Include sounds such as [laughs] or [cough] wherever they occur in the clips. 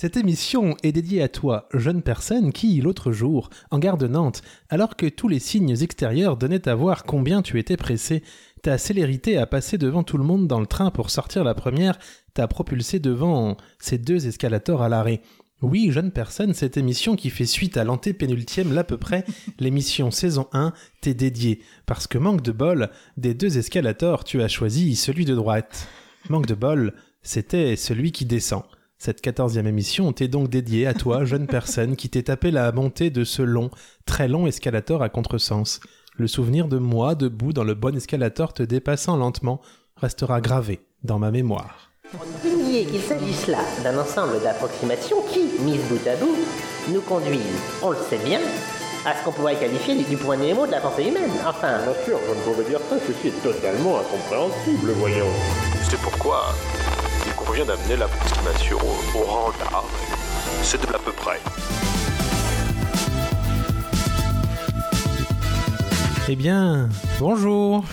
Cette émission est dédiée à toi, jeune personne qui, l'autre jour, en gare de Nantes, alors que tous les signes extérieurs donnaient à voir combien tu étais pressé, ta célérité à passer devant tout le monde dans le train pour sortir la première t'a propulsé devant ces deux escalators à l'arrêt. Oui, jeune personne, cette émission qui fait suite à l'antépénultième l'à peu près, [laughs] l'émission saison 1, t'est dédiée. Parce que manque de bol, des deux escalators, tu as choisi celui de droite. Manque de bol, c'était celui qui descend. Cette quatorzième émission t'est donc dédiée à toi, jeune personne, qui t'es tapé la montée de ce long, très long escalator à contresens. Le souvenir de moi debout dans le bon escalator te dépassant lentement restera gravé dans ma mémoire. On ne peut nier qu'il s'agisse là d'un ensemble d'approximations qui, mises bout à bout, nous conduisent, on le sait bien, à ce qu'on pourrait qualifier du, du point Nemo de la pensée humaine. Enfin, Bien sûr, je ne pourrais dire ça, ceci est totalement incompréhensible, voyons. C'est pourquoi convient d'amener l'approximation au, au rang d'art. C'est de l'à peu près. Eh bien, bonjour.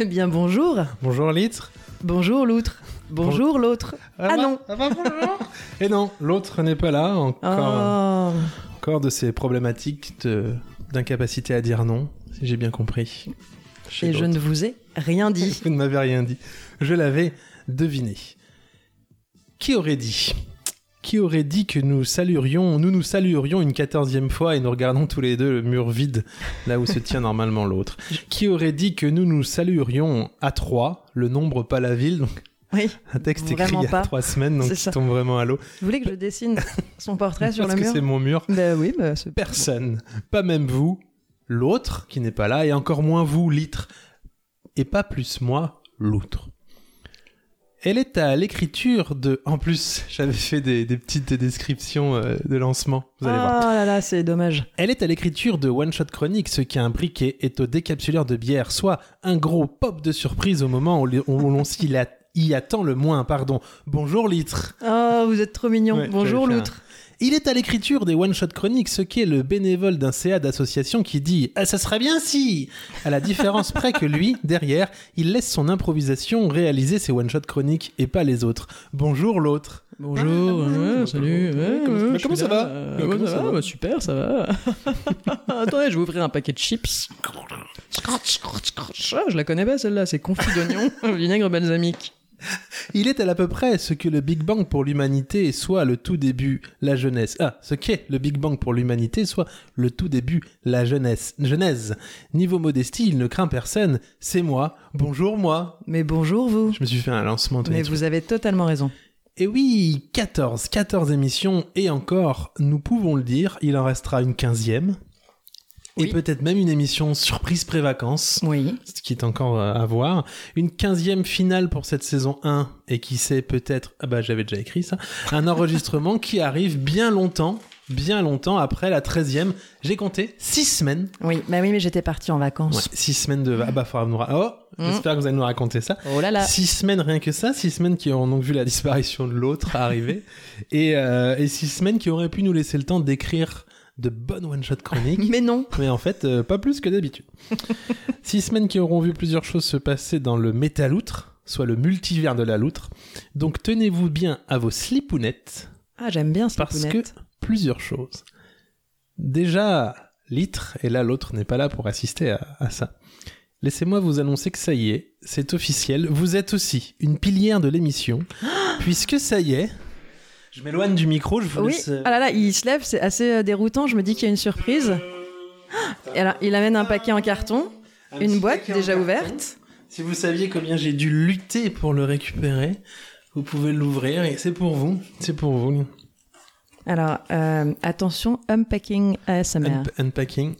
Eh bien, bonjour. Bonjour Litre. Bonjour, l'outre. Bonjour, l'autre. Ah va non. Ah va, bonjour. Et non, l'autre n'est pas là. Encore, Oh. encore de ces problématiques de- d'incapacité à dire non, si j'ai bien compris. Chez Et je ne vous ai rien dit. [laughs] Vous ne m'avez rien dit. Je l'avais deviné. Qui aurait dit? Qui aurait dit que nous saluerions, nous nous saluerions une quatorzième fois et nous regardons tous les deux le mur vide, là où se tient [laughs] normalement l'autre? Qui aurait dit que nous nous saluerions à trois, le nombre pas la ville, donc Oui. un texte écrit il y a pas. trois semaines, donc qui ça. tombe vraiment à l'eau. Vous voulez que je dessine [laughs] son portrait sur Parce le que mur c'est mon mur. Ben oui, bah, c'est Personne, pas même vous, l'autre qui n'est pas là, et encore moins vous, litre, et pas plus moi, l'autre. Elle est à l'écriture de... En plus, [laughs] j'avais fait des, des petites descriptions euh, de lancement, vous allez voir. Ah là là, c'est dommage. Elle est à l'écriture de One Shot Chronique, ce qui un briquet est au décapsuleur de bière, soit un gros pop de surprise au moment où, l'on s'y y attend le moins, pardon. Bonjour litre. Oh, vous êtes trop mignon. Ouais, Bonjour, l'outre. Il est à l'écriture des one-shot chroniques ce qu'est le bénévole d'un CA d'association qui dit Ah, ça serait bien si À la différence près que lui, derrière, il laisse son improvisation réaliser ses one-shot chroniques et pas les autres. Bonjour l'autre. Bonjour, ouais, salut. ouais, Comment- ouais, suis ça là. va Euh, ouais, comment ça va bah, Super, ça va. [laughs] Attendez, je vais ouvrir un paquet de chips. Ah, je la connais pas celle-là, c'est confit d'oignon, [laughs] vinaigre balsamique. [laughs] Il est à l'à peu près ce que le Big Bang pour l'humanité soit le tout début, la jeunesse. Ah, ce qu'est le Big Bang pour l'humanité soit le tout début, la jeunesse. Genèse. Niveau modestie, il ne craint personne. C'est moi. Bonjour moi. Mais bonjour vous. Je me suis fait un lancement. Mais vous avez totalement raison. Et oui, 14, 14 émissions, et encore, nous pouvons le dire, il en restera une quinzième. Et Oui. peut-être même une émission surprise pré-vacances, Oui. ce qui est encore euh, à voir. Une quinzième finale pour cette saison 1, et qui sait peut-être, ah bah j'avais déjà écrit ça, un enregistrement qui arrive bien longtemps, bien longtemps après la treizième. J'ai compté six semaines. Oui, bah oui, mais j'étais partie en vacances. Ouais, six semaines de... Ah bah faudra nous... Oh, Mm. j'espère que vous allez nous raconter ça. Oh là là. Six semaines rien que ça, six semaines qui auront donc vu la disparition de l'autre arriver, [laughs] et, euh, et six semaines qui auraient pu nous laisser le temps d'écrire de bonnes one-shot chroniques, [laughs] Mais non. mais en fait euh, pas plus que d'habitude. [laughs] six semaines qui auront vu plusieurs choses se passer dans le métaloutre, soit le multivers de la loutre. Donc tenez-vous bien à vos slipounettes, Ah, j'aime bien ce parce que plusieurs choses. Déjà, litre, et là l'autre n'est pas là pour assister à, à ça. Laissez-moi vous annoncer que ça y est, c'est officiel, vous êtes aussi une pilière de l'émission, [gasps] puisque ça y est, je m'éloigne du micro, je vous Oui, laisse... euh, ah là là, il se lève, c'est assez euh, déroutant. Je me dis qu'il y a une surprise. Et alors, il amène un paquet en carton, un une boîte déjà ouverte. Si vous saviez combien j'ai dû lutter pour le récupérer, vous pouvez l'ouvrir, et c'est pour vous, c'est pour vous. Alors, euh, attention, unpacking ASMR. Un- Unpacking,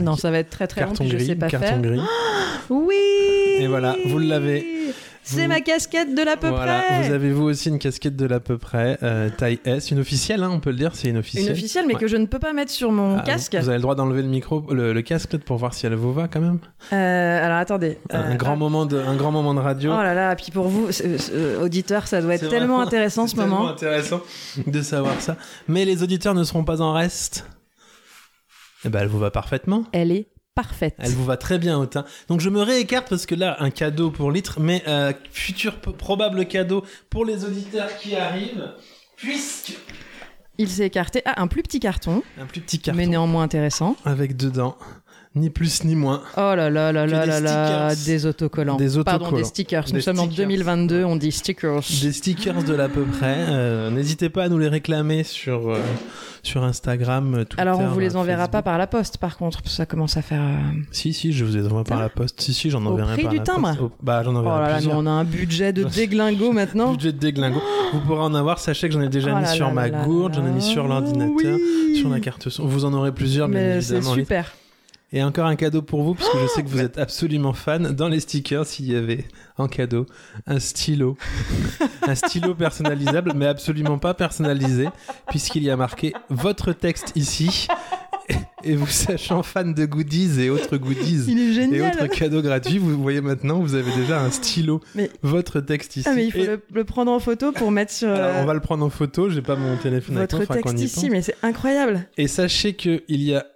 non, ça va être très très long, puis je gris, sais pas carton faire. gris. [gasps] Oui Et voilà, vous l'avez. C'est Vous- ma casquette de l'à peu voilà, près vous avez vous aussi une casquette de l'à peu près, euh, taille S, une officielle, hein, on peut le dire, c'est une officielle. Une officielle, mais Ouais. que je ne peux pas mettre sur mon Ah, casque. Vous avez le droit d'enlever le micro, le, le casque peut-être pour voir si elle vous va quand même. Euh, alors, attendez. un Euh, grand ah. moment de, un grand moment de radio. Oh là là, puis pour vous, auditeurs, ça doit être tellement vraiment- intéressant ce C'est tellement moment. intéressant de savoir ça. Mais les auditeurs ne seront pas en reste. Eh ben, elle vous va parfaitement. Elle est parfaite. Elle vous va très bien, Autain. Donc je me réécarte parce que là, un cadeau pour litre, mais euh, futur probable cadeau pour les auditeurs qui arrivent. puisque Il s'est écarté. Ah, un plus petit carton, un plus petit carton mais néanmoins intéressant. avec dedans ni plus ni moins Oh là là là là des là là, stickers. des autocollants. Des Pardon, autocollants. des stickers. Nous Des sommes en stickers. 2022, on dit stickers. des stickers de l'à peu près. Euh, N'hésitez pas à nous les réclamer sur, euh, sur Instagram. Twitter, Alors on vous les enverra pas Facebook. par la poste, par contre, parce que ça commence à faire. euh, Si, si, je vous les envoie par la poste. Si, si, j'en enverrai prix par du la timbre Bah, j'en Oh enverrai là là, mais plusieurs. on a un budget de [laughs] déglingo maintenant. Budget de déglingo. Vous pourrez en avoir. Sachez que j'en ai déjà Oh mis là sur là ma là là gourde, j'en ai là. mis sur l'ordinateur, Oui. sur la carte son. Vous en aurez plusieurs, bien Mais c'est évidemment. super. Et encore un cadeau pour vous, puisque je sais que vous êtes absolument fan. Dans les stickers, s'il y avait en cadeau un stylo. un stylo personnalisable, mais absolument pas personnalisé, puisqu'il y a marqué votre texte ici. Et vous sachant fan de goodies et autres goodies. Il est Et autres cadeaux gratuits, vous voyez maintenant, vous avez déjà un stylo, Mais- votre texte ici. Ah mais il faut Et- le, le prendre en photo pour mettre sur alors, euh, on va le prendre en photo, j'ai pas mon téléphone avec votre moi, faudra qu'on texte ici, mais c'est incroyable. Et sachez qu'il y a,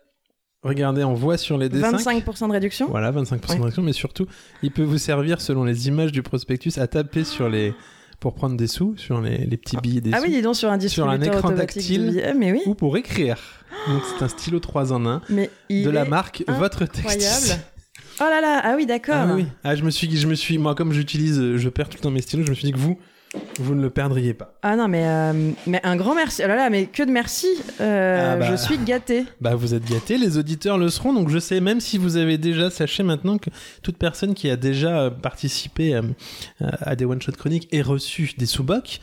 regardez, on voit sur les dessins. 25% de réduction. Voilà, 25% Oui. de réduction, mais surtout, il peut vous servir, selon les images du prospectus, à taper sur les... pour prendre des sous, sur les, les petits billets des Ah sous, oui, dis donc sur un Sur un écran tactile. billets. Mais oui, ou pour écrire. Donc c'est un stylo 3 en 1 mais il de la marque Votre incroyable. Oh là là, ah oui, d'accord. Ah oui. Ah, je me suis, je me suis, moi comme j'utilise, je perds tout le temps mes stylos, je me suis dit que vous, vous ne le perdriez pas. Ah non, mais, euh, mais un grand merci. Oh là là, mais que de merci. Euh, Ah bah. Je suis gâtée. Bah vous êtes gâtés, les auditeurs le seront, donc je sais, même si vous avez déjà, sachez maintenant que toute personne qui a déjà euh, participé euh, à des one-shot chroniques et reçu des sous-bocs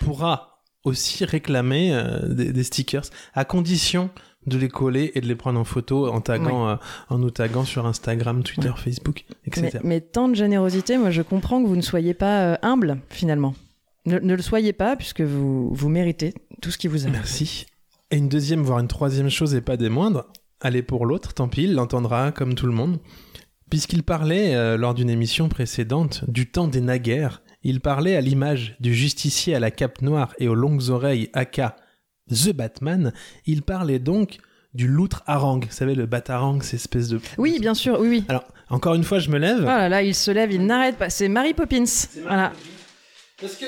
pourra aussi réclamer des, des stickers, à condition de les coller et de les prendre en photo en taguant, euh, en nous taguant sur Instagram, Twitter, Facebook, Mais, etc. mais tant de générosité, moi je comprends que vous ne soyez pas euh, humble finalement. Ne, ne le soyez pas puisque vous, vous méritez tout ce qui vous arrive. Merci. Et une deuxième, voire une troisième chose, et pas des moindres, allez pour l'autre, tant pis, il l'entendra comme tout le monde. Puisqu'il parlait, euh, lors d'une émission précédente, du temps des naguères, il parlait à l'image du justicier à la cape noire et aux longues oreilles, aka The Batman, il parlait donc du loutre harang. Vous savez, le batarang, cette espèce de... Oui, bien sûr, oui, oui. Alors, encore une fois, je me lève. Oh là là, il se lève, il n'arrête pas. C'est Mary Poppins. Voilà. Parce que,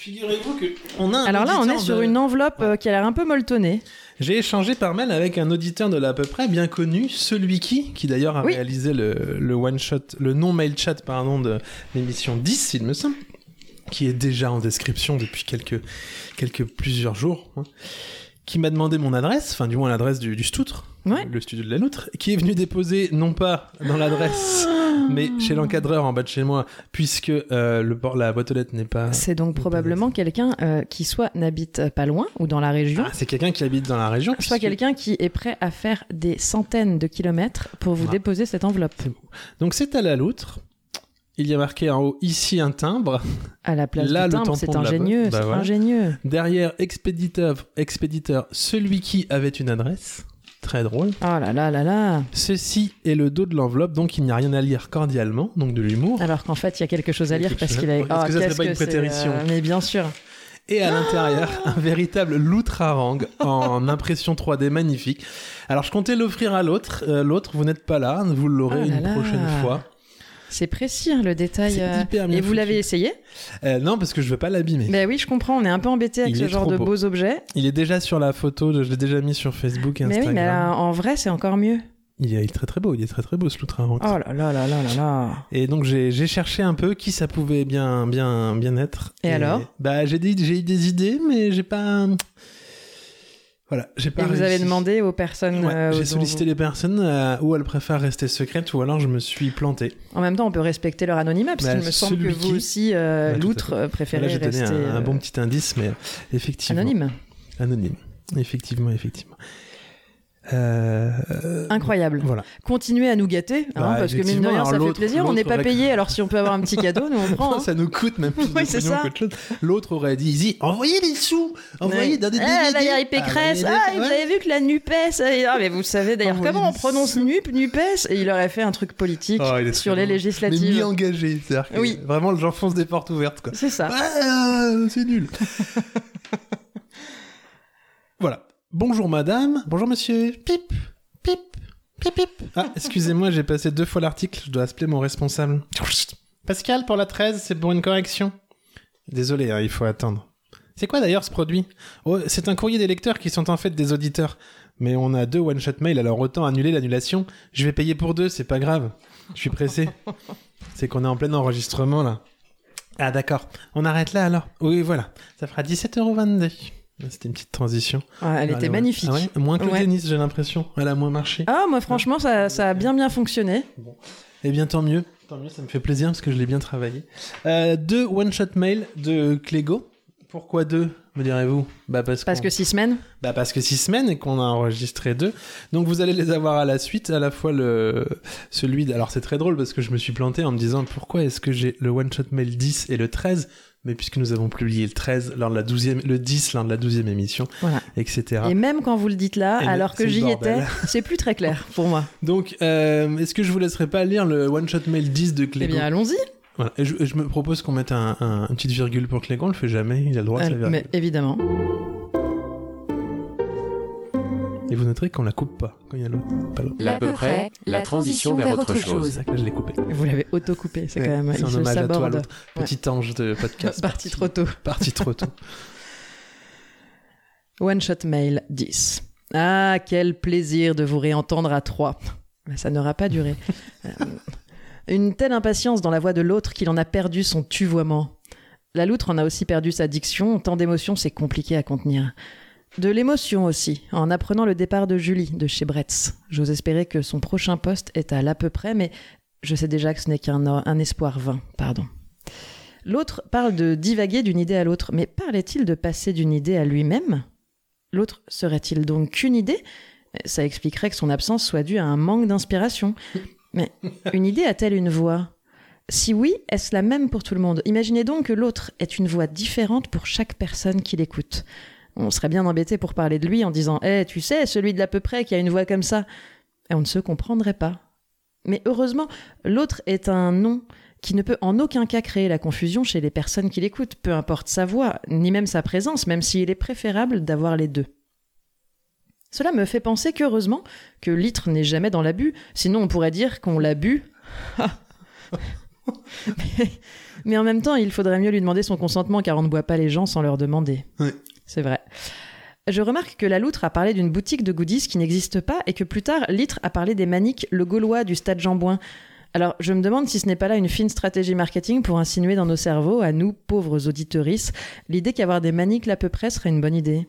figurez-vous que... On a un Alors là, on est sur de- une enveloppe euh, qui a l'air un peu molletonnée. J'ai échangé par mail avec un auditeur de l'à peu près bien connu, celui qui, qui d'ailleurs a Oui. réalisé le, le one shot, le non mail chat pardon de l'émission 10, il me semble, qui est déjà en description depuis quelques quelques plusieurs jours, hein, qui m'a demandé mon adresse, enfin du moins l'adresse du, du Stoutre, Ouais. le studio de la Loutre, qui est venu déposer non pas dans l'adresse, mais chez l'encadreur en bas de chez moi, puisque euh, le port- la boîte aux lettres n'est pas. C'est donc probablement quelqu'un euh, qui soit n'habite pas loin ou dans la région, Ah, c'est quelqu'un qui habite dans la région. soit puisque- quelqu'un qui est prêt à faire des centaines de kilomètres pour vous Ah. déposer cette enveloppe. Donc c'est à la loutre. Il y a marqué en haut ici un timbre. À la place Là, du timbre, c'est ingénieux. Bah c'est voilà. ingénieux. Derrière expéditeur, expéditeur, celui qui avait une adresse. Très drôle. Oh là là là là. Ceci est le dos de l'enveloppe, donc il n'y a rien à lire cordialement, donc de l'humour. Alors qu'en fait, il y a quelque chose à lire parce qu'il a. Est-ce Oh, que ça serait pas une prétérition euh, Mais bien sûr. Et à l'intérieur, un véritable loutre-harang en impression 3D magnifique. Alors je comptais l'offrir à l'autre. Euh, l'autre, vous n'êtes pas là, vous l'aurez là une là. prochaine fois. C'est précis hein, le détail. Euh, hyper bien Et vous l'avez essayé? Euh, non, parce que je veux pas l'abîmer. Ben oui, je comprends. On est un peu embêté avec ce genre de beau. beaux objets. Il est déjà sur la photo, je l'ai déjà mis sur Facebook et Mais Instagram. oui, mais là, en vrai, c'est encore mieux. Il est très très beau, il est très très beau ce loutre-harang. Oh là là là là là là. Et donc j'ai cherché un peu qui ça pouvait bien bien bien être. Et alors? Bah j'ai j'ai eu des idées mais j'ai pas voilà j'ai pas Et vous avez demandé aux personnes. Ouais, euh, j'ai sollicité vous- les personnes euh, où elles préfèrent rester secrètes ou alors je me suis planté. En même temps, on peut respecter leur anonymat, parce Bah, qu'il me semble que vous qui- aussi, euh, à l'outre, euh, Là préférez donné rester un, un bon petit indice mais effectivement anonyme. anonyme. Effectivement effectivement. Euh, euh, Incroyable. Voilà. Continuez à nous gâter, hein, Bah, parce que mine de rien, ça fait plaisir. On n'est pas aurait- payé, alors si on peut avoir un petit cadeau, nous on [laughs] prend. hein. ça nous coûte même plus [laughs] Oui, c'est ça. L'autre aurait dit, Easy, envoyez des sous, envoyez dans des Ah, DVD. Valérie Pécresse, Ah, ah, vous avez vu que la NUPES, euh, ah, mais vous savez d'ailleurs comment on prononce. NUP, NUPES, et il aurait fait un truc politique Oh, est sur les bon. Mais législatives. mi-engagé, c'est-à-dire Oui. vraiment j'enfonce des portes ouvertes. C'est ça. Ah, c'est nul. [laughs] voilà. Bonjour madame, bonjour monsieur. Pip, pip, pip, pip. Ah, excusez-moi, j'ai passé deux fois l'article, je dois appeler mon responsable. Pascal, pour la 13, c'est pour une correction. Désolé, hein, il faut attendre. C'est quoi d'ailleurs ce produit? Oh, C'est un courrier des lecteurs qui sont en fait des auditeurs. Mais on a deux one-shot mail, alors autant annuler l'annulation. Je vais payer pour deux, c'est pas grave. Je suis pressé. [laughs] c'est qu'on est en plein enregistrement là. Ah d'accord. On arrête là alors Oui, voilà. Ça fera 17,22€. C'était une petite transition. Ah, elle était magnifique. Ah ouais moins que le tennis, j'ai l'impression. Elle a moins marché. Ah, moi, franchement, ça, ça a bien bien fonctionné. Eh bien, tant mieux. Tant mieux, ça me fait plaisir parce que je l'ai bien travaillé. Euh, deux one-shot mail de Clégo. Pourquoi deux, me direz-vous? Bah parce, que six semaines. bah parce que six semaines et qu'on a enregistré deux. Donc vous allez les avoir à la suite, à la fois le celui de... Alors c'est très drôle parce que je me suis planté en me disant pourquoi est-ce que j'ai le one-shot mail 10 et le 13 mais puisque nous avons publié le 13 lors de la 12e, le 10 lors de la 12e émission, Voilà. etc. Et même quand vous le dites là, Et alors que j'y étais, c'est plus très clair pour moi. [laughs] Donc, euh, est-ce que je vous laisserai pas lire le one-shot mail 10 de Eh Clégo bien, allons-y. Voilà. Et je, me propose qu'on mette un, un- une petite virgule pour Clégo, on le fait jamais, il a le droit sa Euh, virgule. Mais évidemment. Et vous noterez qu'on la coupe pas quand il y a l'autre. Pas l'autre. L'à peu près, la transition vers autre C'est chose. ça que là, je l'ai coupé. Vous l'avez auto-coupé, c'est Ouais, quand même. c'est il un se hommage à toi, l'autre petit ange de podcast. [laughs] Parti trop tôt. Parti trop tôt. [laughs] One Shot Mail 10. Ah, quel plaisir de vous réentendre à trois. Mais Ça n'aura pas duré. [laughs] Euh, Une telle impatience dans la voix de l'autre qu'il en a perdu son tuvoiement. La loutre en a aussi perdu sa diction, tant d'émotions c'est compliqué à contenir. De l'émotion aussi, en apprenant le départ de Julie de chez Bretz. J'ose espérer que son prochain poste est à l'à peu près, mais je sais déjà que ce n'est qu'un un espoir vain, pardon. L'autre parle de divaguer d'une idée à l'autre, mais parlait-il de passer d'une idée à lui-même? L'autre serait-il donc qu'une idée? Ça expliquerait que son absence soit due à un manque d'inspiration. Mais une idée a-t-elle une voix? Si oui, est-ce la même pour tout le monde? Imaginez donc que l'autre est une voix différente pour chaque personne qui l'écoute. On serait bien embêté pour parler de lui en disant Eh, tu sais, celui de l'à peu près qui a une voix comme ça. Et on ne se comprendrait pas. Mais heureusement, l'autre est un nom qui ne peut en aucun cas créer la confusion chez les personnes qui l'écoutent, peu importe sa voix, ni même sa présence, même s'il est préférable d'avoir les deux. Cela me fait penser qu'heureusement que l'itre n'est jamais dans l'abus, sinon on pourrait dire qu'on l'a bu. [laughs] mais, en même temps, il faudrait mieux lui demander son consentement car on ne boit pas les gens sans leur demander. C'est vrai. Je remarque que la loutre a parlé d'une boutique de goodies qui n'existe pas et que plus tard, l'itre a parlé des maniques Le Gaulois du stade Jean-Bouin. Alors, je me demande si ce n'est pas là une fine stratégie marketing pour insinuer dans nos cerveaux, à nous, pauvres auditorices, l'idée qu'avoir des maniques à peu près serait une bonne idée.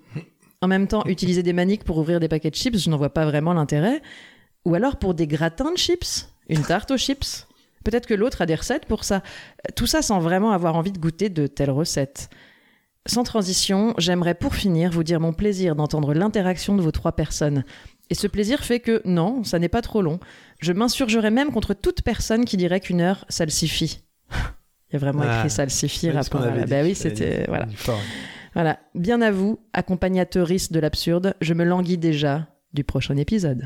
En même temps, utiliser des maniques pour ouvrir des paquets de chips, je n'en vois pas vraiment l'intérêt. Ou alors pour des gratins de chips Une tarte aux chips Peut-être que l'autre a des recettes pour ça. Tout ça sans vraiment avoir envie de goûter de telles recettes. Sans transition, j'aimerais pour finir vous dire mon plaisir d'entendre l'interaction de vos trois personnes. Et ce plaisir fait que non, ça n'est pas trop long. Je m'insurgerai même contre toute personne qui dirait qu'une heure, ça le suffit. [laughs] Il y a vraiment Ah, écrit ça le suffit. Rapport à Bah oui, c'était voilà. Voilà. Bien à vous, accompagnateuriste de l'absurde, je me languis déjà du prochain épisode.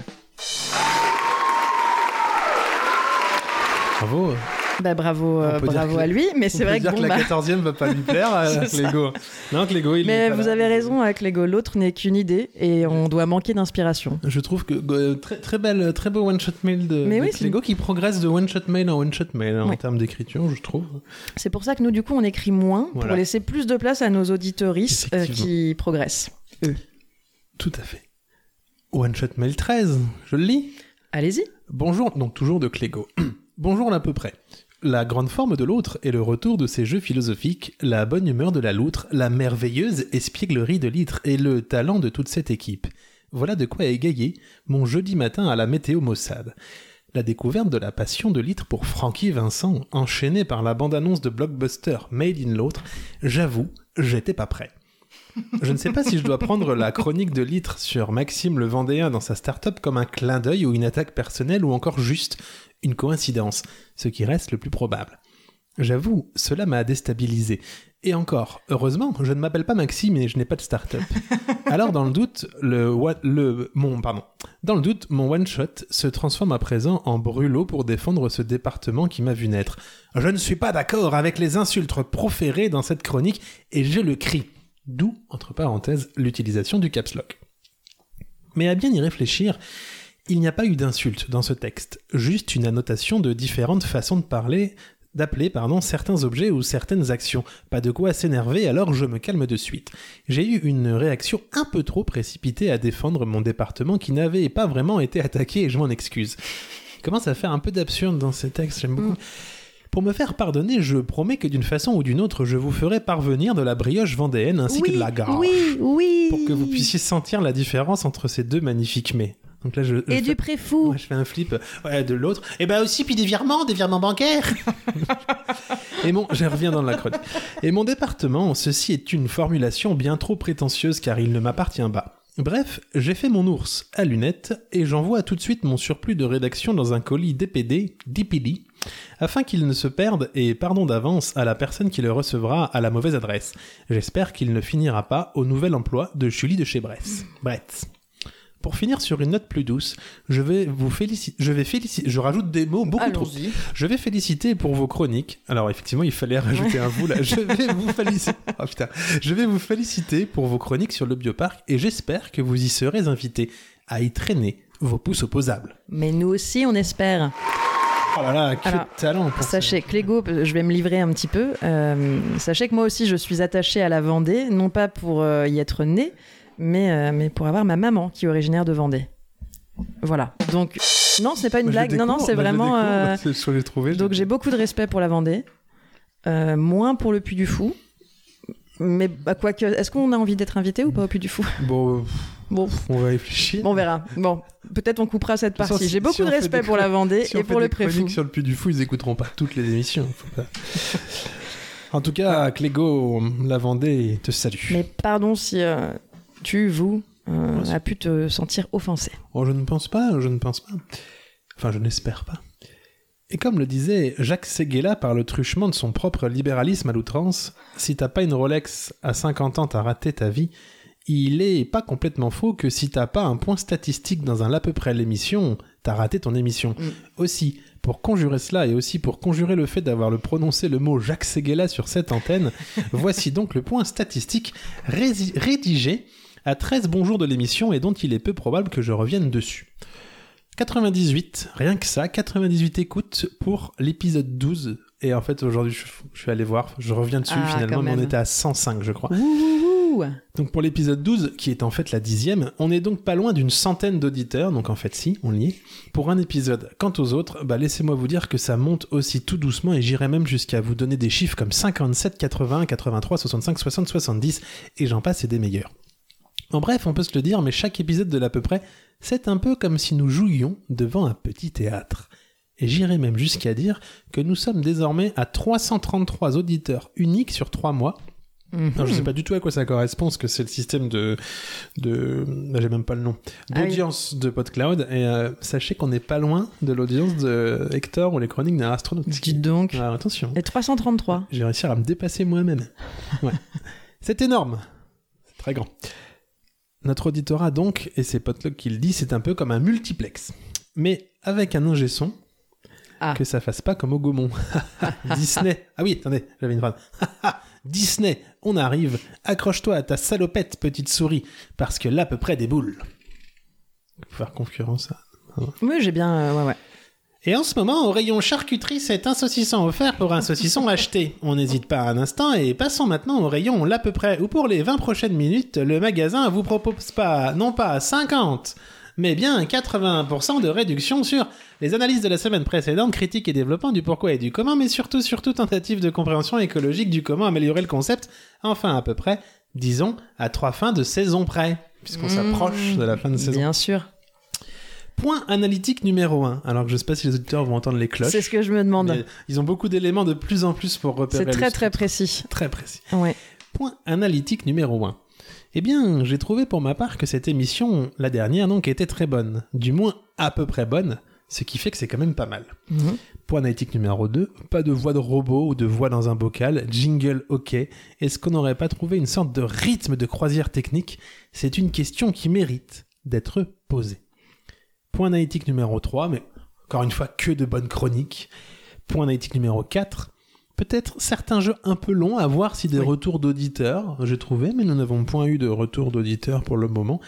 Bravo. Bah bravo, euh, bravo à lui, mais c'est peut vrai que dire bon, que la bah, 14e va pas lui [laughs] plaire à ça. Clégo. Non, Clégo, il mais est vous là. avez raison avec Lego, l'autre n'est qu'une idée et on doit manquer d'inspiration. Je trouve que euh, très, très belle, très beau one shot mail de, Mais de oui, c'est Clégo qui progresse de one shot mail en one shot mail hein, en termes d'écriture, je trouve. C'est pour ça que nous, du coup, on écrit moins Voilà. pour laisser plus de place à nos auditoristes euh, qui progressent. Tout à fait. One shot mail 13, je le lis. Allez-y. Bonjour, donc toujours de Clégo. [clears throat] Bonjour à peu près. La grande forme de l'autre est le retour de ces jeux philosophiques, la bonne humeur de la loutre, la merveilleuse espièglerie de l'itre et le talent de toute cette équipe. Voilà de quoi égayer mon jeudi matin à la météo Mossad. La découverte de la passion de litre pour Francky Vincent, enchaînée par la bande-annonce de blockbuster Made in l'autre, j'avoue, j'étais pas prêt. Je ne sais pas si je dois prendre la chronique de litre sur Maxime le Vendéen dans sa start-up comme un clin d'œil ou une attaque personnelle ou encore juste une coïncidence, ce qui reste le plus probable. J'avoue, cela m'a déstabilisé. Et encore, heureusement, je ne m'appelle pas Maxime et je n'ai pas de start-up. [laughs] Alors, dans le doute, le, wa- le, mon, pardon, dans le doute, mon one-shot se transforme à présent en brûlot pour défendre ce département qui m'a vu naître. Je ne suis pas d'accord avec les insultes proférées dans cette chronique et je le crie. D'où, entre parenthèses, l'utilisation du caps lock. Mais à bien y réfléchir, il n'y a pas eu d'insulte dans ce texte, juste une annotation de différentes façons de parler d'appeler pardon certains objets ou certaines actions. Pas de quoi s'énerver, alors je me calme de suite. J'ai eu une réaction un peu trop précipitée à défendre mon département qui n'avait pas vraiment été attaqué et je m'en excuse. Il commence à faire un peu d'absurde dans ces textes, j'aime beaucoup. Pour me faire pardonner, je promets que d'une façon ou d'une autre, je vous ferai parvenir de la brioche vendéenne ainsi que de la gare. Oui, oui. Pour que vous puissiez sentir la différence entre ces deux magnifiques mets. Donc là, je, je Et fais- du préfou. Ouais, je fais un flip ouais, de l'autre. Et bah aussi, puis des virements, des virements bancaires. [laughs] et mon, je reviens dans la. Et mon département, ceci est une formulation bien trop prétentieuse car il ne m'appartient pas. Bref, j'ai fait mon ours à lunettes et j'envoie tout de suite mon surplus de rédaction dans un colis DPD, DPD, afin qu'il ne se perde et pardon d'avance à la personne qui le recevra à la mauvaise adresse. J'espère qu'il ne finira pas au nouvel emploi de Julie de chez Bress. Brett. Pour finir sur une note plus douce, je vais vous féliciter. Je vais féliciter. Je rajoute des mots beaucoup trop. Je vais féliciter pour vos chroniques. Alors effectivement, il fallait rajouter un vous là. Je vais vous féliciter. [laughs] Oh, putain. Je vais vous féliciter pour vos chroniques sur le bioparc et j'espère que vous y serez invités à y traîner vos pouces opposables. Mais nous aussi, on espère. Oh là là, que Alors, de talent pour ça. Sachez que Lego, je vais me livrer un petit peu. euh, sachez que moi aussi, je suis attachée à la Vendée, non pas pour euh, y être née, mais, euh, mais pour avoir ma maman qui est originaire de Vendée. Voilà. Donc, non, c'est pas une le blague. Non, non, c'est le vraiment. euh, ce j'ai trouvé. Donc, j'ai beaucoup de respect pour la Vendée, euh, moins pour le Puy du Fou. Mais bah, quoique, est-ce qu'on a envie d'être invité ou pas au Puy du Fou? Bon, Bon, on va réfléchir. bon, on verra. Bon, peut-être on coupera cette partie. si- J'ai beaucoup si on de fait respect pour la Vendée Si on et fait pour le des chroniques Préfou. sur le Puy du Fou, ils écouteront pas toutes les émissions. Faut pas- [laughs] En tout cas, Clégo, la Vendée te salue. Mais pardon si euh, tu, vous, euh, a pu te sentir offensé? Oh, je ne pense pas, je ne pense pas. Enfin, je n'espère pas. Et comme le disait Jacques Séguéla par le truchement de son propre libéralisme à l'outrance, si t'as pas une Rolex à 50 ans, t'as raté ta vie, il est pas complètement faux que si t'as pas un point statistique dans un à peu près l'émission, t'as raté ton émission. Mm. Aussi, pour conjurer cela et aussi pour conjurer le fait d'avoir le prononcé le mot Jacques Séguéla sur cette antenne, [laughs] voici donc le point statistique rédigé à 13 bons jours de l'émission et dont il est peu probable que je revienne dessus. 98, rien que ça, 98 écoutes pour l'épisode 12. Et en fait, aujourd'hui, je, je suis allé voir, je reviens dessus Ah, finalement, mais on était à 105, je crois. Ouh. Donc pour l'épisode 12, qui est en fait la dixième, on est donc pas loin d'une centaine d'auditeurs, donc en fait si, on y est, pour un épisode. Quant aux autres, bah laissez-moi vous dire que ça monte aussi tout doucement et j'irai même jusqu'à vous donner des chiffres comme 57, 80, 83, 65, 60, 70, et j'en passe et des meilleurs. En bref, on peut se le dire, mais chaque épisode de l'à peu près, c'est un peu comme si nous jouions devant un petit théâtre. Et j'irai même jusqu'à dire que nous sommes désormais à 333 auditeurs uniques sur 3 mois, Mhm. alors, je sais pas du tout à quoi ça correspond, parce que c'est le système de, de, bah, j'ai même pas le nom, Ah oui. d'audience de PodCloud. Et euh, sachez qu'on n'est pas loin de l'audience de Hector ou les chroniques d'un astronaute. Dites donc. Alors, attention, Et 333. j'ai réussi à me dépasser moi-même. Ouais. [laughs] c'est énorme, c'est très grand. Notre auditorat donc, et c'est Podlog qui le dit, c'est un peu comme un multiplex, mais avec un ingé son. Ah. Que ça fasse pas comme au Gaumont. [laughs] Disney. Ah oui, attendez, j'avais une phrase. [laughs] Disney, on arrive. Accroche-toi à ta salopette, petite souris, parce que là, à peu près des boules. Faut faire concurrence à Oui, j'ai bien. euh, ouais, ouais. Et en ce moment, au rayon charcuterie, c'est un saucisson offert pour un saucisson acheté. On n'hésite pas un instant et passons maintenant au rayon l'à peu près où pour les 20 prochaines minutes, le magasin vous propose pas, non pas 50, mais bien 80% de réduction sur les analyses de la semaine précédente, critiques et développement du pourquoi et du comment, mais surtout, surtout tentative de compréhension écologique du comment améliorer le concept. Enfin, à peu près, disons, à trois fins de saison près, puisqu'on Mmh. s'approche de la fin de saison. Bien sûr. Point analytique numéro 1. Alors que je sais pas si les auditeurs vont entendre les cloches. C'est ce que je me demande. Ils ont beaucoup d'éléments de plus en plus pour repérer. C'est très très précis. Très précis. Ouais. Point analytique numéro 1. Eh bien, j'ai trouvé pour ma part que cette émission, la dernière donc, était très bonne. Du moins à peu près bonne, ce qui fait que c'est quand même pas mal. Mhm. Point analytique numéro 2, pas de voix de robot ou de voix dans un bocal, jingle ok. Est-ce qu'on n'aurait pas trouvé une sorte de rythme de croisière technique? C'est une question qui mérite d'être posée. Point analytique numéro 3, mais encore une fois, que de bonnes chroniques. Point analytique numéro 4, peut-être certains jeux un peu longs à voir si des Oui. retours d'auditeurs, j'ai trouvé, mais nous n'avons point eu de retour d'auditeurs pour le moment.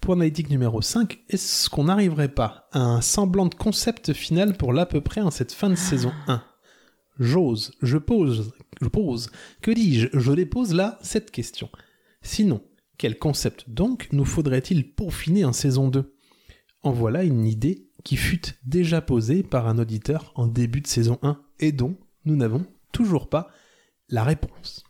Point analytique numéro 5, est-ce qu'on n'arriverait pas à un semblant de concept final pour l'à peu près en cette fin de saison 1 j'ose, je pose, je pose, que dis-je, je dépose là cette question. Sinon, quel concept donc nous faudrait-il peaufiner en saison 2 En voilà une idée qui fut déjà posée par un auditeur en début de saison 1 et dont nous n'avons toujours pas la réponse.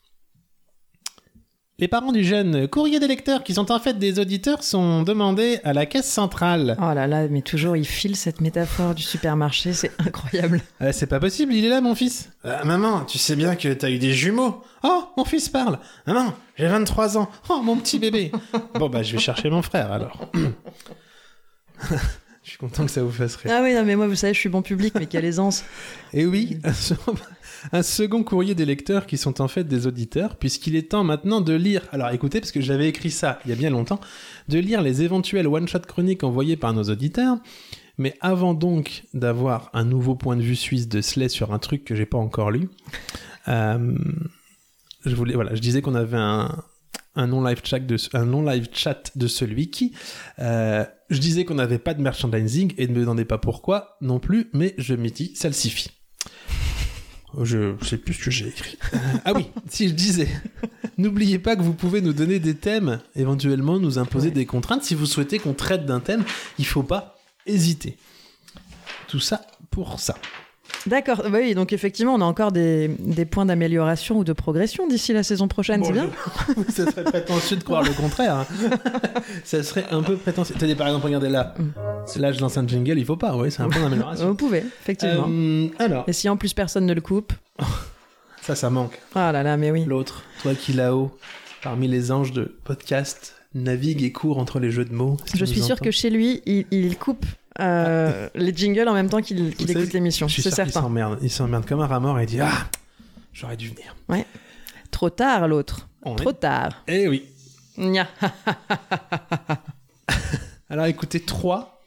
Les parents du jeune courrier des lecteurs, qui sont en fait des auditeurs, sont demandés à la caisse centrale. Oh là là, mais toujours il file cette métaphore du supermarché, c'est [laughs] incroyable. Euh, c'est pas possible, il est là, mon fils. Euh, maman, tu sais bien que t'as eu des jumeaux. Oh, mon fils parle. Maman, j'ai 23 ans. Oh, mon petit bébé. [laughs] bon, bah, je vais chercher mon frère alors. [clears throat] [laughs] je suis content que ça vous fasse rire. Ah oui, non, mais moi, vous savez, je suis bon public, mais quelle aisance. [laughs] Et oui, un se- un second courrier des lecteurs qui sont en fait des auditeurs, puisqu'il est temps maintenant de lire. Alors écoutez, parce que j'avais écrit ça il y a bien longtemps, de lire les éventuels one-shot chroniques envoyés par nos auditeurs. Mais avant donc d'avoir un nouveau point de vue suisse de Slay sur un truc que j'ai pas encore lu, euh, je voulais, voilà, je disais qu'on avait un, un non live chat de un non live chat de celui qui euh, je disais qu'on n'avait pas de merchandising et ne me demandez pas pourquoi non plus mais je m'y dis salsifie je sais plus ce que j'ai écrit. Euh, ah oui [laughs] si je disais n'oubliez pas que vous pouvez nous donner des thèmes éventuellement nous imposer des contraintes. Si vous souhaitez qu'on traite d'un thème il faut pas hésiter. Tout ça pour ça D'accord, oui, donc effectivement, on a encore des, des points d'amélioration ou de progression d'ici la saison prochaine, c'est bien je- [laughs] ça serait prétentieux de croire le contraire. hein. [laughs] ça serait un peu prétentieux. Tenez, par exemple, regardez là. Là, je lance un jingle, il faut pas, oui, c'est un point d'amélioration. Vous pouvez, effectivement. Euh, alors, Et si en plus personne ne le coupe? [laughs] Ça, ça manque. Ah là là, mais oui. L'autre, toi qui là-haut, parmi les anges de podcast, navigue et court entre les jeux de mots. si Je suis sûr que chez lui, il, il coupe euh, les jingles en même temps qu'il savez, écoute l'émission, c'est certain. Il s'emmerde comme un rat mort et il dit Ah, j'aurais dû venir. Trop tard, l'autre. Trop est- tard. Eh oui. Nya. [laughs] Alors écoutez, trois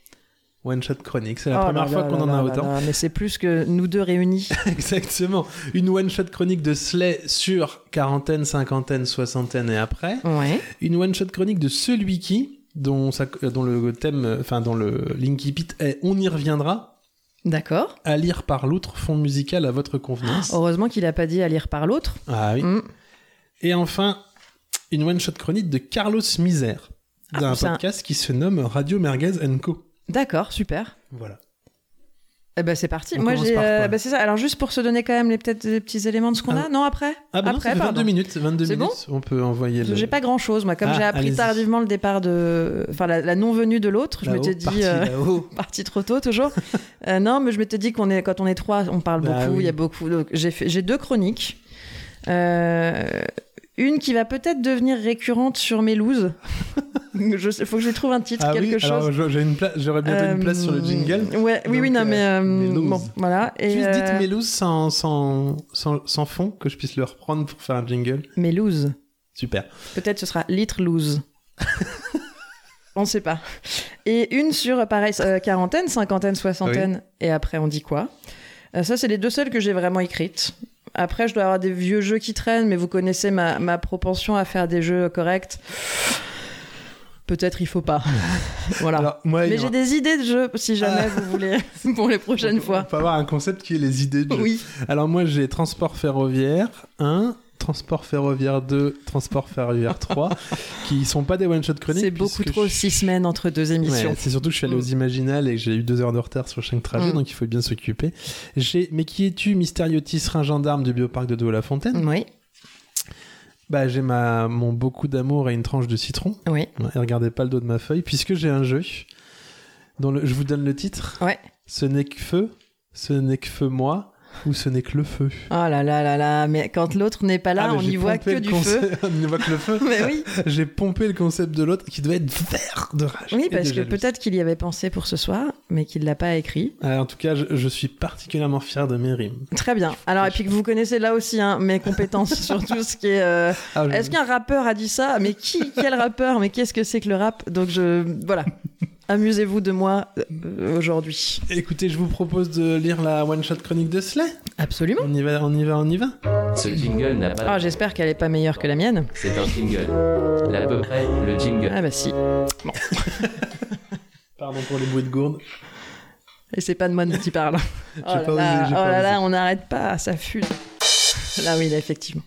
one-shot chroniques. C'est la Oh première là fois qu'on en a là autant. là, Mais c'est plus que nous deux réunis. [laughs] Exactement. Une one-shot chronique de Slay sur quarantaine, cinquantaine, soixantaine et après. Ouais. Une one-shot chronique de celui qui, dont, ça- euh, dont le thème, euh, enfin, dont le Linky Pit est On y reviendra, D'accord. à lire par l'autre fond musical à votre convenance. Heureusement qu'il a pas dit à lire par l'autre. Ah oui. Mm. Et enfin, une one-shot chronique de Carlos Misère, d'un Ah, c'est un- podcast qui se nomme Radio Merguez Co. D'accord, super. Voilà. Eh ben c'est parti. On Moi j'ai. euh, bah, c'est ça. Alors juste pour se donner quand même les peut-être des petits éléments de ce qu'on Ah. a. Non après? Ah bah non, après fait 22 pardon. minutes. 22 C'est minutes. On peut envoyer le... J'ai pas grand chose moi. Comme Ah, j'ai appris tardivement le départ de, enfin la, la non venue de l'autre, je m'étais dit. parti euh. [laughs] Parti trop tôt toujours. [laughs] Euh, non, mais je m'étais dit qu'on est quand on est trois, on parle Bah beaucoup. Il oui. y a beaucoup. Donc j'ai fait, j'ai deux chroniques. Euh, une qui va peut-être devenir récurrente sur mes [laughs] looses. sais, faut que je trouve un titre, Ah quelque oui, chose. j'aurais bientôt une place sur le Euh, jingle. Ouais, oui, oui, non, euh, mais euh, bon, voilà. Et Juste dites euh, Mélouse sans, sans, sans, sans fond, que je puisse le reprendre pour faire un jingle. mes looses. Super. Peut-être ce sera litre loose. [laughs] on sait pas. Et une sur, pareil, euh, quarantaine, cinquantaine, soixantaine. Et après, on dit quoi? Euh, Ça, c'est les deux seules que j'ai vraiment écrites. Après, je dois avoir des vieux jeux qui traînent, mais vous connaissez ma, ma propension à faire des jeux corrects. Peut-être il faut pas. [laughs] voilà. Alors, moi, mais il j'ai des idées de jeux, si jamais vous voulez, [laughs] pour les prochaines Il fois. faut avoir un concept qui est les idées de jeu. Oui. Alors moi j'ai transport ferroviaire 1, transport ferroviaire 2, transport ferroviaire 3, [laughs] qui sont pas des one-shot chroniques. C'est beaucoup trop je- six semaines entre deux émissions. Ouais, c'est surtout que je suis allé Mm. aux Imaginales et que j'ai eu deux heures de retard sur chaque trajet, Mm. donc il faut bien s'occuper. Mais qui es-tu, mystérieux tisserin gendarme du bioparc de Douai-la-Fontaine? Oui, Bah j'ai ma... mon beaucoup d'amour et une tranche de citron. oui. Et regardez pas le dos de ma feuille, puisque j'ai un jeu dont le... je vous donne le titre. Ouais. Ce n'est que feu, ce n'est que feu moi, ou ce n'est que le feu. Oh là là là là, mais quand l'autre n'est pas là, Ah, on n'y voit que du feu. [laughs] on n'y voit que le feu. Mais oui, [laughs] J'ai pompé le concept de l'autre qui doit être vert de rage. oui parce que peut-être qu'il y avait pensé pour ce soir, mais qu'il l'a pas écrit. Ah, en tout cas, je, je suis particulièrement fier de mes rimes. Très bien. Alors, et puis que vous connaissez là aussi hein, mes compétences [laughs] sur tout ce qui est. euh, Ah, Est-ce qu'un rappeur a dit ça? Mais qui? Quel rappeur? Mais qu'est-ce que c'est que le rap? Donc, je. Voilà. Amusez-vous de moi euh, aujourd'hui. Écoutez, je vous propose de lire la one-shot chronique de Slay. Absolument. On y va, on y va, on y va. Ce jingle n'a pas. Ah, j'espère qu'elle est pas meilleure que la mienne. C'est un jingle. L'à peu près, le jingle. Ah, bah si. [laughs] Pardon pour les bruits de gourde. Et c'est pas de moi dont il parle. Oh là pas là, oh pas là là, on n'arrête pas, ça fuse. Là oui, là, effectivement.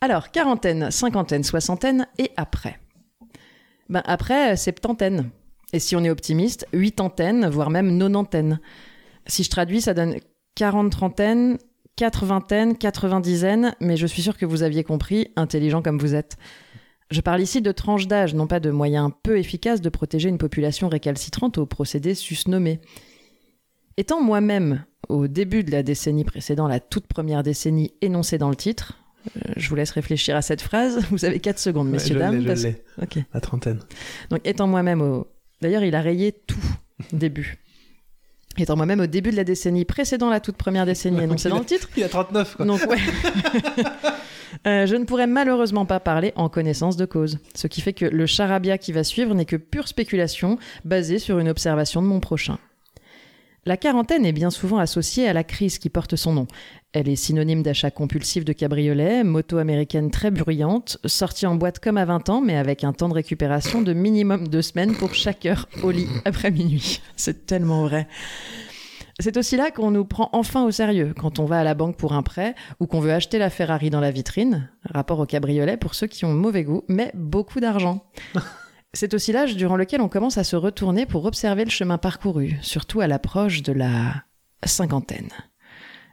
Alors, quarantaine, cinquantaine, soixantaine et après? Ben, après, septantaine. Et si on est optimiste, huitantaine, voire même nonantaine. Si je traduis, ça donne quarante trentaine, quatre-vingtaine, quatre-vingt-dizaine, mais je suis sûr que vous aviez compris, intelligent comme vous êtes. Je parle ici de tranches d'âge, non pas de moyens peu efficaces de protéger une population récalcitrante aux procédés susnommés. Étant moi-même au début de la décennie précédant la toute première décennie énoncée dans le titre, euh, je vous laisse réfléchir à cette phrase. [laughs] Vous avez 4 secondes, Ouais, messieurs, je dames. je parce- l'ai. Ok. La trentaine. Donc, étant moi-même au. D'ailleurs, il a rayé tout début. Étant moi-même au début de la décennie précédant la toute première décennie énoncée dans le titre, Il a 39, quoi. donc ouais. [laughs] Euh, je ne pourrais malheureusement pas parler en connaissance de cause. Ce qui fait que le charabia qui va suivre n'est que pure spéculation basée sur une observation de mon prochain. La quarantaine est bien souvent associée à la crise qui porte son nom. Elle est synonyme d'achat compulsif de cabriolet, moto américaine très bruyante, sortie en boîte comme à 20 ans, mais avec un temps de récupération de minimum deux semaines pour chaque heure au lit après minuit. [laughs] C'est tellement vrai. C'est aussi là qu'on nous prend enfin au sérieux quand on va à la banque pour un prêt ou qu'on veut acheter la Ferrari dans la vitrine, rapport au cabriolet pour ceux qui ont mauvais goût, mais beaucoup d'argent. C'est aussi l'âge durant lequel on commence à se retourner pour observer le chemin parcouru, surtout à l'approche de la cinquantaine.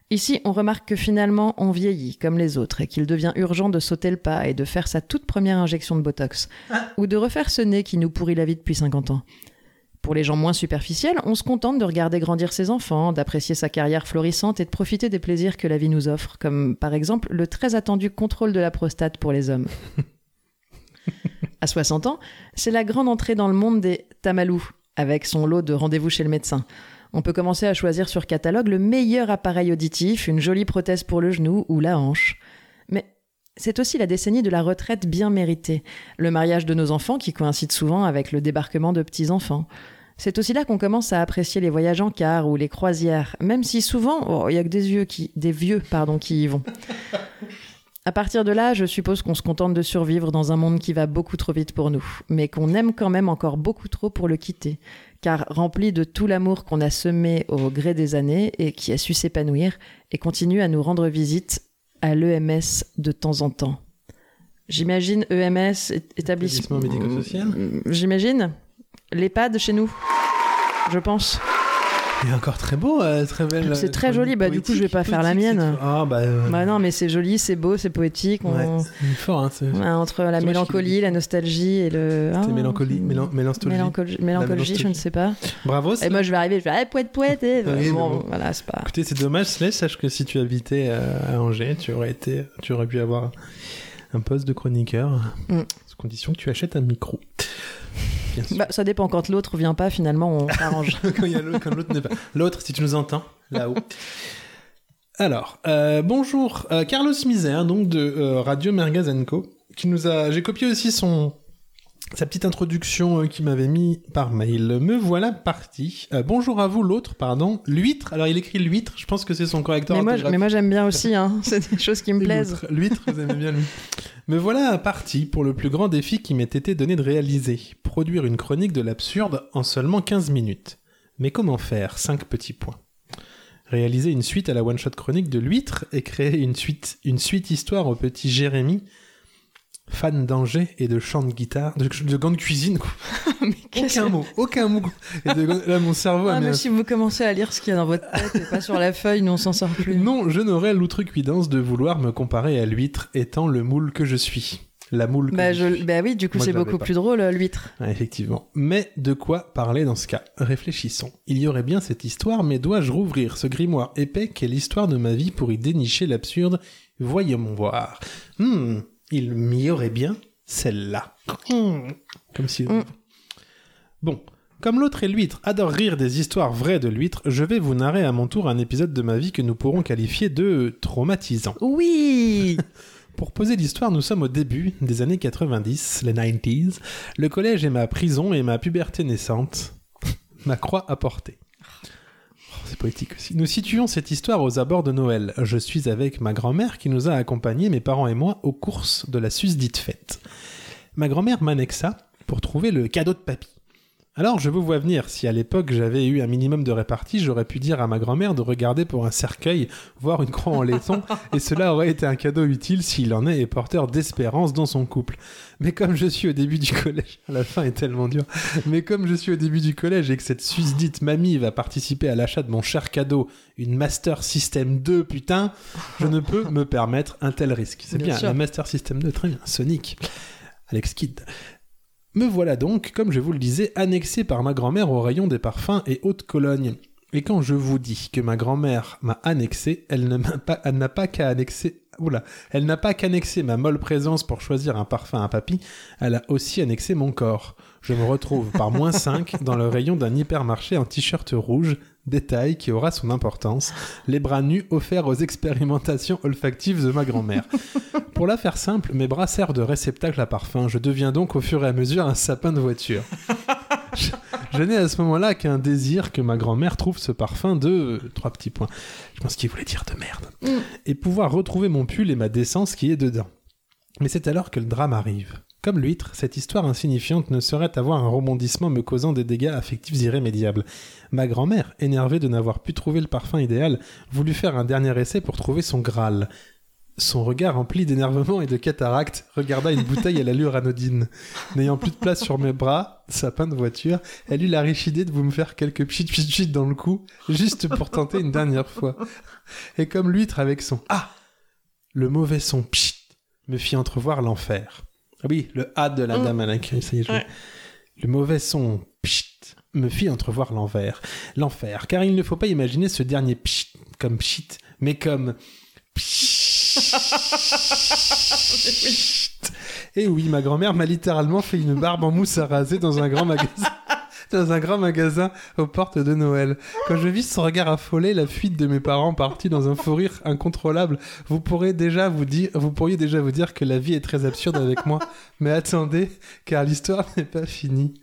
Ici, on remarque que finalement, on vieillit comme les autres et qu'il devient urgent de sauter le pas et de faire sa toute première injection de Botox. Ou de refaire ce nez qui nous pourrit la vie depuis 50 ans. Pour les gens moins superficiels, on se contente de regarder grandir ses enfants, d'apprécier sa carrière florissante et de profiter des plaisirs que la vie nous offre, comme par exemple le très attendu contrôle de la prostate pour les hommes. [laughs] à 60 ans, c'est la grande entrée dans le monde des tamalous, avec son lot de rendez-vous chez le médecin. On peut commencer à choisir sur catalogue le meilleur appareil auditif, une jolie prothèse pour le genou ou la hanche. Mais c'est aussi la décennie de la retraite bien méritée, le mariage de nos enfants qui coïncide souvent avec le débarquement de petits-enfants. C'est aussi là qu'on commence à apprécier les voyages en car ou les croisières, même si souvent, oh, il y a que des vieux qui y vont. [laughs] À partir de là, je suppose qu'on se contente de survivre dans un monde qui va beaucoup trop vite pour nous, mais qu'on aime quand même encore beaucoup trop pour le quitter, car rempli de tout l'amour qu'on a semé au gré des années et qui a su s'épanouir et continue à nous rendre visite à l'EMS de temps en temps. J'imagine EMS, établissement Établissement médico-social. J'imagine l'EHPAD chez nous, je pense. Il est encore très beau, euh, très belle. C'est euh, très joli, bah, du coup, je vais pas faire la mienne. Ah, bah. euh, Bah non, mais c'est joli, c'est beau, c'est poétique. on- Ouais, c'est fort, hein. Ouais, entre la qui mélancolie, la nostalgie et le. C'était Ah, mélancolie, mélan- mélanstologie. mélancol- mélancolgie, je ne sais pas. Bravo. Et moi, je vais arriver, je vais ah, poète, poète. Et... Oui, mais bon, bon. voilà, c'est pas. Écoutez, c'est dommage, Slash, sache que si tu habitais à Angers, tu aurais été, tu aurais pu avoir un poste de chroniqueur, Mm. sous condition que tu achètes un micro. Bah, ça dépend. Quand l'autre vient pas, finalement, on [laughs] s'arrange. quand l'autre, n'est pas. L'autre, si tu nous entends, là-haut. Alors, euh, bonjour, euh, Carlos Misère, donc de euh, Radio Mergazenco, qui nous a. J'ai copié aussi son sa petite introduction qu'il m'avait mis par mail. Me voilà parti. Bonjour à vous, l'autre, pardon. L'huître. Alors, il écrit l'huître. Je pense que c'est son correcteur. mais, moi, mais moi, j'aime bien aussi. Hein. [laughs] C'est des choses qui me plaisent. L'huître, L'huître, vous aimez bien lui. Me voilà parti pour le plus grand défi qui m'ait été donné de réaliser. Produire une chronique de l'absurde en seulement 15 minutes. Mais comment faire? Cinq petits points. Réaliser une suite à la one-shot chronique de l'huître et créer une suite, une suite histoire au petit Jérémy, fan d'Angers et de chant de guitare, de, de gants de cuisine. [laughs] Mais Aucun mot, aucun mot. Et de- là, mon cerveau a Ah, mis mais un si vous commencez à lire ce qu'il y a dans votre tête et pas sur la feuille, nous on s'en sort plus. Non, je n'aurais l'outrecuidance de vouloir me comparer à l'huître étant le moule que je suis. La moule que Bah, je je... suis. bah oui, du coup, c'est beaucoup plus drôle, euh, l'huître. Ah, effectivement. Mais de quoi parler dans ce cas? Réfléchissons. Il y aurait bien cette histoire, mais dois-je rouvrir ce grimoire épais qu'est l'histoire de ma vie pour y dénicher l'absurde? Voyons voir. Hmm, il m'y aurait bien celle-là. Hmm, Comme si... Hmm. Bon. Comme l'autre et l'huître adore rire des histoires vraies de l'huître, je vais vous narrer à mon tour un épisode de ma vie que nous pourrons qualifier de traumatisant. Oui [laughs] Pour poser l'histoire, nous sommes au début des années 90, les 90s. Le collège est ma prison et ma puberté naissante, [laughs] ma croix. Oh, c'est poétique aussi. Nous situons cette histoire aux abords de Noël. Je suis avec ma grand-mère qui nous a accompagnés, mes parents et moi, aux courses de la susdite fête. Ma grand-mère m'annexa pour trouver le cadeau de papy. Alors je vous vois venir, si à l'époque j'avais eu un minimum de répartie, j'aurais pu dire à ma grand-mère de regarder pour un cercueil, voire une croix en laiton, et cela aurait été un cadeau utile s'il en est et porteur d'espérance dans son couple. Mais comme je suis au début du collège, [laughs] la fin est tellement dure, mais comme je suis au début du collège et que cette susdite mamie va participer à l'achat de mon cher cadeau, une Master System 2, putain, je ne peux me permettre un tel risque. C'est Bien bien, la Master System 2, très bien, Sonic. Alex Kidd. Me voilà donc, comme je vous le disais, annexé par ma grand-mère au rayon des parfums et haute Cologne. Et quand je vous dis que ma grand-mère m'a annexé, elle n'a pas qu'à annexer, elle n'a pas ma molle présence pour choisir un parfum à papy, elle a aussi annexé mon corps. Je me retrouve par moins 5 dans le rayon d'un hypermarché en t-shirt rouge, détail qui aura son importance, les bras nus offerts aux expérimentations olfactives de ma grand-mère. [laughs] Pour la faire simple, mes bras servent de réceptacle à parfum. Je deviens donc au fur et à mesure un sapin de voiture. [laughs] je je n'ai à ce moment-là qu'un désir que ma grand-mère trouve ce parfum de... euh, Trois petits points. Je pense qu'il voulait dire de merde. Mm. Et pouvoir retrouver mon pull et ma décence qui est dedans. Mais c'est alors que le drame arrive. Comme l'huître, cette histoire insignifiante ne saurait avoir un rebondissement me causant des dégâts affectifs irrémédiables. Ma grand-mère, énervée de n'avoir pu trouver le parfum idéal, voulut faire un dernier essai pour trouver son Graal. Son regard rempli d'énervement et de cataracte regarda une bouteille à l'allure anodine. N'ayant plus de place sur mes bras, sapin de voiture, elle eut la riche idée de vous me faire quelques pchit pchit pchit dans le cou, juste pour tenter une dernière fois. Et comme l'huître avec son Ah Le mauvais son pchit me fit entrevoir l'enfer. Ah oui, le A de la Mm. dame à l'accueil, ça y est, je- Ouais. Le mauvais son pchit me fit entrevoir l'envers. L'enfer, car il ne faut pas imaginer ce dernier pchit comme pchit, mais comme Et [laughs] oui, ma grand-mère m'a littéralement fait une barbe en mousse à raser dans un grand magasin. Dans un grand magasin aux portes de Noël. Quand je vis son regard affolé, la fuite de mes parents partis dans un fou rire incontrôlable, vous pourrez déjà vous dire, vous pourriez déjà vous dire que la vie est très absurde avec moi. Mais attendez, car l'histoire n'est pas finie.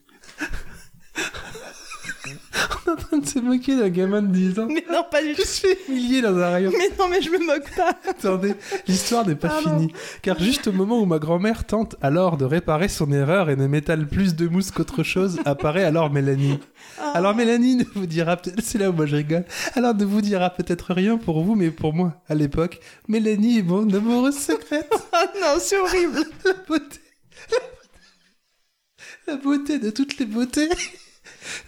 En train de se moquer d'un gamin de 10 ans Mais non, pas du tout. se fait humilier dans un rayon. Mais non, mais je me moque pas. Attendez, l'histoire n'est pas Pardon. finie. Car juste au moment où ma grand-mère tente alors de réparer son erreur et ne m'étale plus de mousse qu'autre chose, [laughs] apparaît alors Mélanie. Ah. Alors Mélanie ne vous dira peut-être, c'est là où moi je rigole, alors ne vous dira peut-être rien pour vous, mais pour moi, à l'époque, Mélanie est mon amoureuse secrète. [laughs] Ah non, c'est horrible. La beauté. La beauté de toutes les beautés.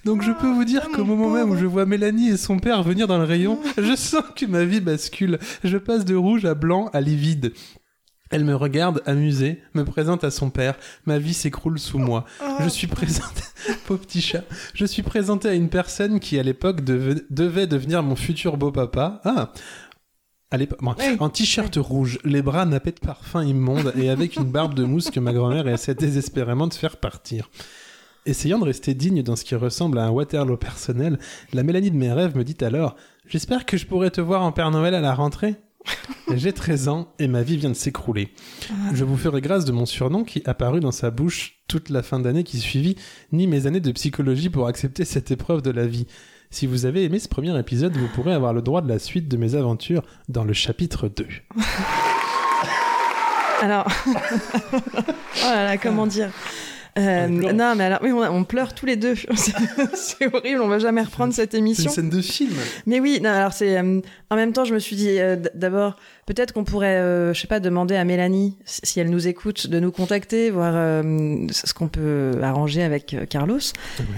Donc je peux vous dire qu'au moment même où je vois Mélanie et son père venir dans le rayon, [laughs] je sens que ma vie bascule. Je passe de rouge à blanc à livide. Elle me regarde, amusée, me présente à son père. Ma vie s'écroule sous moi. Je suis présenté, [laughs] pauvre petit chat, je suis présenté à une personne qui, à l'époque, deve- devait devenir mon futur beau-papa. Ah à l'époque, bon, Oui. en t-shirt rouge, les bras nappés de parfum immonde et avec une barbe de mousse que ma grand-mère essaie désespérément de faire partir. Essayant de rester digne dans ce qui ressemble à un Waterloo personnel, la Mélanie de mes rêves me dit alors J'espère que je pourrai te voir en Père Noël à la rentrée. [laughs] J'ai 13 ans et ma vie vient de s'écrouler. Je vous ferai grâce de mon surnom qui apparut dans sa bouche toute la fin d'année qui suivit, ni mes années de psychologie pour accepter cette épreuve de la vie. Si vous avez aimé ce premier épisode, vous pourrez avoir le droit de la suite de mes aventures dans le chapitre 2. Alors, [laughs] oh là là, comment dire? Euh, pleure. non, mais alors, oui, on, on pleure tous les deux. [laughs] C'est horrible, on va jamais reprendre cette C'est une émission. scène de film. Mais oui, non, alors c'est. euh, en même temps, je me suis dit, euh, d'abord, peut-être qu'on pourrait, euh, je sais pas, demander à Mélanie, si elle nous écoute, de nous contacter, voir euh, ce qu'on peut arranger avec euh, Carlos.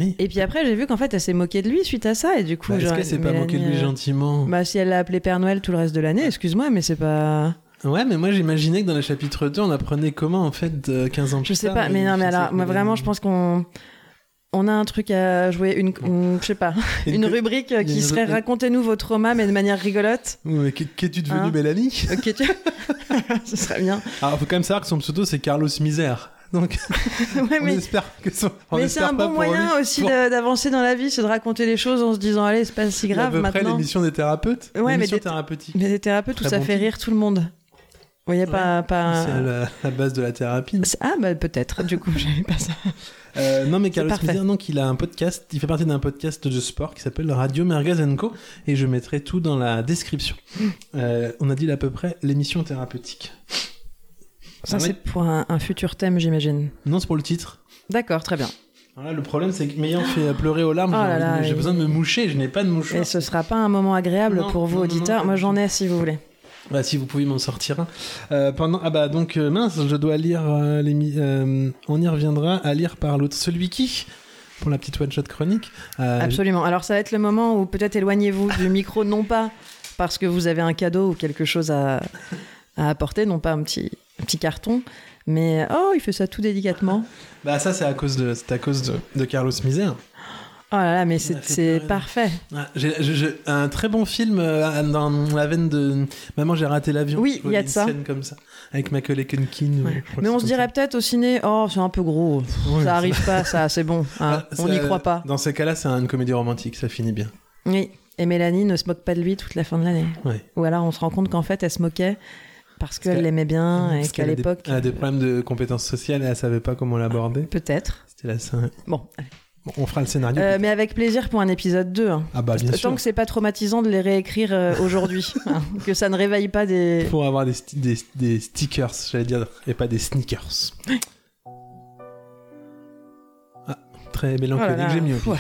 Oui. Et puis après, j'ai vu qu'en fait, elle s'est moquée de lui suite à ça, et du coup, Bah, Est-ce qu'elle s'est pas moquée de lui gentiment? Bah, si elle l'a appelé Père Noël tout le reste de l'année, excuse-moi, mais c'est pas. Ouais, mais moi j'imaginais que dans le chapitre 2, on apprenait comment en fait de 15 ans plus Je sais tard, pas, mais non, mais alors, moi vraiment, je pense qu'on. On a un truc à jouer, une, une- je sais pas, [laughs] Une une que- rubrique qui une serait racontez-nous vos traumas, mais de manière rigolote. Qu'est- Qu'es-tu devenu Hein Mélanie? Ok, tu... [laughs] ce serait bien. Alors, faut quand même savoir que son pseudo c'est Carlos Misère. Donc, [laughs] Ouais, on mais espère que son. on mais c'est un bon moyen lui. aussi Pour- d'avancer dans la vie, c'est de raconter les choses en se disant allez, c'est pas si à grave peu près maintenant. l'émission des thérapeutes. Ouais, mais l'émission des- thérapeutique. Mais des thérapeutes où Très ça bon fait rire tout le monde. Vous voyez, pas. pas... C'est la, la base de la thérapie. Ah, bah peut-être, du coup, [laughs] j'avais pas ça. Euh, non, mais Carlos parfait. Misère, donc il a un podcast, il fait partie d'un podcast de sport qui s'appelle Radio Merguez Co. Et je mettrai tout dans la description. Hmm. Euh, on a dit à peu près l'émission thérapeutique. Ça, Ah ouais c'est pour un, un futur thème, j'imagine. Non, c'est pour le titre. D'accord, très bien. Voilà, le problème, c'est que m'ayant fait pleurer aux larmes, Oh j'ai besoin de me moucher, je n'ai pas de mouchoir. Et ce sera pas un moment agréable Non, pour vous, non, non, auditeurs. non, Moi, j'en ai si vous voulez. Bah, si vous pouvez m'en sortir un. Euh, pendant... Ah bah donc, euh, mince, je dois lire euh, les... euh, on y reviendra à lire par l'autre. Celui qui Pour la petite one-shot chronique. Absolument. Alors, ça va être le moment où peut-être éloignez-vous du micro, non pas parce que vous avez un cadeau ou quelque chose à, à apporter, non pas un petit, un petit carton, mais oh, il fait ça tout délicatement. Bah ça, c'est à cause de, à cause de, de Carlos Misère. Oh là là, mais m'a c'est parfait. Ah, un très bon film euh, dans la veine de Maman, j'ai raté l'avion. Oui, il y a de ça. scène comme ça. Avec Macaulay Culkin. ou- Ouais. Mais on se dirait peut-être au ciné, oh, c'est un peu gros. Ouais, ça arrive pas, ça, c'est bon. hein. Ah, on n'y croit pas. Dans ces cas-là, c'est une comédie romantique, ça finit bien. Oui. Et Mélanie ne se moque pas de lui toute la fin de l'année. Ouais. Ou alors on se rend compte qu'en fait, elle se moquait parce qu'elle qu'elle- l'aimait bien et qu'à l'époque. Elle a des problèmes de compétences sociales et elle savait pas comment l'aborder. Peut-être. C'était la scène. Bon. Bon, on fera le scénario. Euh, mais avec plaisir pour un épisode 2. hein. Ah bah bien Tant sûr. que c'est pas traumatisant de les réécrire euh, [laughs] aujourd'hui. hein. Que ça ne réveille pas des. Pour avoir des, sti- des, des stickers, j'allais dire, et pas des sneakers. Ah, très Oh mélancolique, là. j'ai pif. Ouais.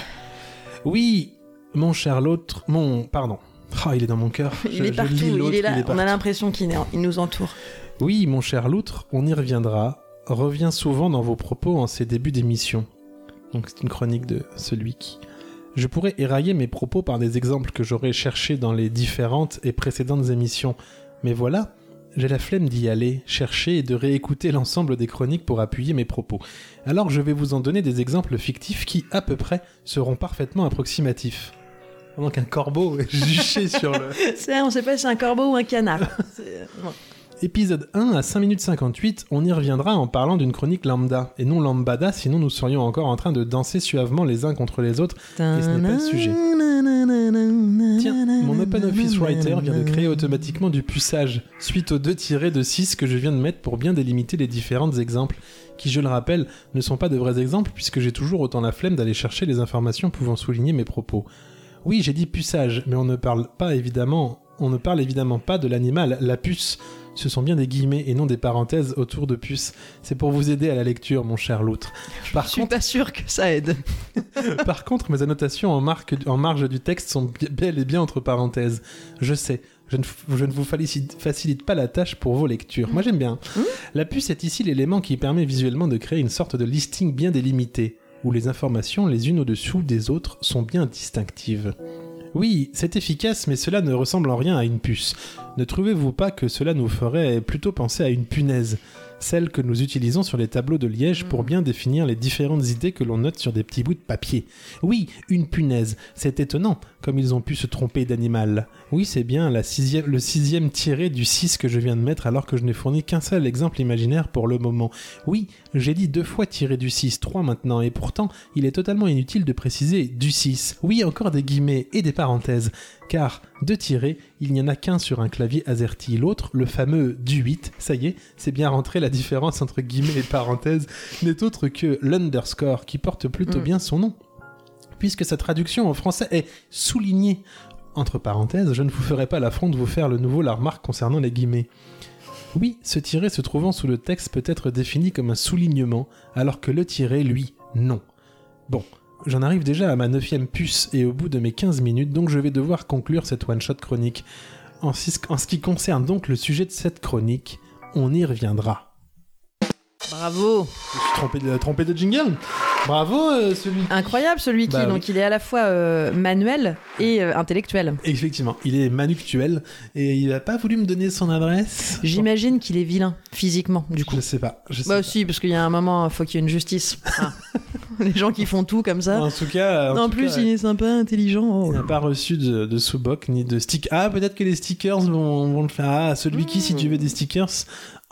Oui, mon cher l'autre, mon... Pardon. Ah, il est dans mon cœur. [laughs] Il Je- est je partout, lis il est là. on a l'impression qu'il il nous entoure. Oui, mon cher loutre, on y reviendra. Revient souvent dans vos propos en ces débuts d'émission. Donc c'est une chronique de celui qui. Je pourrais érailler mes propos par des exemples que j'aurais cherchés dans les différentes et précédentes émissions. Mais voilà, j'ai la flemme d'y aller, chercher et de réécouter l'ensemble des chroniques pour appuyer mes propos. Alors je vais vous en donner des exemples fictifs qui, à peu près, seront parfaitement approximatifs. Pendant qu'un corbeau est juché sur le... [laughs] C'est- on sait pas si c'est un corbeau ou un canard. [laughs] Épisode 1 à 5 minutes 58, on y reviendra en parlant d'une chronique lambda, et non lambada, sinon nous serions encore en train de danser suavement les uns contre les autres. Et ce n'est pas le sujet. Tiens, mon OpenOffice Writer vient de créer automatiquement du puçage, suite aux deux tirés de 6 que je viens de mettre pour bien délimiter les différents exemples, qui, je le rappelle, ne sont pas de vrais exemples puisque j'ai toujours autant la flemme d'aller chercher les informations pouvant souligner mes propos. Oui, j'ai dit puçage, mais on ne parle pas évidemment, on ne parle évidemment pas de l'animal, la puce. Ce sont bien des guillemets et non des parenthèses autour de puce. C'est pour vous aider à la lecture, mon cher loutre. Par Je suis pas sûr que ça aide. [laughs] par contre, mes annotations en, marque- en marge du texte sont bel et bien entre parenthèses. Je sais, je ne, je ne vous facilite pas la tâche pour vos lectures. Moi j'aime bien. La puce est ici l'élément qui permet visuellement de créer une sorte de listing bien délimité, où les informations les unes au-dessous des autres sont bien distinctives. Oui, c'est efficace, mais cela ne ressemble en rien à une puce. Ne trouvez-vous pas que cela nous ferait plutôt penser à une punaise Celle que nous utilisons sur les tableaux de liège pour bien définir les différentes idées que l'on note sur des petits bouts de papier? Oui, une punaise. C'est étonnant, comme ils ont pu se tromper d'animal. Oui, c'est bien la sixième, le sixième tiré du 6 que je viens de mettre alors que je n'ai fourni qu'un seul exemple imaginaire pour le moment. Oui, j'ai dit deux fois tiré du 6, 3 maintenant, et pourtant, il est totalement inutile de préciser du 6. Oui, encore des guillemets et des parenthèses, car deux tirés, il n'y en a qu'un sur un clavier AZERTY. L'autre, le fameux du 8, ça y est, c'est bien rentré, la différence entre guillemets et parenthèses n'est autre que l'underscore qui porte plutôt Mm. bien son nom. Puisque sa traduction en français est souligné. Entre parenthèses, je ne vous ferai pas l'affront de vous faire le nouveau la remarque concernant les guillemets. Oui, ce tiré se trouvant sous le texte peut être défini comme un soulignement, alors que le tiré, lui, non. Bon, j'en arrive déjà à ma neuvième puce et au bout de mes 15 minutes, donc je vais devoir conclure cette one-shot chronique. En ce qui concerne donc le sujet de cette chronique, on y reviendra. Bravo. Je suis trompé de, trompé de jingle Bravo euh, celui Incroyable celui qui, Bah oui. donc il est à la fois euh, manuel et euh, intellectuel. Effectivement, il est manuctuel et il a pas voulu me donner son adresse. J'imagine qu'il est vilain physiquement, du coup. Je sais pas. Je sais Bah pas. si, parce qu'il y a un moment, faut qu'il y ait une justice. Ah. [laughs] Les gens qui font tout comme ça. En tout cas, en en tout plus, cas, il est sympa, intelligent. oh. Il n'a pas reçu de, de sous-boc ni de stick. Ah, peut-être que les stickers vont, vont le faire. Ah, celui qui, si tu veux des stickers,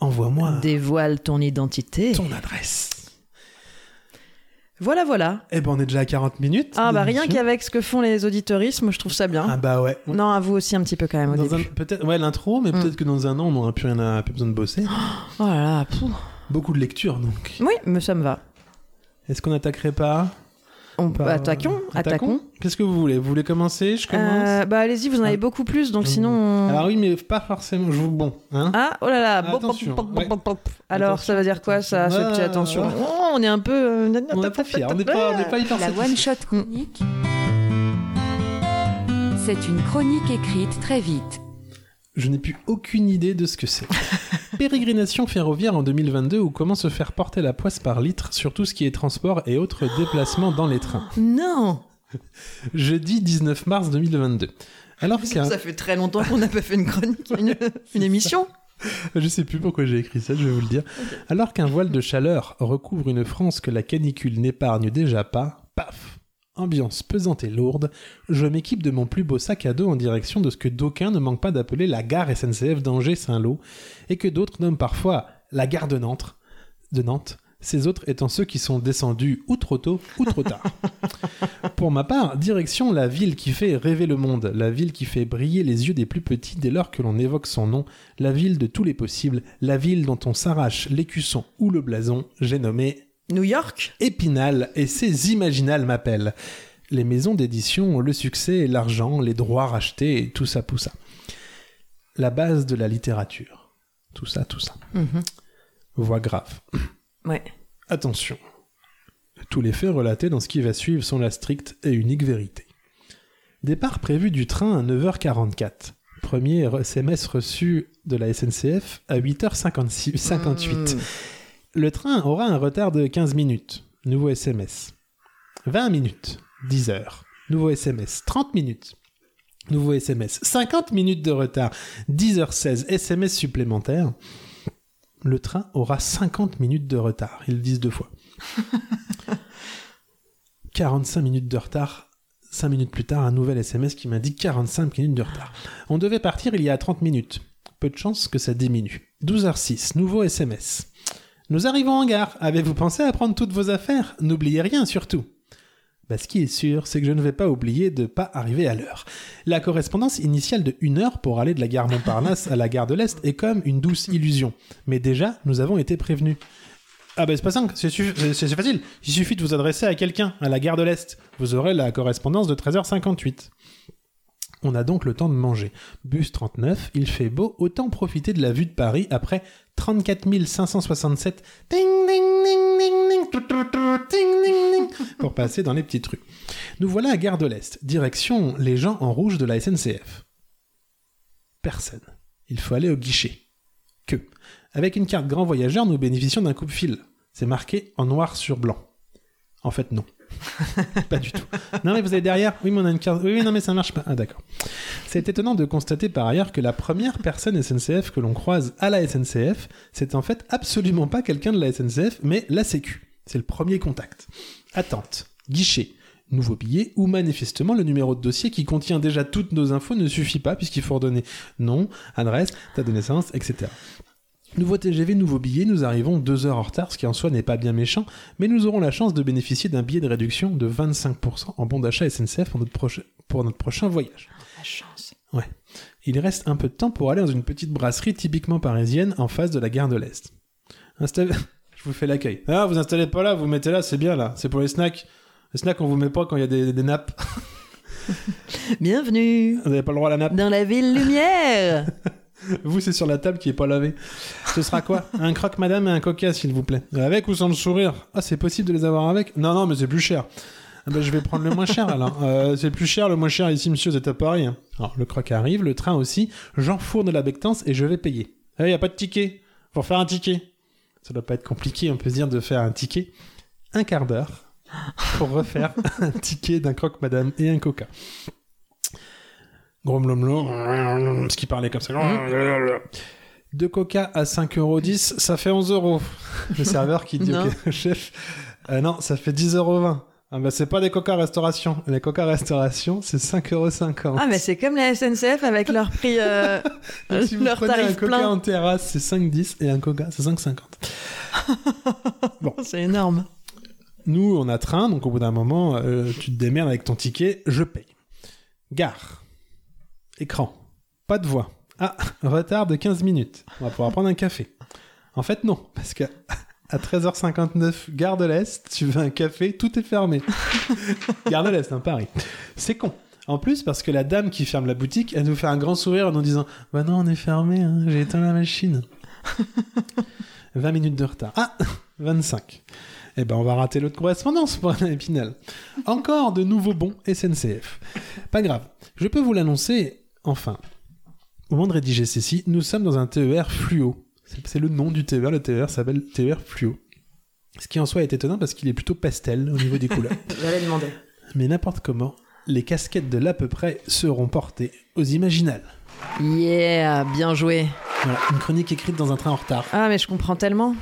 envoie-moi Dévoile ton identité. ton adresse. Voilà, voilà. Eh ben, on est déjà à 40 minutes. Ah bah rien qu'avec ce que font les auditorismes, je trouve ça bien. Ah bah ouais. Non, à vous aussi un petit peu quand même au un- peut-être, ouais, l'intro, mais Mm. peut-être que dans un an, on n'aura plus rien à, plus besoin de bosser. [gasps] Oh là là. Beaucoup de lectures, donc. Oui, mais ça me va. Est-ce qu'on attaquerait pas On, Par- attaquons, attaquons. Qu'est-ce que vous voulez? Vous voulez commencer? Je commence? Euh, bah allez-y, vous en avez Ah. beaucoup plus, donc sinon. on- Alors oui, mais pas forcément. Je vous bon, hein Ah, oh là là. bop, Attention, bop, bop, ouais. bop, bop. Alors, ça veut dire quoi, ça, ce Attention. petit Ah, attention? Ah. Oh, On est un peu. euh, On n'est pas fiers, on n'est pas, on n'est pas hyper La one shot chronique. C'est une chronique écrite très vite. Je n'ai plus aucune idée de ce que c'est. [laughs] Pérégrination ferroviaire en 2022 ou comment se faire porter la poisse par litre sur tout ce qui est transport et autres déplacements dans les trains. Non [laughs] Jeudi 19 mars 2022. Alors qu'un... Ça fait très longtemps qu'on n'a pas fait une chronique, une, [laughs] une émission. Je sais plus pourquoi j'ai écrit ça, je vais vous le dire. Alors qu'un voile de chaleur recouvre une France que la canicule n'épargne déjà pas, paf Ambiance pesante et lourde, je m'équipe de mon plus beau sac à dos en direction de ce que d'aucuns ne manquent pas d'appeler la gare SNCF d'Angers-Saint-Lô, et que d'autres nomment parfois la gare de Nantes, de Nantes, ces autres étant ceux qui sont descendus ou trop tôt ou trop tard. [laughs] Pour ma part, direction la ville qui fait rêver le monde, la ville qui fait briller les yeux des plus petits dès lors que l'on évoque son nom, la ville de tous les possibles, la ville dont on s'arrache l'écusson ou le blason, j'ai nommé New York Épinal et ses Imaginales m'appellent. Les maisons d'édition ont le succès, l'argent, les droits rachetés et tout ça, tout ça. La base de la littérature. Tout ça, tout ça. Voix grave. Ouais. Attention. Tous les faits relatés dans ce qui va suivre sont la stricte et unique vérité. Départ prévu du train à 9h44. Premier SMS reçu de la SNCF à 8h58. 58. Le train aura un retard de 15 minutes. Nouveau SMS. 20 minutes. 10 heures. Nouveau SMS. 30 minutes. Nouveau SMS. 50 minutes de retard. 10h16. SMS supplémentaire. Le train aura 50 minutes de retard. Ils le disent deux fois. [laughs] 45 minutes de retard. 5 minutes plus tard, un nouvel SMS qui m'indique 45 minutes de retard. On devait partir il y a 30 minutes. Peu de chance que ça diminue. 12h06, nouveau SMS. Nous arrivons en gare. Avez-vous pensé à prendre toutes vos affaires? N'oubliez rien surtout. Bah, ce qui est sûr, c'est que je ne vais pas oublier de pas arriver à l'heure. La correspondance initiale de 1 heure pour aller de la gare Montparnasse à la gare de l'Est est comme une douce illusion. Mais déjà, nous avons été prévenus. Ah ben c'est pas simple, c'est facile. Il suffit de vous adresser à quelqu'un à la gare de l'Est. Vous aurez la correspondance de 13h58. On a donc le temps de manger. Bus 39, il fait beau, autant profiter de la vue de Paris après 34 567 ding, ding, ding, ding, ding, tout, tout, tout, ding, ding, ding, pour passer dans les petites rues. Nous voilà à Gare de l'Est, direction les gens en rouge de la SNCF. Personne. Il faut aller au guichet. Que. Avec une carte grand voyageur, nous bénéficions d'un coupe-fil. C'est marqué en noir sur blanc. En fait, non. [laughs] pas du tout. Non, mais vous avez derrière Oui, mais on a une carte. Oui, oui, non, mais ça marche pas. Ah, d'accord. C'est étonnant de constater par ailleurs que la première personne SNCF que l'on croise à la SNCF, c'est en fait absolument pas quelqu'un de la SNCF, mais la Sécu. C'est le premier contact. Attente, guichet, nouveau billet ou manifestement le numéro de dossier qui contient déjà toutes nos infos ne suffit pas puisqu'il faut redonner nom, adresse, date de naissance, etc. Nouveau TGV, nouveau billet, nous arrivons deux heures en retard, ce qui en soi n'est pas bien méchant, mais nous aurons la chance de bénéficier d'un billet de réduction de 25% en bon d'achat SNCF pour notre, proche- pour notre prochain voyage. La chance. Ouais. Il reste un peu de temps pour aller dans une petite brasserie typiquement parisienne en face de la gare de l'Est. Installez... [laughs] Je vous fais l'accueil. Ah, vous installez pas là, vous mettez là, c'est bien là. C'est pour les snacks. Les snacks, on vous met pas quand il y a des, des nappes. [laughs] Bienvenue Vous n'avez pas le droit à la nappe. dans la ville lumière. [laughs] [laughs] Vous, c'est sur la table qui est pas lavée. Ce sera quoi? Un croque madame et un coca, s'il vous plaît. Avec ou sans le sourire? Ah, c'est possible de les avoir avec? Non, non, mais c'est plus cher. Ah ben, je vais prendre le moins cher alors. [laughs] Euh, c'est plus cher, le moins cher ici, monsieur, c'est à Paris. hein. Alors, le croque arrive, le train aussi. J'enfourne la bectance et je vais payer. Il n'y a pas de ticket. Faut faire un ticket. Ça doit pas être compliqué, on peut se dire, de faire un ticket. Un quart d'heure pour refaire [laughs] un ticket d'un croque madame et un coca. Gromlomlo, ce qui parlait comme ça. De coca à 5,10€, ça fait 11 euros. Le serveur qui dit Non. ok, [laughs] chef, euh, non, ça fait 10,20€. Ah bah c'est pas des coca restauration. Les coca restauration, c'est 5,50€. Ah, mais c'est comme la SNCF avec leur prix, euh, [laughs] Donc, si vous leur prenez un coca plein. en terrasse, c'est 5,10 et un coca, c'est 5,50. [laughs] C'est énorme. Nous, on a train, donc au bout d'un moment, euh, tu te démerdes avec ton ticket, je paye. Gare. Écran. Pas de voix. Ah, [laughs] retard de 15 minutes. On va pouvoir prendre un café. En fait, non, parce que [laughs] à 13h59, gare de l'Est, tu veux un café, tout est fermé. [laughs] gare de l'Est, hein, Paris. C'est con. En plus, parce que la dame qui ferme la boutique, elle nous fait un grand sourire en nous disant Bah non, on est fermé, hein, j'ai éteint la machine. 20 minutes de retard. Ah 25. Eh ben, on va rater l'autre correspondance pour Épinal. Encore de nouveaux bons SNCF. Pas grave. Je peux vous l'annoncer, enfin. Au moment de rédiger ceci, nous sommes dans un TER fluo. C'est le nom du TER. Le TER s'appelle TER fluo. Ce qui en soi est étonnant parce qu'il est plutôt pastel au niveau des [laughs] couleurs. J'allais demander. Mais n'importe comment, les casquettes de l'à peu près seront portées aux imaginales. Yeah, bien joué. Voilà, une chronique écrite dans un train en retard. Ah, mais je comprends tellement.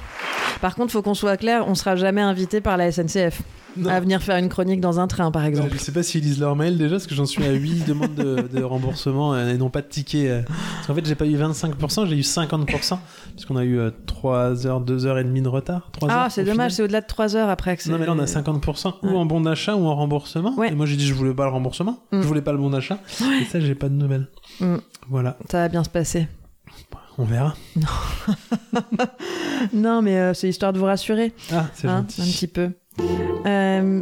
Par contre, faut qu'on soit clair, on sera jamais invité par la SNCF Non. à venir faire une chronique dans un train, par exemple. Je sais pas s'ils lisent leur mail déjà, parce que j'en suis à 8 [laughs] demandes de, de remboursement euh, et non pas de ticket. euh. Parce qu'en fait, j'ai pas eu 25%, j'ai eu 50%, puisqu'on a eu 3 heures, 2 heures et demie de retard. 3 Ah, c'est dommage, c'est au-delà de 3 heures après que. Non, mais là, on a 50% ou en bon d'achat ou en remboursement. Ouais. Et moi, j'ai dit, je voulais pas le remboursement, Mm. je voulais pas le bon d'achat. Et ça, j'ai pas de nouvelles. Mm. Voilà, Ça va bien se passer. on verra. [laughs] Non, mais euh, c'est histoire de vous rassurer, Ah, c'est hein, gentil. un petit peu. Euh,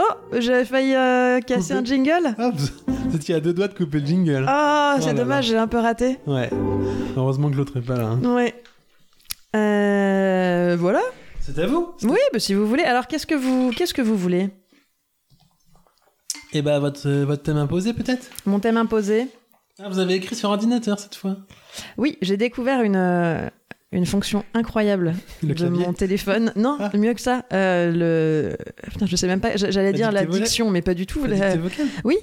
Oh, j'avais failli euh, casser Couper. un jingle. Ah, vous étiez à deux doigts de couper le jingle. Ah, Oh c'est dommage, j'ai un peu raté. Ouais. Heureusement que l'autre est pas là. hein. Ouais. Euh, voilà. C'est à vous Oui, bah, si vous voulez. Alors, qu'est-ce que vous, qu'est-ce que vous voulez? Et bah, votre, votre thème imposé, peut-être? Mon thème imposé. Ah, vous avez écrit sur ordinateur cette fois Oui, j'ai découvert une, euh, une fonction incroyable Le de clavier mon téléphone. Non, Ah. mieux que ça. euh, le... Putain, je sais même pas. J'allais La dire la diction, mais pas du tout. La Oui,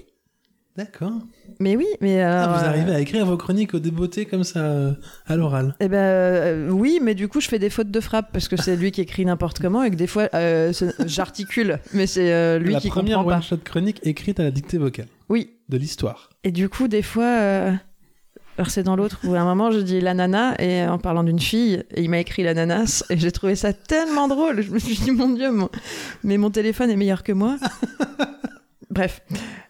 D'accord. mais oui, mais. Ah, alors, vous euh, arrivez à écrire vos chroniques au débeauté comme ça, euh, à l'oral. Eh ben euh, oui, mais du coup je fais des fautes de frappe parce que c'est lui qui écrit n'importe [laughs] comment et que des fois euh, j'articule, mais c'est euh, lui La qui première comprend pas. one-shot chronique écrite à la dictée vocale Oui, de l'histoire. et du coup des fois, euh, alors c'est dans l'autre où à un moment je dis l'ananas et en parlant d'une fille et il m'a écrit l'ananas et j'ai trouvé ça tellement drôle. Je me suis dit mon dieu, mon- mais mon téléphone est meilleur que moi. [laughs] Bref,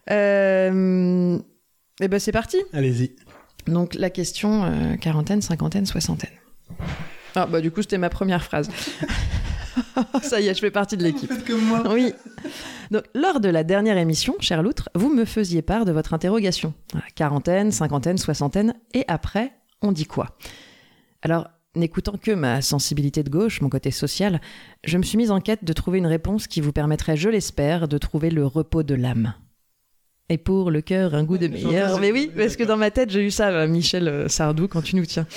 euh, et ben c'est parti. Allez-y. Donc la question euh, quarantaine, cinquantaine, soixantaine. Ah bah du coup c'était ma première phrase. [laughs] Ça y est, je fais partie de l'équipe. Faites comme moi. Oui. Donc lors de la dernière émission, cher Loutre, vous me faisiez part de votre interrogation. Quarantaine, cinquantaine, soixantaine, et après, on dit quoi? Alors, n'écoutant que ma sensibilité de gauche, mon côté social, je me suis mise en quête de trouver une réponse qui vous permettrait, je l'espère, de trouver le repos de l'âme. Et pour le cœur, un goût de meilleur. Mais oui, parce que dans ma tête, j'ai eu ça, euh, Michel euh, Sardou, quand tu nous tiens.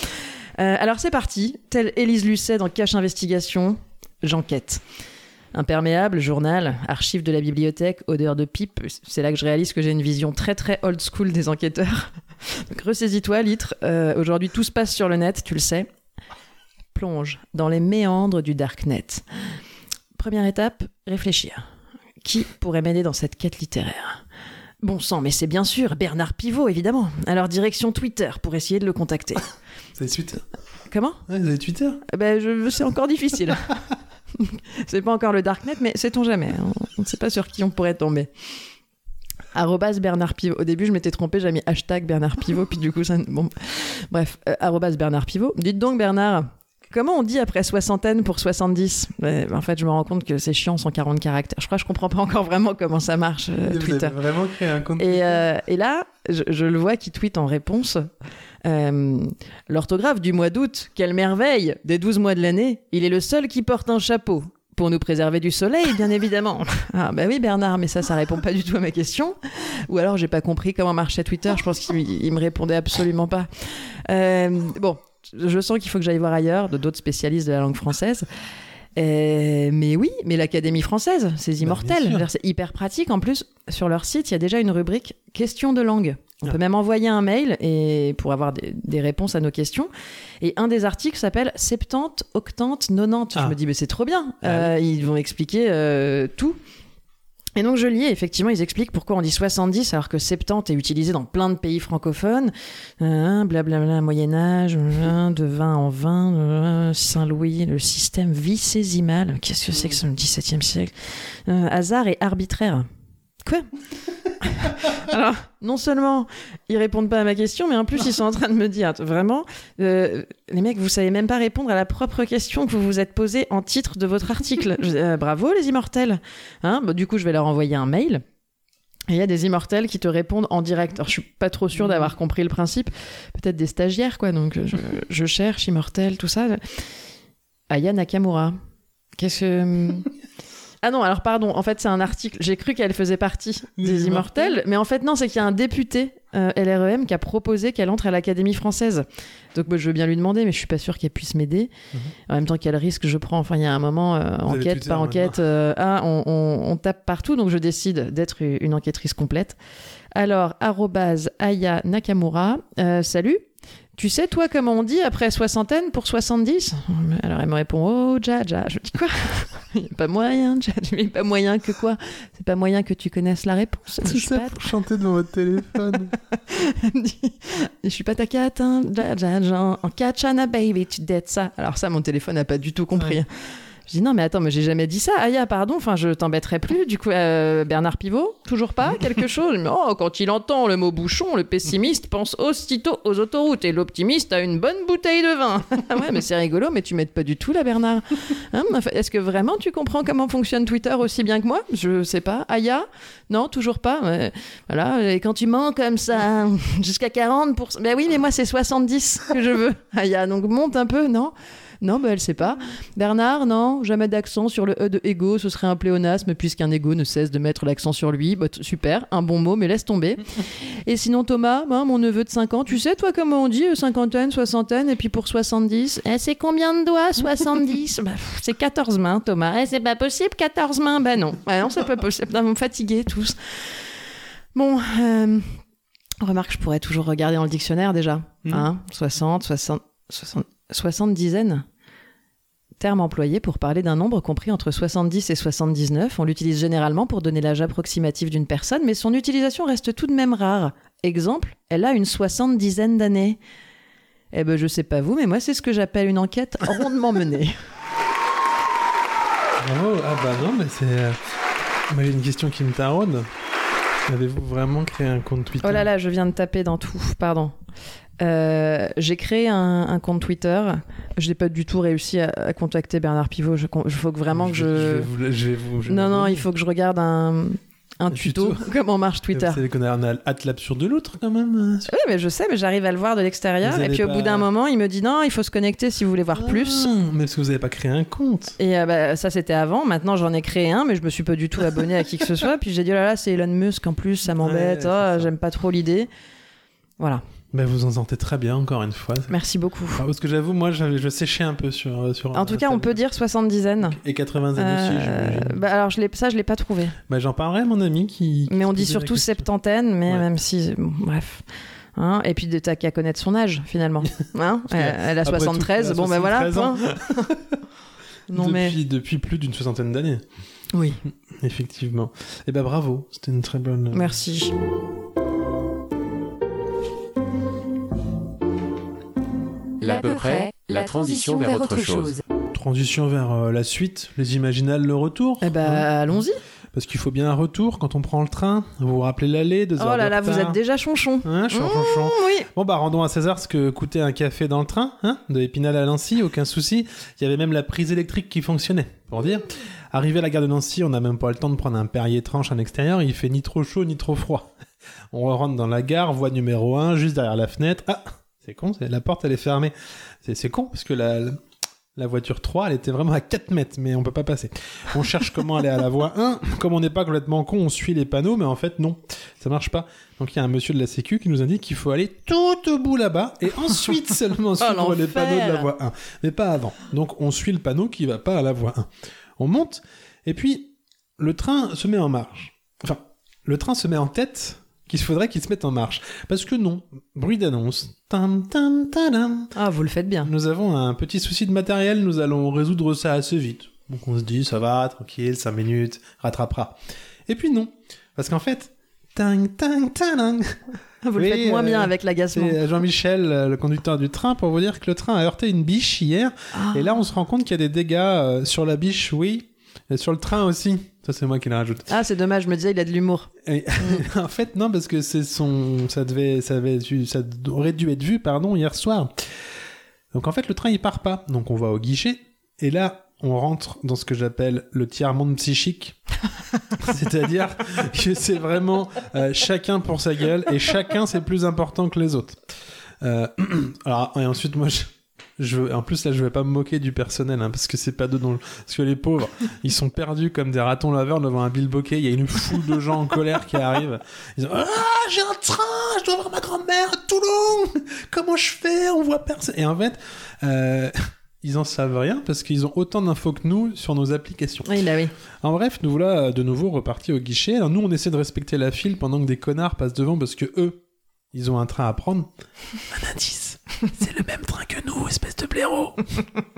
Euh, alors c'est parti, telle Élise Lucet dans Cache Investigation, j'enquête. Imperméable, journal, archive de la bibliothèque, odeur de pipe. C'est là que je réalise que j'ai une vision très très old school des enquêteurs. [laughs] Donc ressaisis-toi, litre. Euh, Aujourd'hui, tout se passe sur le net, tu le sais. Plonge dans les méandres du darknet. Première étape, réfléchir. Qui pourrait m'aider dans cette quête littéraire? Bon sang, mais c'est bien sûr Bernard Pivot, évidemment. Alors direction Twitter pour essayer de le contacter. Vous avez Twitter? Comment? Ouais, Vous avez Twitter? Eh ben, je, c'est encore difficile. [laughs] c'est pas encore le darknet, mais sait-on jamais. On ne sait pas sur qui on pourrait tomber. Arrobas Bernard Pivot. Au début, je m'étais trompé, j'ai mis hashtag Bernard Pivot, puis du coup, ça. Bon. Bref, euh, arrobas Bernard Pivot. Dites donc, Bernard, comment on dit après soixantaine pour 70 Ouais, En fait, je me rends compte que c'est chiant, 140 caractères. Je crois que je comprends pas encore vraiment comment ça marche, euh, Vous Twitter. avez vraiment créé un compte Et, euh, et là, je, je le vois qui tweet en réponse euh, L'orthographe du mois d'août, quelle merveille Des 12 mois de l'année, il est le seul qui porte un chapeau. Pour nous préserver du soleil, bien [laughs] évidemment. Ah, bah oui, Bernard, mais ça, ça répond pas du tout à ma question. Ou alors, j'ai pas compris comment marchait Twitter. Je pense qu'il il me répondait absolument pas. Euh, bon, je sens qu'il faut que j'aille voir ailleurs, de d'autres spécialistes de la langue française. Euh, mais oui, mais l'Académie française, c'est immortel. veux dire, C'est hyper pratique. En plus, sur leur site, il y a déjà une rubrique questions de langue. On Ah. peut même envoyer un mail et pour avoir des, des réponses à nos questions. Et un des articles s'appelle 70, octante, 90. Ah. Je me dis, mais c'est trop bien. Ah Euh, Ils vont expliquer euh, tout. Et donc je lis, effectivement, ils expliquent pourquoi on dit 70 alors que 70 est utilisé dans plein de pays francophones. Euh, Blablabla, euh, de 20 en 20, euh, Saint-Louis, le système vicésimal. Qu'est-ce que c'est que le 17e siècle? Euh, Hasard et arbitraire. Quoi [laughs] Alors, non seulement ils répondent pas à ma question, mais en plus ils sont en train de me dire vraiment, euh, les mecs, vous savez même pas répondre à la propre question que vous vous êtes posée en titre de votre article. Je- euh, bravo les immortels. Hein Bah, du coup, je vais leur envoyer un mail. Et il y a des immortels qui te répondent en direct. Alors, je suis pas trop sûre d'avoir compris le principe. Peut-être des stagiaires, quoi. Donc, je, je cherche immortel, tout ça. Aya Nakamura. Qu'est-ce que. Ah non, alors pardon, en fait c'est un article, j'ai cru qu'elle faisait partie Des des, immortels. immortels, mais en fait non, c'est qu'il y a un député euh, LREM qui a proposé qu'elle entre à l'Académie française. Donc moi je veux bien lui demander, mais je suis pas sûre qu'elle puisse m'aider. Mhm. En même temps, quel risque je prends? Enfin, il y a un moment, euh, enquête par enquête, euh, ah, on, on- on tape partout, donc je décide d'être une enquêtrice complète. Alors, arrobase Aya Nakamura, salut. Tu sais, toi, comment on dit après soixantaine pour 70 Alors, elle me répond Oh, Jaja. Je dis quoi? Il n'y a pas moyen, Jaja. Mais pas moyen que quoi? C'est pas moyen que tu connaisses la réponse. Tout ça pas, pour chanter devant votre téléphone. [laughs] elle me dit, je suis pas ta cat, hein, Jaja, genre, en catchana baby, tu dettes ça. Alors ça, mon téléphone n'a pas du tout compris. Ouais. Je dis non, mais attends, mais j'ai jamais dit ça. Aya, pardon, enfin, je t'embêterai plus. Du coup, euh, Bernard Pivot, toujours pas [laughs] Quelque chose Mais oh, quand il entend le mot bouchon, le pessimiste pense aussitôt aux autoroutes et l'optimiste a une bonne bouteille de vin. [laughs] Ah ouais, mais c'est rigolo, mais tu m'aides pas du tout là, Bernard. Hein, Est-ce que vraiment tu comprends comment fonctionne Twitter aussi bien que moi? Je sais pas. Aya? Non, toujours pas. Voilà, et quand tu mens comme ça, [laughs] jusqu'à 40%. Ben oui, mais moi, c'est 70 que je veux. Aya, donc monte un peu, non? Non, bah, elle sait pas. Bernard, non, jamais d'accent sur le E de ego, ce serait un pléonasme puisqu'un ego ne cesse de mettre l'accent sur lui. Bah, super, un bon mot, mais laisse tomber. [laughs] Et sinon, Thomas, hein, mon neveu de 5 ans, tu sais, toi, comment on dit euh, cinquantaine, soixantaine, et puis pour 70 eh, C'est combien de doigts 70 [laughs] bah, C'est 14 mains, Thomas. Eh, c'est pas possible, 14 mains Bah non, bah, non, c'est pas possible. Vous me fatiguez tous. Bon, euh, remarque, je pourrais toujours regarder dans le dictionnaire déjà. Mhm. Hein 60, 60, 60, 60 dizaines. Terme employé pour parler d'un nombre compris entre 70 et 79. On l'utilise généralement pour donner l'âge approximatif d'une personne, mais son utilisation reste tout de même rare. Exemple, elle a une soixante-dizaine d'années. Eh ben, je sais pas vous, mais moi, c'est ce que j'appelle une enquête rondement [laughs] menée. Bravo. Ah bah non, mais c'est. euh, a une question qui me taraude. Avez-vous vraiment créé un compte Twitter? Oh là là, je viens de taper dans tout, pardon. Euh, j'ai créé un, un compte Twitter. Je n'ai pas du tout réussi à, à contacter Bernard Pivot. Je, il faut que vraiment que Je je. vais vous. Je vais vous je vais Non, non, il faut que je regarde un, un tuto. tuto. [laughs] Comment marche Twitter. Vous savez qu'on a, hâte l'absurde de l'autre quand même. hein, Oui, mais je sais, mais j'arrive à le voir de l'extérieur. Et puis au pas- bout d'un moment, il me dit non, il faut se connecter si vous voulez voir plus. Ah, mais parce que vous n'avez pas créé un compte? Et euh, bah, ça, c'était avant. Maintenant, j'en ai créé un, mais je me suis pas du tout abonné à qui que ce soit. Puis j'ai dit, oh là là, c'est Elon Musk en plus, ça m'embête. Ouais, Oh. J'aime pas trop l'idée. Voilà. Bah, vous en sortez très bien, encore une fois. Merci beaucoup. Ah, parce que j'avoue, moi, j'avais- je séchais un peu sur. euh, sur En tout cas, on peut dire 70 Et 80 années aussi, Euh, j'imagine. bah, alors, je ça, je l'ai pas trouvé. Bah, j'en parlerai à mon ami qui. qui Mais on dit surtout septantaine, mais Ouais. même si. bon, bref. Hein et puis, de- t'as qu'à connaître son âge, finalement. [laughs] Hein elle, elle a après tout, 73, elle a bon, ben voilà. 73 ans. point. [laughs] non, depuis, mais. depuis plus d'une soixantaine d'années, Oui, effectivement. Et bah bravo, c'était une très bonne. merci. L'à peu près, la transition vers autre chose. Transition vers euh, la suite, les imaginales, le retour. Eh ben, hein, allons-y. parce qu'il faut bien un retour quand on prend le train. Vous vous rappelez l'aller, deux heures Oh là de là, vous êtes déjà chonchon. Hein, chon, chon, chon. Mmh, oui. Bon bah rendons à César ce que coûtait un café dans le train, hein, de Épinal à Nancy, aucun souci. Il y avait même la prise électrique qui fonctionnait, pour dire. Arrivé à la gare de Nancy, on n'a même pas le temps de prendre un Perrier tranche en extérieur, il fait ni trop chaud ni trop froid. [laughs] On rentre dans la gare, voie numéro 1, juste derrière la fenêtre. Ah, c'est con, c'est- la porte elle est fermée. C'est c'est con, parce que la, la- la voiture 3, elle était vraiment à 4 mètres, mais on peut pas passer. On cherche comment aller à la voie 1. Comme on n'est pas complètement con, on suit les panneaux, mais en fait non, ça marche pas. Donc il y a un monsieur de la Sécu qui nous indique qu'il faut aller tout au bout là-bas et ensuite [laughs] seulement suivre les l'enfer. panneaux de la voie 1. Mais pas avant. Donc on suit le panneau qui va pas à la voie 1. On monte et puis le train se met en marche. Enfin, le train se met en tête qu'il faudrait qu'il se mette en marche. Parce que non, bruit d'annonce. Ah, vous le faites bien. Nous avons un petit souci de matériel, nous allons résoudre ça assez vite. Donc on se dit, ça va, tranquille, 5 minutes, rattrapera. Et puis non, parce qu'en fait, tang, tang, tadang. Vous le faites moins euh, bien avec l'agacement. Jean-Michel, euh, le conducteur du train, pour vous dire que le train a heurté une biche hier. Ah. Et là, on se rend compte qu'il y a des dégâts euh, sur la biche, oui. Et sur le train aussi. Ça, c'est moi qui l'ai rajouté. Ah, c'est dommage, je me disais, il a de l'humour. Et- [laughs] en fait, non, parce que c'est son, ça devait, ça avait, ça aurait dû être vu, pardon, hier soir. Donc en fait, le train il part pas. Donc on va au guichet et là, on rentre dans ce que j'appelle le tiers monde psychique. [laughs] C'est-à-dire que c'est vraiment euh, chacun pour sa gueule et chacun c'est plus important que les autres. Euh, [clears throat] alors et ensuite moi je, je en plus là je vais pas me moquer du personnel hein, parce que c'est pas d'eux dont parce que les pauvres [laughs] ils sont perdus comme des ratons laveurs devant un bilboquet il y a une foule de gens en colère qui arrivent. Ils disent ah j'ai un train je dois voir ma grand-mère à Toulon. Comment je fais? On voit personne. Et en fait euh, [laughs] ils en savent rien parce qu'ils ont autant d'infos que nous sur nos applications. Oui, bah oui. en bref, nous voilà euh, de nouveau repartis au guichet. Alors, nous, on essaie de respecter la file pendant que des connards passent devant parce que eux, ils ont un train à prendre. Un indice, c'est le même train que nous, espèce de blaireau.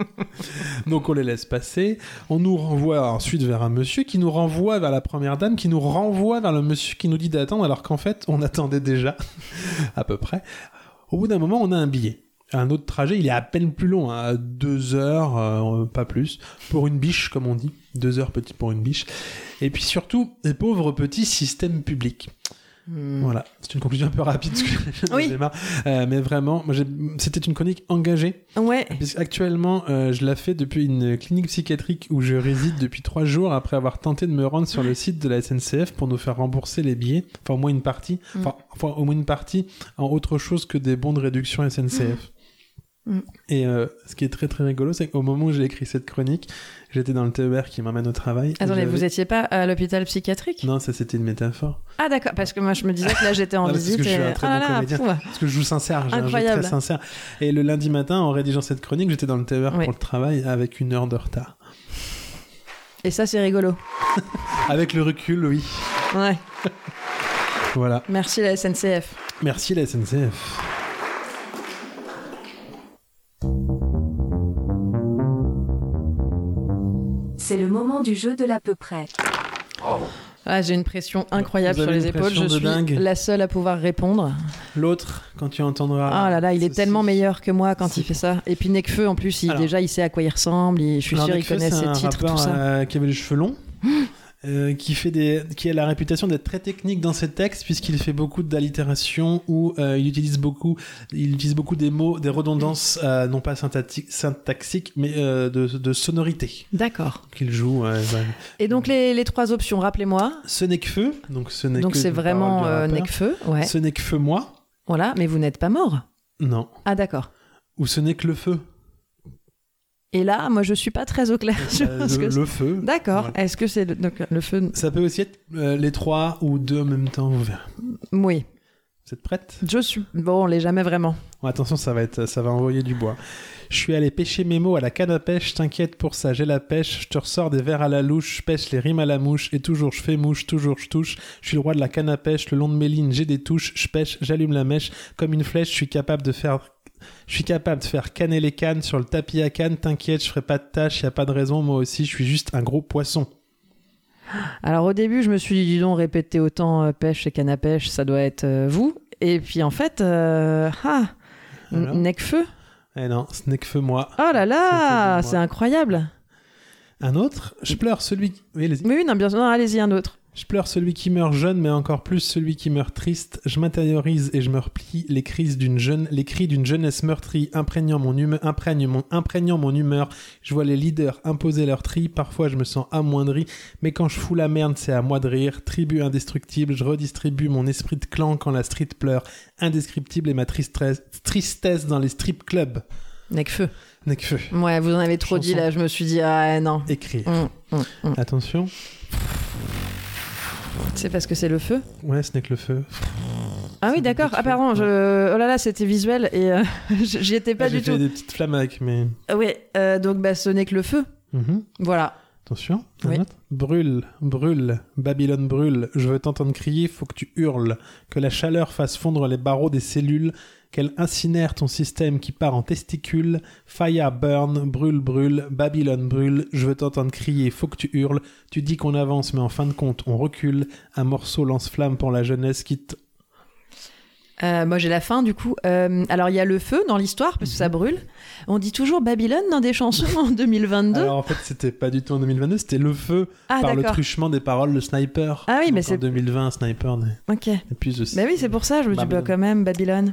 [laughs] Donc on les laisse passer. On nous renvoie ensuite vers un monsieur qui nous renvoie vers la première dame, qui nous renvoie vers le monsieur qui nous dit d'attendre alors qu'en fait, on attendait déjà, [laughs] à peu près. Au bout d'un moment, on a un billet. Un autre trajet, il est à peine plus long, hein, à deux heures, euh, pas plus, pour une biche, comme on dit. Deux heures petit pour une biche. Et puis surtout, les pauvres petits systèmes publics. Voilà, c'est une conclusion un peu rapide parce que [laughs] Oui. Euh, mais vraiment, moi, j'ai- c'était une chronique engagée. Ouais. Puisque actuellement, euh, je la fais depuis une clinique psychiatrique où je réside depuis trois jours après avoir tenté de me rendre sur le site de la SNCF pour nous faire rembourser les billets, enfin au moins une partie, enfin, enfin, au moins une partie en autre chose que des bons de réduction SNCF. Mm. Et euh, ce qui est très très rigolo, c'est qu'au moment où j'ai écrit cette chronique, j'étais dans le TER qui m'amène au travail. et Attendez, vous étiez pas à l'hôpital psychiatrique? Non, ça c'était une métaphore. Ah d'accord, parce que moi je me disais que là j'étais en Ah, parce que visite je suis et... un très ah bon là comédien. pouf. Parce que je joue sincère, j'ai un jeu très sincère. Et le lundi matin, en rédigeant cette chronique, j'étais dans le TER Oui. pour le travail avec une heure de retard. Et ça c'est rigolo. [laughs] Avec le recul, oui. Ouais. [laughs] Voilà. Merci la SNCF. Merci la SNCF. C'est le moment du jeu de l'à peu près. Ah, j'ai une pression incroyable sur les épaules. Je suis dingue. la seule à pouvoir répondre. L'autre, quand tu entendras. Ah là là, il est ceci. tellement meilleur que moi quand il fait ça. Et puis Nekfeu en plus, il, Alors- déjà il sait à quoi il ressemble. il- je suis Alors, sûr il Nekfeu, connaît c'est ses un titres, rappeur, tout ça. euh, qui avait les cheveux longs. [gasps] euh, qui fait des qui a la réputation d'être très technique dans ses textes puisqu'il fait beaucoup d'allitération ou euh, il utilise beaucoup il utilise beaucoup des mots des redondances euh, non pas syntaxiques mais de, de sonorité D'accord. qu'il joue ouais. Et donc les, les trois options, rappelez-moi. ce n'est que feu donc ce n'est Donc que c'est vraiment euh, rappeur. Nekfeu. Ouais. ce n'est que feu moi Voilà, mais vous n'êtes pas mort. non Ah d'accord. ou ce n'est que le feu Et là, moi je suis pas très au clair sur Euh, ce le, que le feu D'accord. Voilà. Est-ce que c'est le, donc, le feu ça peut aussi être euh, les trois ou deux en même temps vous verrez Oui. vous êtes prête? Je suis. Bon, on l'est jamais vraiment. Bon, attention, ça va être, ça va envoyer du bois. Je suis allé pêcher mes mots à la canne à pêche, t'inquiète pour ça, j'ai la pêche, je te ressors des vers à la louche, je pêche les rimes à la mouche, et toujours je fais mouche, toujours je touche, je suis le roi de la canne à pêche, le long de mes lignes j'ai des touches, je pêche, j'allume la mèche, comme une flèche, je suis capable de faire... Je suis capable de faire canner les cannes sur le tapis à canne, t'inquiète, je ferai pas de tâche, y a pas de raison, moi aussi, je suis juste un gros poisson. Alors au début, je me suis dit, dis donc, répéter autant euh, pêche et canne à pêche, ça doit être euh, vous. Et puis en fait, euh, ah, Alors Necfeu. Eh non, ce n'est que feu moi. Oh là là, c'est incroyable. Un autre, je pleure celui. Oui, allez-y. Mais oui, non, bien sûr, non, allez-y, un autre. Je pleure celui qui meurt jeune, mais encore plus celui qui meurt triste. Je m'intériorise et je me replie les crises d'une jeune, les cris d'une jeunesse meurtrie, imprégnant mon humeur, imprègne mon, imprégnant mon humeur. Je vois les leaders imposer leur tri. Parfois, je me sens amoindri, mais quand je fous la merde, c'est à moi de rire. Tribu indestructible, je redistribue mon esprit de clan quand la street pleure. Indescriptible est ma tristesse, tristesse dans les strip clubs. Necfeu. Nekfeu. Ouais, vous en avez trop Chanson. dit là, je me suis dit, ah non. Écrire. Hum, hum, hum. Attention. C'est parce que c'est le feu Ouais, ce n'est que le feu. Ah oui, d'accord. Ah, choses, je... oh là là, c'était visuel et euh, [laughs] j'y étais pas Ah, J'ai du fait tout. des petites flammes avec mes. Ah Oui, euh, donc bah, ce n'est que le feu. Mhm. Voilà. Attention, Oui. Brûle, brûle, Babylone brûle, je veux t'entendre crier, faut que tu hurles, que la chaleur fasse fondre les barreaux des cellules, qu'elle incinère ton système qui part en testicules, fire burn, brûle, brûle, Babylone brûle, je veux t'entendre crier, faut que tu hurles, tu dis qu'on avance mais en fin de compte on recule, un morceau lance-flamme pour la jeunesse qui te... Euh, moi j'ai la fin du coup. Euh, alors il y a le feu dans l'histoire parce que Mhm. ça brûle. On dit toujours Babylone dans des chansons en [laughs] 2022. Alors en fait, c'était pas du tout en 2022, c'était le feu ah par le truchement des paroles de Sniper. Ah oui, mais c'est- En 2020, Sniper Ok. n'est plus aussi. Bah oui c'est pour ça je me dis bah quand même Babylone.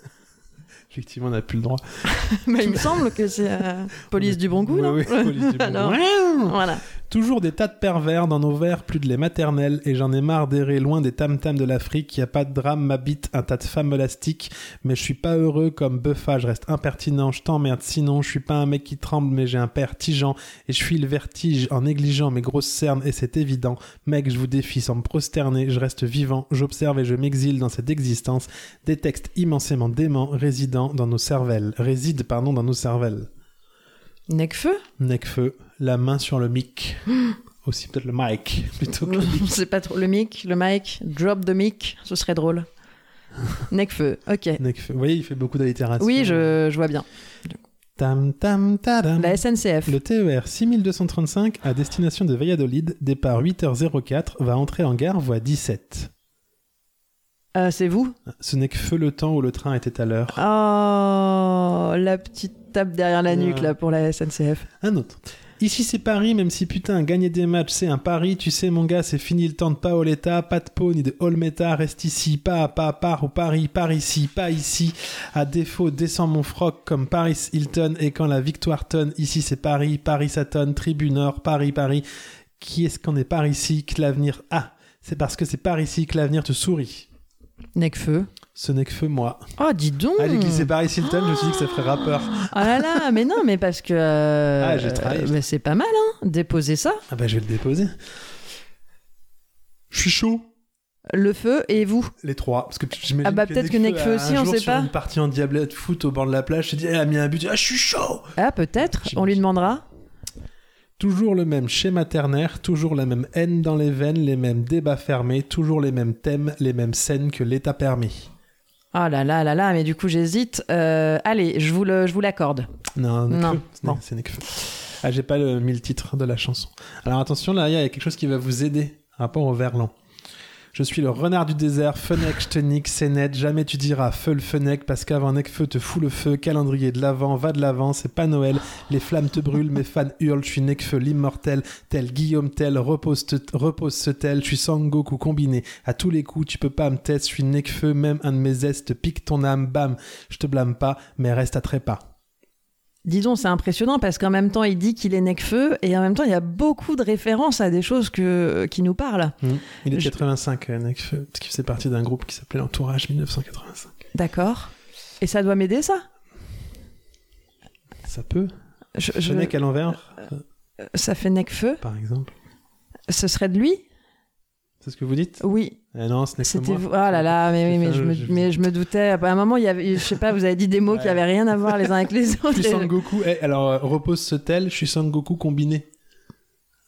Effectivement, on n'a plus le droit. [laughs] Bah, il me semble que c'est euh, police du bon goût Oui, non oui, police du bon [laughs] Alors, goût. Voilà. Toujours des tas de pervers dans nos verres, plus de lait maternel, et j'en ai marre d'errer loin des tam-tams de l'Afrique. Y a pas de drame, m'habite un tas de femmes élastiques, mais je suis pas heureux comme Buffa, je reste impertinent, je t'emmerde sinon, je suis pas un mec qui tremble, mais j'ai un père tigeant, et je suis le vertige en négligeant mes grosses cernes, et c'est évident. Mec, je vous défie sans me prosterner, je reste vivant, j'observe et je m'exile dans cette existence. Des textes immensément déments dans nos cervelles, résident, pardon, dans nos cervelles. Necfeu? Necfeu, la main sur le mic. [gasps] Aussi peut-être le mic, [laughs] plutôt que le mic. [laughs] C'est pas trop le mic, le mic, drop the mic, ce serait drôle. [laughs] Necfeu, ok. Necfeu. Vous voyez, il fait beaucoup d'allitération. Oui, je, je vois bien. Tam tam tadam. La SNCF. Le TER 6235 à destination de Valladolid, départ 8h04, va entrer en gare voie 17. Euh, c'est vous Ce n'est que feu le temps où le train était à l'heure. Oh, la petite tape derrière la nuque Ouais. là pour la SNCF. Un autre. Ici c'est Paris, même si putain, gagner des matchs c'est un pari, tu sais mon gars, c'est fini le temps de Paoletta, pas de peau ni de Olmeta, reste ici, pas à pas, part au Paris, par ici, pas ici. À défaut, descends mon froc comme Paris Hilton, et quand la victoire tonne, ici c'est Paris, Paris ça tonne, Tribune Nord, Paris, Paris. Qui est-ce qu'on est par ici que l'avenir... Ah, c'est parce que c'est par ici que l'avenir te sourit. Necfeu. Ce n'est que feu moi. Oh, dis donc Ah, j'ai glissé Paris Hilton, je me suis dit que ça ferait rappeur. Oh là là, mais non, mais parce que... euh, Ah, j'ai travaillé. euh, mais c'est pas mal, hein Déposer ça, Ah bah je vais le déposer. Je suis chaud. le feu et vous. Les trois. Parce que Ah bah, peut-être que Nekfeu aussi, un on jour, sait sur pas. une partie en diablette foot au bord de la plage, je dit, elle a mis un but, ah, je suis chaud Ah, peut-être, on lui demandera. Toujours le même schéma ternaire, toujours la même haine dans les veines, les mêmes débats fermés, toujours les mêmes thèmes, les mêmes scènes que l'État permis. Oh là là là là, mais du coup j'hésite. Euh, allez, je vous le- je vous l'accorde. Non, Non, Nekfeu, c'est. Ah, j'ai pas le mille titres de la chanson. Alors attention, là, il y a quelque chose qui va vous aider par rapport au verlan. Je suis le renard du désert, Fennec, je te nique, c'est net, jamais tu diras feu le Fennec, parce qu'avant Necfeu te fout le feu, calendrier de l'avant, va de l'avant, c'est pas Noël, les flammes te brûlent, mes fans hurlent, je suis Necfeu l'immortel, tel Guillaume tel, repose, te- repose ce tel, je suis Sangoku combiné, à tous les coups, tu peux pas me tester, je suis Necfeu, même un de mes zestes te pique ton âme, bam, je te blâme pas, mais reste à trépas. Disons, c'est impressionnant parce qu'en même temps il dit qu'il est Necfeu et en même temps il y a beaucoup de références à des choses que, qui nous parlent. Hmm. Il est de Je- 85, euh, Necfeu, parce qu'il faisait partie d'un groupe qui s'appelait Entourage 1985. D'accord. Et ça doit m'aider ça? Ça peut. je, je- Fennec à l'envers, Ça fait Necfeu par exemple. Ce serait de lui? C'est ce que vous dites Oui. Eh Non, ce n'est C'était vous. Oh là là, mais oui, mais je me, je- mais je me doutais. À un moment, il y avait, je sais pas, vous avez dit des mots qui Ouais. avaient rien à voir les uns avec les Je [laughs] autres. suis et- Sangoku. Eh, alors, euh, repose ce tel, je suis Sangoku combiné.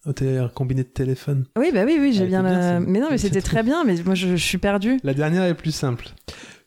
OTR, combiné de téléphone. Oui, bah oui, oui, j'ai Elle bien. la- Mais non, mais c'était très bien. Mais moi, je, je suis perdue. La dernière est plus simple.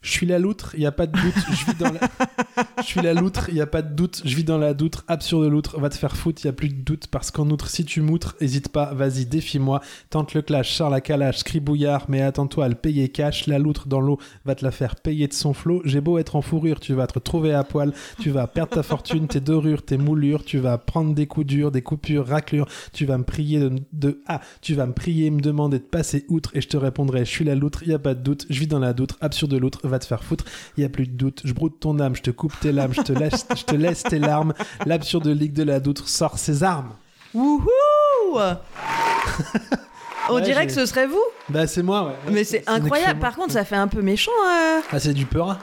Je suis la loutre, il y a pas de doute. Je vis dans la... [laughs] Je suis la loutre, il y a pas de doute. Je vis dans la doutre, absurde loutre. Va te faire foutre, il y a plus de doute. Parce qu'en outre, si tu moutres, hésite pas, vas-y, défie-moi. Tente le clash, sors la calage, crie bouillard, mais attends-toi à le payer cash. La loutre dans l'eau va te la faire payer de son flot. J'ai beau être en fourrure, tu vas te retrouver à poil. Tu vas perdre ta fortune, tes dorures, tes moulures. Tu vas prendre des coups durs, des coupures, raclures. Tu vas me prier de, de- Ah, tu vas me prier, me demander de passer outre. Et je te répondrai, je suis la loutre, il y a pas de doute. Je vis dans la doutre, absurde loutre, va te faire foutre. Il y a plus de doute. Je broute ton âme, je te coupe tes lames, je te laisse, je te laisse tes larmes. L'absurde ligue de la doutre sort ses armes. Wouhou [laughs] On Ouais, dirait que ce serait vous. Bah, c'est moi, ouais. Mais c'est incroyable. Par contre, ça fait un peu méchant. euh. Ah, c'est du peur.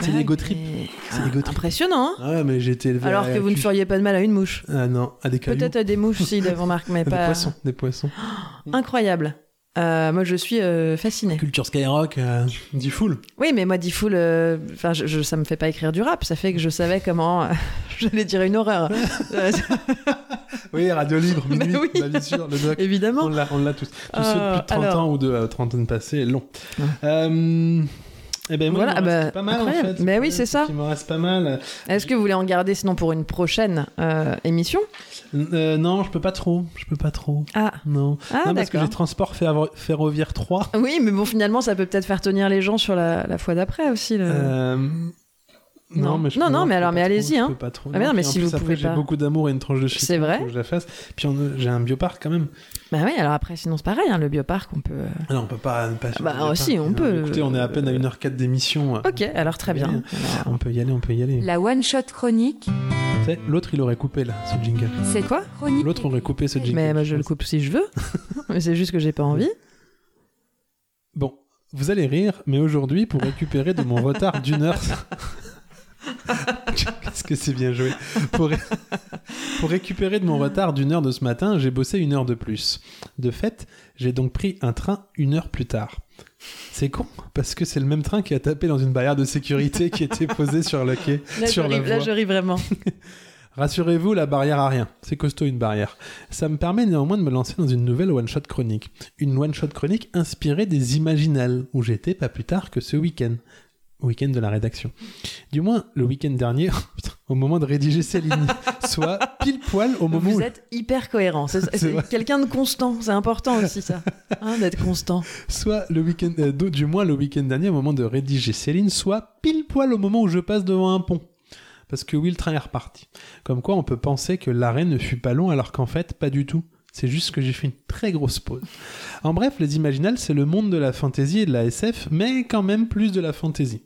C'est Ouais, trip. mais- C'est. Impressionnant. hein Ah ouais, mais j'ai été élevé. Alors à- que vous ne feriez pas de mal à une mouche. Ah non, à des. Peut-être à des mouches si, vous remarquez, mais [laughs] Des pas. poissons, des poissons. [gasps] Incroyable. Euh, moi, je suis euh, fascinée. Culture Skyrock, euh, dit full. Oui, mais moi, Diffoul, euh, enfin, je, je- ça me fait pas écrire du rap. Ça fait que je savais comment. [laughs] J'allais dire une horreur. Euh, [laughs] Oui, Radio Libre, [laughs] Bah minuit, oui. bah, bien sûr, le doc. On évidemment. l'a, on l'a tous. Tous ceux de Euh, plus de 30 alors. ans ou de euh, trentaine passée, long. Ouais. Euh, Eh ben, moi, Voilà, il me reste bah, pas mal en incroyable. fait. Mais oui, c'est ça. Il me reste pas mal. Est-ce que vous voulez en garder sinon pour une prochaine euh, émission? Euh, non, je peux pas trop. Je peux pas trop. Ah, Non. ah non, parce que j'ai transport ferro- ferroviaire 3. Oui, mais bon, finalement, ça peut peut-être faire tenir les gens sur la, la fois d'après aussi. Euh, Non. mais je Non, peux- non, mais alors, mais allez-y, je hein. peux pas trop. Ah, mais non, mais si plus, vous après, pouvez j'ai beaucoup d'amour et une tranche de chiffre. C'est vrai Faut que je la fasse. Puis on- j'ai un bioparc quand même. Bah oui, alors après, sinon c'est pareil, hein, le bioparc, on peut. euh, Ah Non, on peut pas. pas bah, aussi, on peut. Écoutez, on est à peine à 1h04 d'émission. Ok, alors très bien. On peut y aller, on peut y aller. La one-shot chronique, Tu sais, L'autre, il aurait coupé là, ce jingle. c'est Quoi? Chronique L'autre aurait coupé ce jingle. Mais moi, je le coupe si je veux. [laughs] mais c'est juste que j'ai pas envie. Bon, vous allez rire, mais aujourd'hui, pour récupérer de mon retard d'une heure. [laughs] [laughs] Qu'est-ce que c'est bien joué. Pour, ré- pour récupérer de mon retard d'une heure de ce matin, j'ai bossé une heure de plus. De fait, j'ai donc pris un train une heure plus tard. C'est con, parce que c'est le même train qui a tapé dans une barrière de sécurité qui était posée sur le quai, Là, je sur la ris, là, voie. je ris vraiment. [laughs] Rassurez-vous, la barrière a rien. C'est costaud une barrière. Ça me permet néanmoins de me lancer dans une nouvelle one-shot chronique. Une one-shot chronique inspirée des Imaginales, où j'étais pas plus tard que ce week-end. Week-end de la rédaction. Du moins, le week-end dernier, [laughs] putain, au moment de rédiger ces lignes. Soit pile poil au moment Vous où... êtes hyper cohérent. C'est quelqu'un de constant. C'est important aussi, ça. Hein, D'être constant. Soit le week-end... euh, du moins le week-end dernier, au moment de rédiger ces lignes, soit pile poil au moment où je passe devant un pont. Parce que oui, le train est reparti. Comme quoi, on peut penser que l'arrêt ne fut pas long, alors qu'en fait, pas du tout. C'est juste que j'ai fait une très grosse pause. En bref, les Imaginales, c'est le monde de la fantasy et de la SF, mais quand même plus de la fantasy.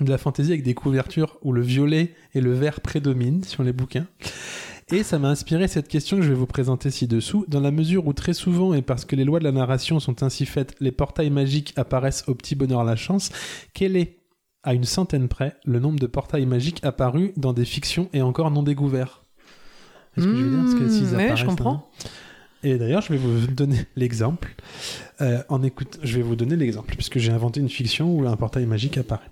De la fantasy avec des couvertures où le violet et le vert prédominent sur les bouquins. Et ça m'a inspiré cette question que je vais vous présenter ci-dessous, dans la mesure où très souvent, et parce que les lois de la narration sont ainsi faites, les portails magiques apparaissent au petit bonheur la chance, quel est, à une centaine près, le nombre de portails magiques apparus dans des fictions et encore non découverts? Est-ce que je veux dire? Parce que s'ils ouais, apparaissent, je comprends. hein. Et d'ailleurs, je vais vous donner l'exemple. Euh, en écoute, je vais vous donner l'exemple, puisque j'ai inventé une fiction où un portail magique apparaît.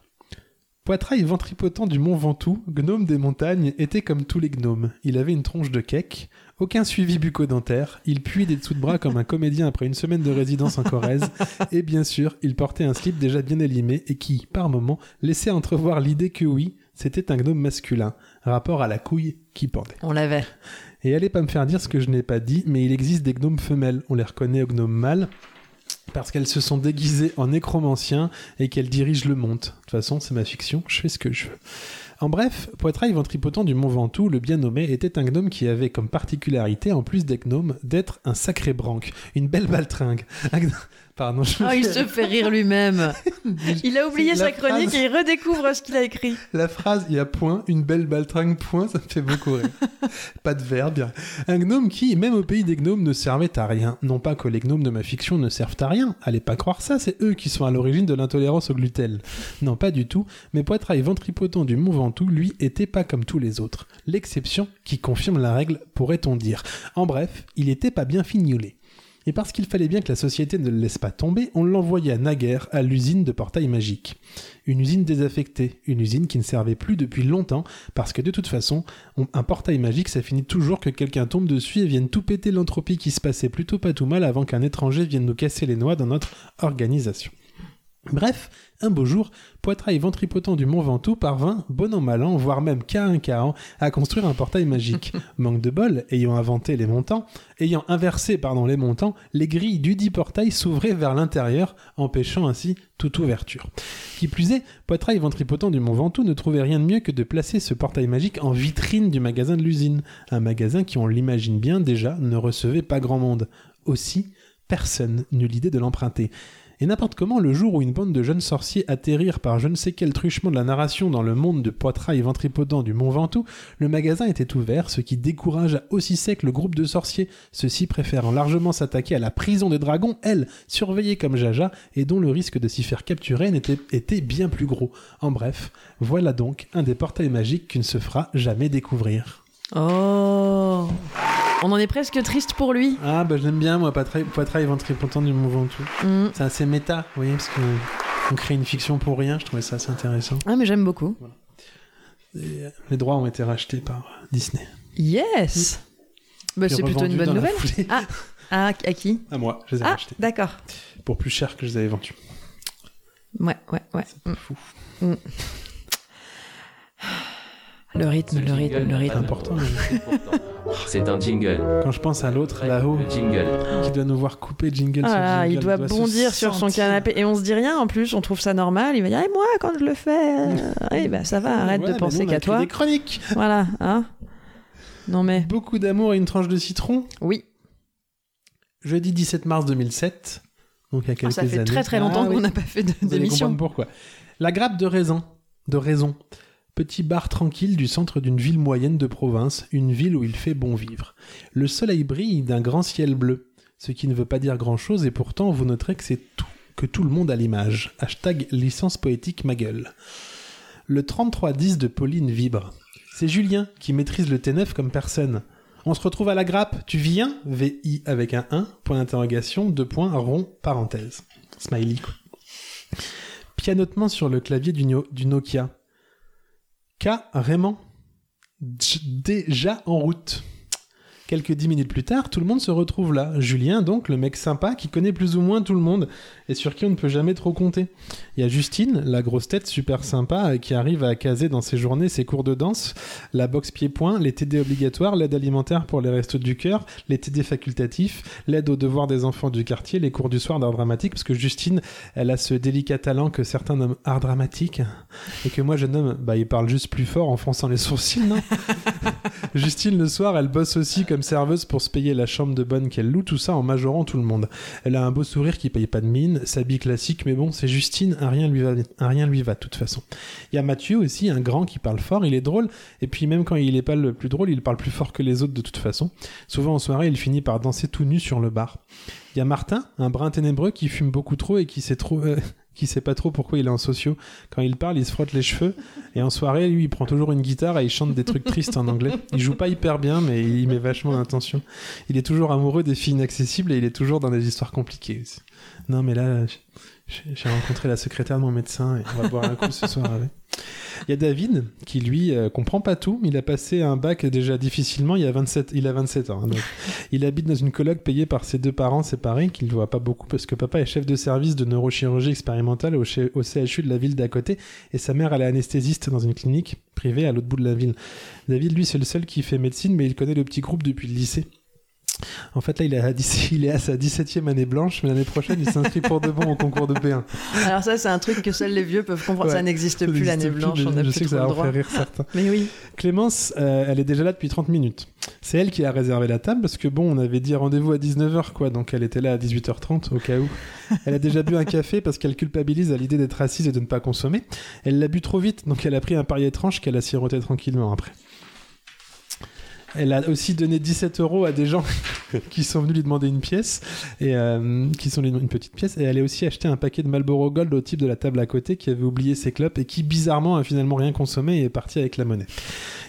Poitrail ventripotent du mont Ventoux, gnome des montagnes, était comme tous les gnomes. Il avait une tronche de cake, aucun suivi bucco-dentaire, il puait des dessous de bras comme un comédien après une semaine de résidence en Corrèze, et bien sûr, il portait un slip déjà bien élimé et qui, par moments, laissait entrevoir l'idée que oui, c'était un gnome masculin, rapport à la couille qui pendait. On l'avait. Et allez pas me faire dire ce que je n'ai pas dit, mais il existe des gnomes femelles. On les reconnaît aux gnomes mâles parce qu'elles se sont déguisées en nécromanciens et qu'elles dirigent le monde. De toute façon, c'est ma fiction, je fais ce que je veux. En bref, Poitrail ventripotent du Mont Ventoux, le bien nommé, était un gnome qui avait comme particularité, en plus des gnomes, d'être un sacré branque, une belle baltringue. Pardon, je Ah, il se fait rire lui-même. [laughs] Il a oublié sa chronique phrase. et il redécouvre ce qu'il a écrit. La phrase, il y a point, une belle baltringue, point, ça me fait beaucoup rire. [laughs] pas de verbe. bien. Un gnome qui, même au pays des gnomes, ne servait à rien. Non pas que les gnomes de ma fiction ne servent à rien, allez pas croire ça, c'est eux qui sont à l'origine de l'intolérance au gluten. Non, pas du tout, mais Poitrail ventripotent du Mont Ventoux, lui, était pas comme tous les autres. L'exception qui confirme la règle, pourrait-on dire. En bref, il était pas bien fignolé. Et parce qu'il fallait bien que la société ne le laisse pas tomber, on l'envoya naguère à l'usine de portail magique. Une usine désaffectée, une usine qui ne servait plus depuis longtemps, parce que de toute façon, on- un portail magique, ça finit toujours que quelqu'un tombe dessus et vienne tout péter l'entropie qui se passait plutôt pas tout mal avant qu'un étranger vienne nous casser les noix dans notre organisation. Bref, un beau jour, Poitrail ventripotent du Mont Ventoux parvint, bon an mal an, voire même cas un cas an, à construire un portail magique. [laughs] Manque de bol, ayant inventé les montants, ayant inversé pardon, les montants, les grilles du dit portail s'ouvraient vers l'intérieur, empêchant ainsi toute ouverture. Qui plus est, Poitrail ventripotent du Mont Ventoux ne trouvait rien de mieux que de placer ce portail magique en vitrine du magasin de l'usine. Un magasin qui, on l'imagine bien déjà, ne recevait pas grand monde. Aussi, personne n'eut l'idée de l'emprunter. Et n'importe comment, le jour où une bande de jeunes sorciers atterrirent par je ne sais quel truchement de la narration dans le monde de Poitrail ventripotent du Mont Ventoux, le magasin était ouvert, ce qui découragea aussi sec le groupe de sorciers, ceux-ci préférant largement s'attaquer à la prison des dragons, elle, surveillée comme Jaja, et dont le risque de s'y faire capturer était bien plus gros. En bref, voilà donc un des portails magiques qui ne se fera jamais découvrir. Oh. On en est presque triste pour lui. Ah bah je l'aime bien moi, Poitrail, Poitrail ventripotent du Mont Ventoux. Mm. C'est assez méta, vous voyez, parce que on crée une fiction pour rien, je trouvais ça assez intéressant. Ah, mais j'aime beaucoup. Et, euh, les droits ont été rachetés par Disney. Yes. Bah, Puis c'est plutôt une bonne nouvelle. Ah, ah, à qui? À moi, je les ai Ah, rachetés. d'accord. Pour plus cher que je les avais vendus. Ouais, ouais, ouais. C'est pas fou. Le rythme, le rythme, le C'est rythme. important. mais [laughs] C'est un jingle. Quand je pense à l'autre là-haut qui doit nous voir couper jingle Ah sur jingle, il doit bondir sur son canapé et on se dit rien en plus, on trouve ça normal. Il va dire et moi quand je le fais, euh, eh ben ça va, arrête de penser qu'à toi. Des chroniques. Voilà, hein. Non mais Beaucoup d'amour et une tranche de citron. oui, Jeudi 17 mars 2007. Donc il y a Ah, quelques ça fait années. très très longtemps Ah oui. qu'on n'a pas fait d'émission. pourquoi. La grappe de raisin. De raison. Petit bar tranquille du centre d'une ville moyenne de province, une ville où il fait bon vivre. Le soleil brille d'un grand ciel bleu, ce qui ne veut pas dire grand-chose et pourtant vous noterez que c'est tout, que tout le monde a l'image. Hashtag licence poétique ma gueule. Le 3310 de Pauline vibre. C'est Julien qui maîtrise le T9 comme personne. On se retrouve à la grappe, tu viens? VI avec un 1, point d'interrogation, deux points, rond, parenthèse. Smiley. Pianotement sur le clavier du Nokia. Carrément. Déjà en route. Quelques dix minutes plus tard, tout le monde se retrouve là. Julien, donc, le mec sympa qui connaît plus ou moins tout le monde et sur qui on ne peut jamais trop compter. Il y a Justine, la grosse tête super sympa euh, qui arrive à caser dans ses journées ses cours de danse, la boxe pied-point, les TD obligatoires, l'aide alimentaire pour les restos du cœur, les TD facultatifs, l'aide aux devoirs des enfants du quartier, les cours du soir d'art dramatique, parce que Justine, elle a ce délicat talent que certains nomment art dramatique et que moi je nomme, bah il parle juste plus fort en fronçant les sourcils, non? [laughs] Justine, le soir, elle bosse aussi comme serveuse pour se payer la chambre de bonne qu'elle loue, tout ça en majorant tout le monde. Elle a un beau sourire qui paye pas de mine, s'habille classique, mais bon, c'est Justine, un rien lui va, un rien lui va de toute façon. Il y a Mathieu aussi, un grand qui parle fort, il est drôle, et puis même quand il est pas le plus drôle, il parle plus fort que les autres de toute façon. Souvent en soirée, il finit par danser tout nu sur le bar. Il y a Martin, un brin ténébreux qui fume beaucoup trop et qui sait trop, euh, qui sait pas trop pourquoi il est en sociaux. Quand il parle, il se frotte les cheveux. Et en soirée, lui, il prend toujours une guitare et il chante des trucs tristes en anglais. Il joue pas hyper bien, mais il met vachement d'intention. Il est toujours amoureux des filles inaccessibles et il est toujours dans des histoires compliquées. Non, mais là, j'ai rencontré la secrétaire de mon médecin et on va boire un coup ce soir avec. Il y a David qui lui euh, comprend pas tout. Il a passé un bac déjà difficilement. Il a 27, il a 27 ans. hein. Il habite dans une coloc payée par ses deux parents séparés qu'il ne voit pas beaucoup parce que papa est chef de service de neurochirurgie expérimentale au, au CHU de la ville d'à côté et sa mère elle est anesthésiste dans une clinique privée à l'autre bout de la ville. David lui c'est le seul qui fait médecine mais il connaît le petit groupe depuis le lycée. En fait, là, il est, à, 10 [laughs] il est à sa 17e année blanche, mais l'année prochaine, il s'inscrit pour de bon au concours de P1. Alors ça, c'est un truc que seuls les vieux peuvent comprendre. Ouais. Ça n'existe plus l'année blanche, on n'a je plus sais que ça va en faire rire certains. [laughs] Mais oui. Clémence, euh, elle est déjà là depuis 30 minutes. C'est elle qui a réservé la table parce que bon, on avait dit rendez-vous à 19h quoi, donc elle était là à 18h30 au cas où. Elle a déjà bu un café parce qu'elle culpabilise à l'idée d'être assise et de ne pas consommer. Elle l'a bu trop vite, donc elle a pris un pari étrange qu'elle a siroté tranquillement après. Elle a aussi donné 17 euros à des gens [laughs] qui sont venus lui demander une pièce et euh, qui sont une petite pièce. Et elle a aussi acheté un paquet de Marlboro Gold au type de la table à côté qui avait oublié ses clopes et qui bizarrement a finalement rien consommé et est parti avec la monnaie.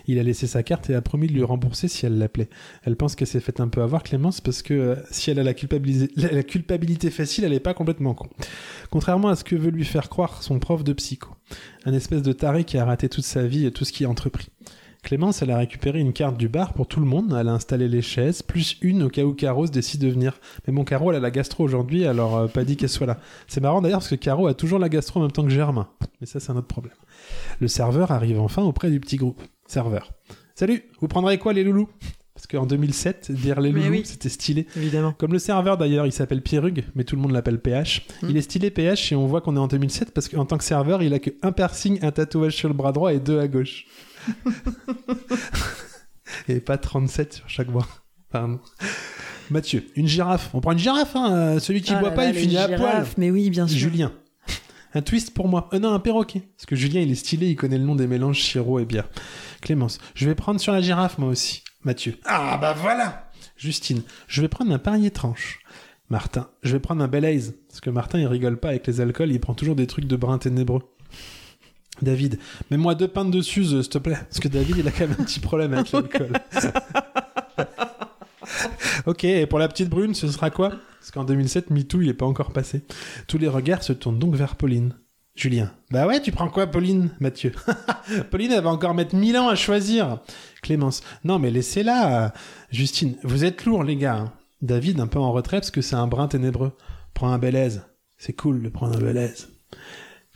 Il a laissé sa carte et a promis de lui rembourser si elle l'appelait. Elle pense qu'elle s'est fait un peu avoir Clémence parce que euh, si elle a la, la- culpabilité facile, elle est pas complètement con. Contrairement à ce que veut lui faire croire son prof de psycho. Un espèce de taré qui a raté toute sa vie et tout ce qui est entrepris. Clémence, elle a récupéré une carte du bar pour tout le monde. Elle a installé les chaises, plus une au cas où Caro se décide de venir. Mais mon Caro, elle a la gastro aujourd'hui, alors euh, pas dit qu'elle soit là. C'est marrant d'ailleurs parce que Caro a toujours la gastro en même temps que Germain. Mais ça, c'est un autre problème. Le serveur arrive enfin auprès du petit groupe. Serveur. Salut, vous prendrez quoi les loulous? Parce qu'en 2007, dire les loulous, oui. c'était stylé. Évidemment. Comme le serveur d'ailleurs, il s'appelle Pierrug, mais tout le monde l'appelle PH. Hmm. Il est stylé PH et on voit qu'on est en 2007 parce qu'en tant que serveur, il a que un piercing, un tatouage sur le bras droit et deux à gauche. [laughs] et pas 37 sur chaque bras. Pardon. Mathieu, une girafe. On prend une girafe, hein. euh, Celui qui Ah boit là pas, là, il finit à poil. Mais oui, bien sûr. Julien. Un twist pour moi. Euh, non, un perroquet. Parce que Julien, il est stylé, il connaît le nom des mélanges sirop et bière. Clémence. Je vais prendre sur la girafe, moi aussi. Mathieu. Ah, bah voilà Justine. Je vais prendre un parier tranche. Martin. Je vais prendre un bel aise. Parce que Martin, il rigole pas avec les alcools, il prend toujours des trucs de brin ténébreux. David. Mets-moi deux pintes de Suze, s'il te plaît. Parce que David, il a quand même un petit problème avec [laughs] l'alcool. [laughs] ok, et pour la petite brune, ce sera quoi? Parce qu'en 2007, MeToo, il est pas encore passé. Tous les regards se tournent donc vers Pauline. Julien. Bah ouais, tu prends quoi, Pauline? Mathieu. [laughs] Pauline, elle va encore mettre mille ans à choisir. Clémence. Non, mais laissez-la. Justine. Vous êtes lourds, les gars. hein. David, un peu en retrait, parce que c'est un brin ténébreux. Prends un bel aise. C'est cool de prendre un bel aise.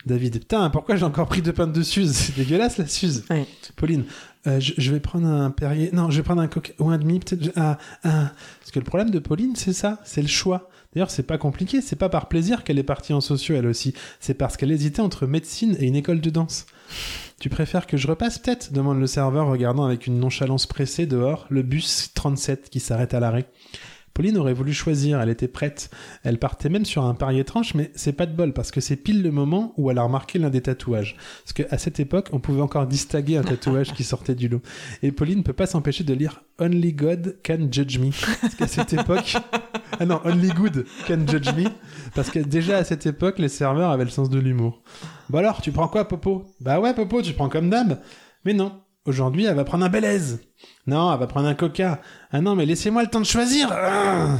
David, putain, pourquoi j'ai encore pris deux pintes de Suze? C'est dégueulasse la Suze. Ouais. Pauline, euh, je, je vais prendre un Perrier. Non, je vais prendre un coca ou un demi, peut-être. Parce que le problème de Pauline, c'est ça, c'est le choix. D'ailleurs, c'est pas compliqué, c'est pas par plaisir qu'elle est partie en sociaux, elle aussi. C'est parce qu'elle hésitait entre médecine et une école de danse. Tu préfères que je repasse peut-être? Demande le serveur, regardant avec une nonchalance pressée dehors le bus 37 qui s'arrête à l'arrêt. Pauline aurait voulu choisir, elle était prête. Elle partait même sur un pari étrange, mais c'est pas de bol parce que c'est pile le moment où elle a remarqué l'un des tatouages. Parce qu'à cette époque, on pouvait encore distinguer un tatouage qui sortait du lot. Et Pauline ne peut pas s'empêcher de lire Only God can judge me. Parce qu'à cette époque. [laughs] Ah non, Only Good can judge me. Parce que déjà à cette époque, les serveurs avaient le sens de l'humour. Bon alors, tu prends quoi, Popo? Bah ouais, Popo, tu prends comme d'hab. Mais non. Aujourd'hui, elle va prendre un Belaise. Non, elle va prendre un Coca. Ah non, mais laissez-moi le temps de choisir. Ah.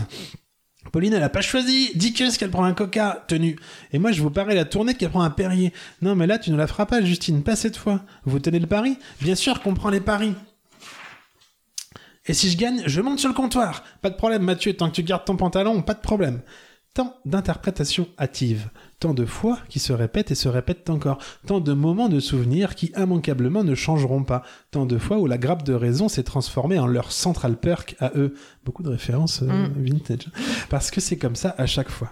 Pauline, elle a pas choisi. Dis que ce qu'elle prend un Coca, tenu. Et moi, je vous parie la tournée qu'elle prend un Perrier. Non, mais là, tu ne la feras pas, Justine. Pas cette fois. Vous tenez le pari? Bien sûr qu'on prend les paris. Et si je gagne, je monte sur le comptoir. Pas de problème, Mathieu, tant que tu gardes ton pantalon, pas de problème. Tant d'interprétations hâtives, tant de fois qui se répètent et se répètent encore, tant de moments de souvenirs qui immanquablement ne changeront pas, tant de fois où la grappe de raison s'est transformée en leur central perk à eux. Beaucoup de références euh, Mm. vintage. Parce que c'est comme ça à chaque fois.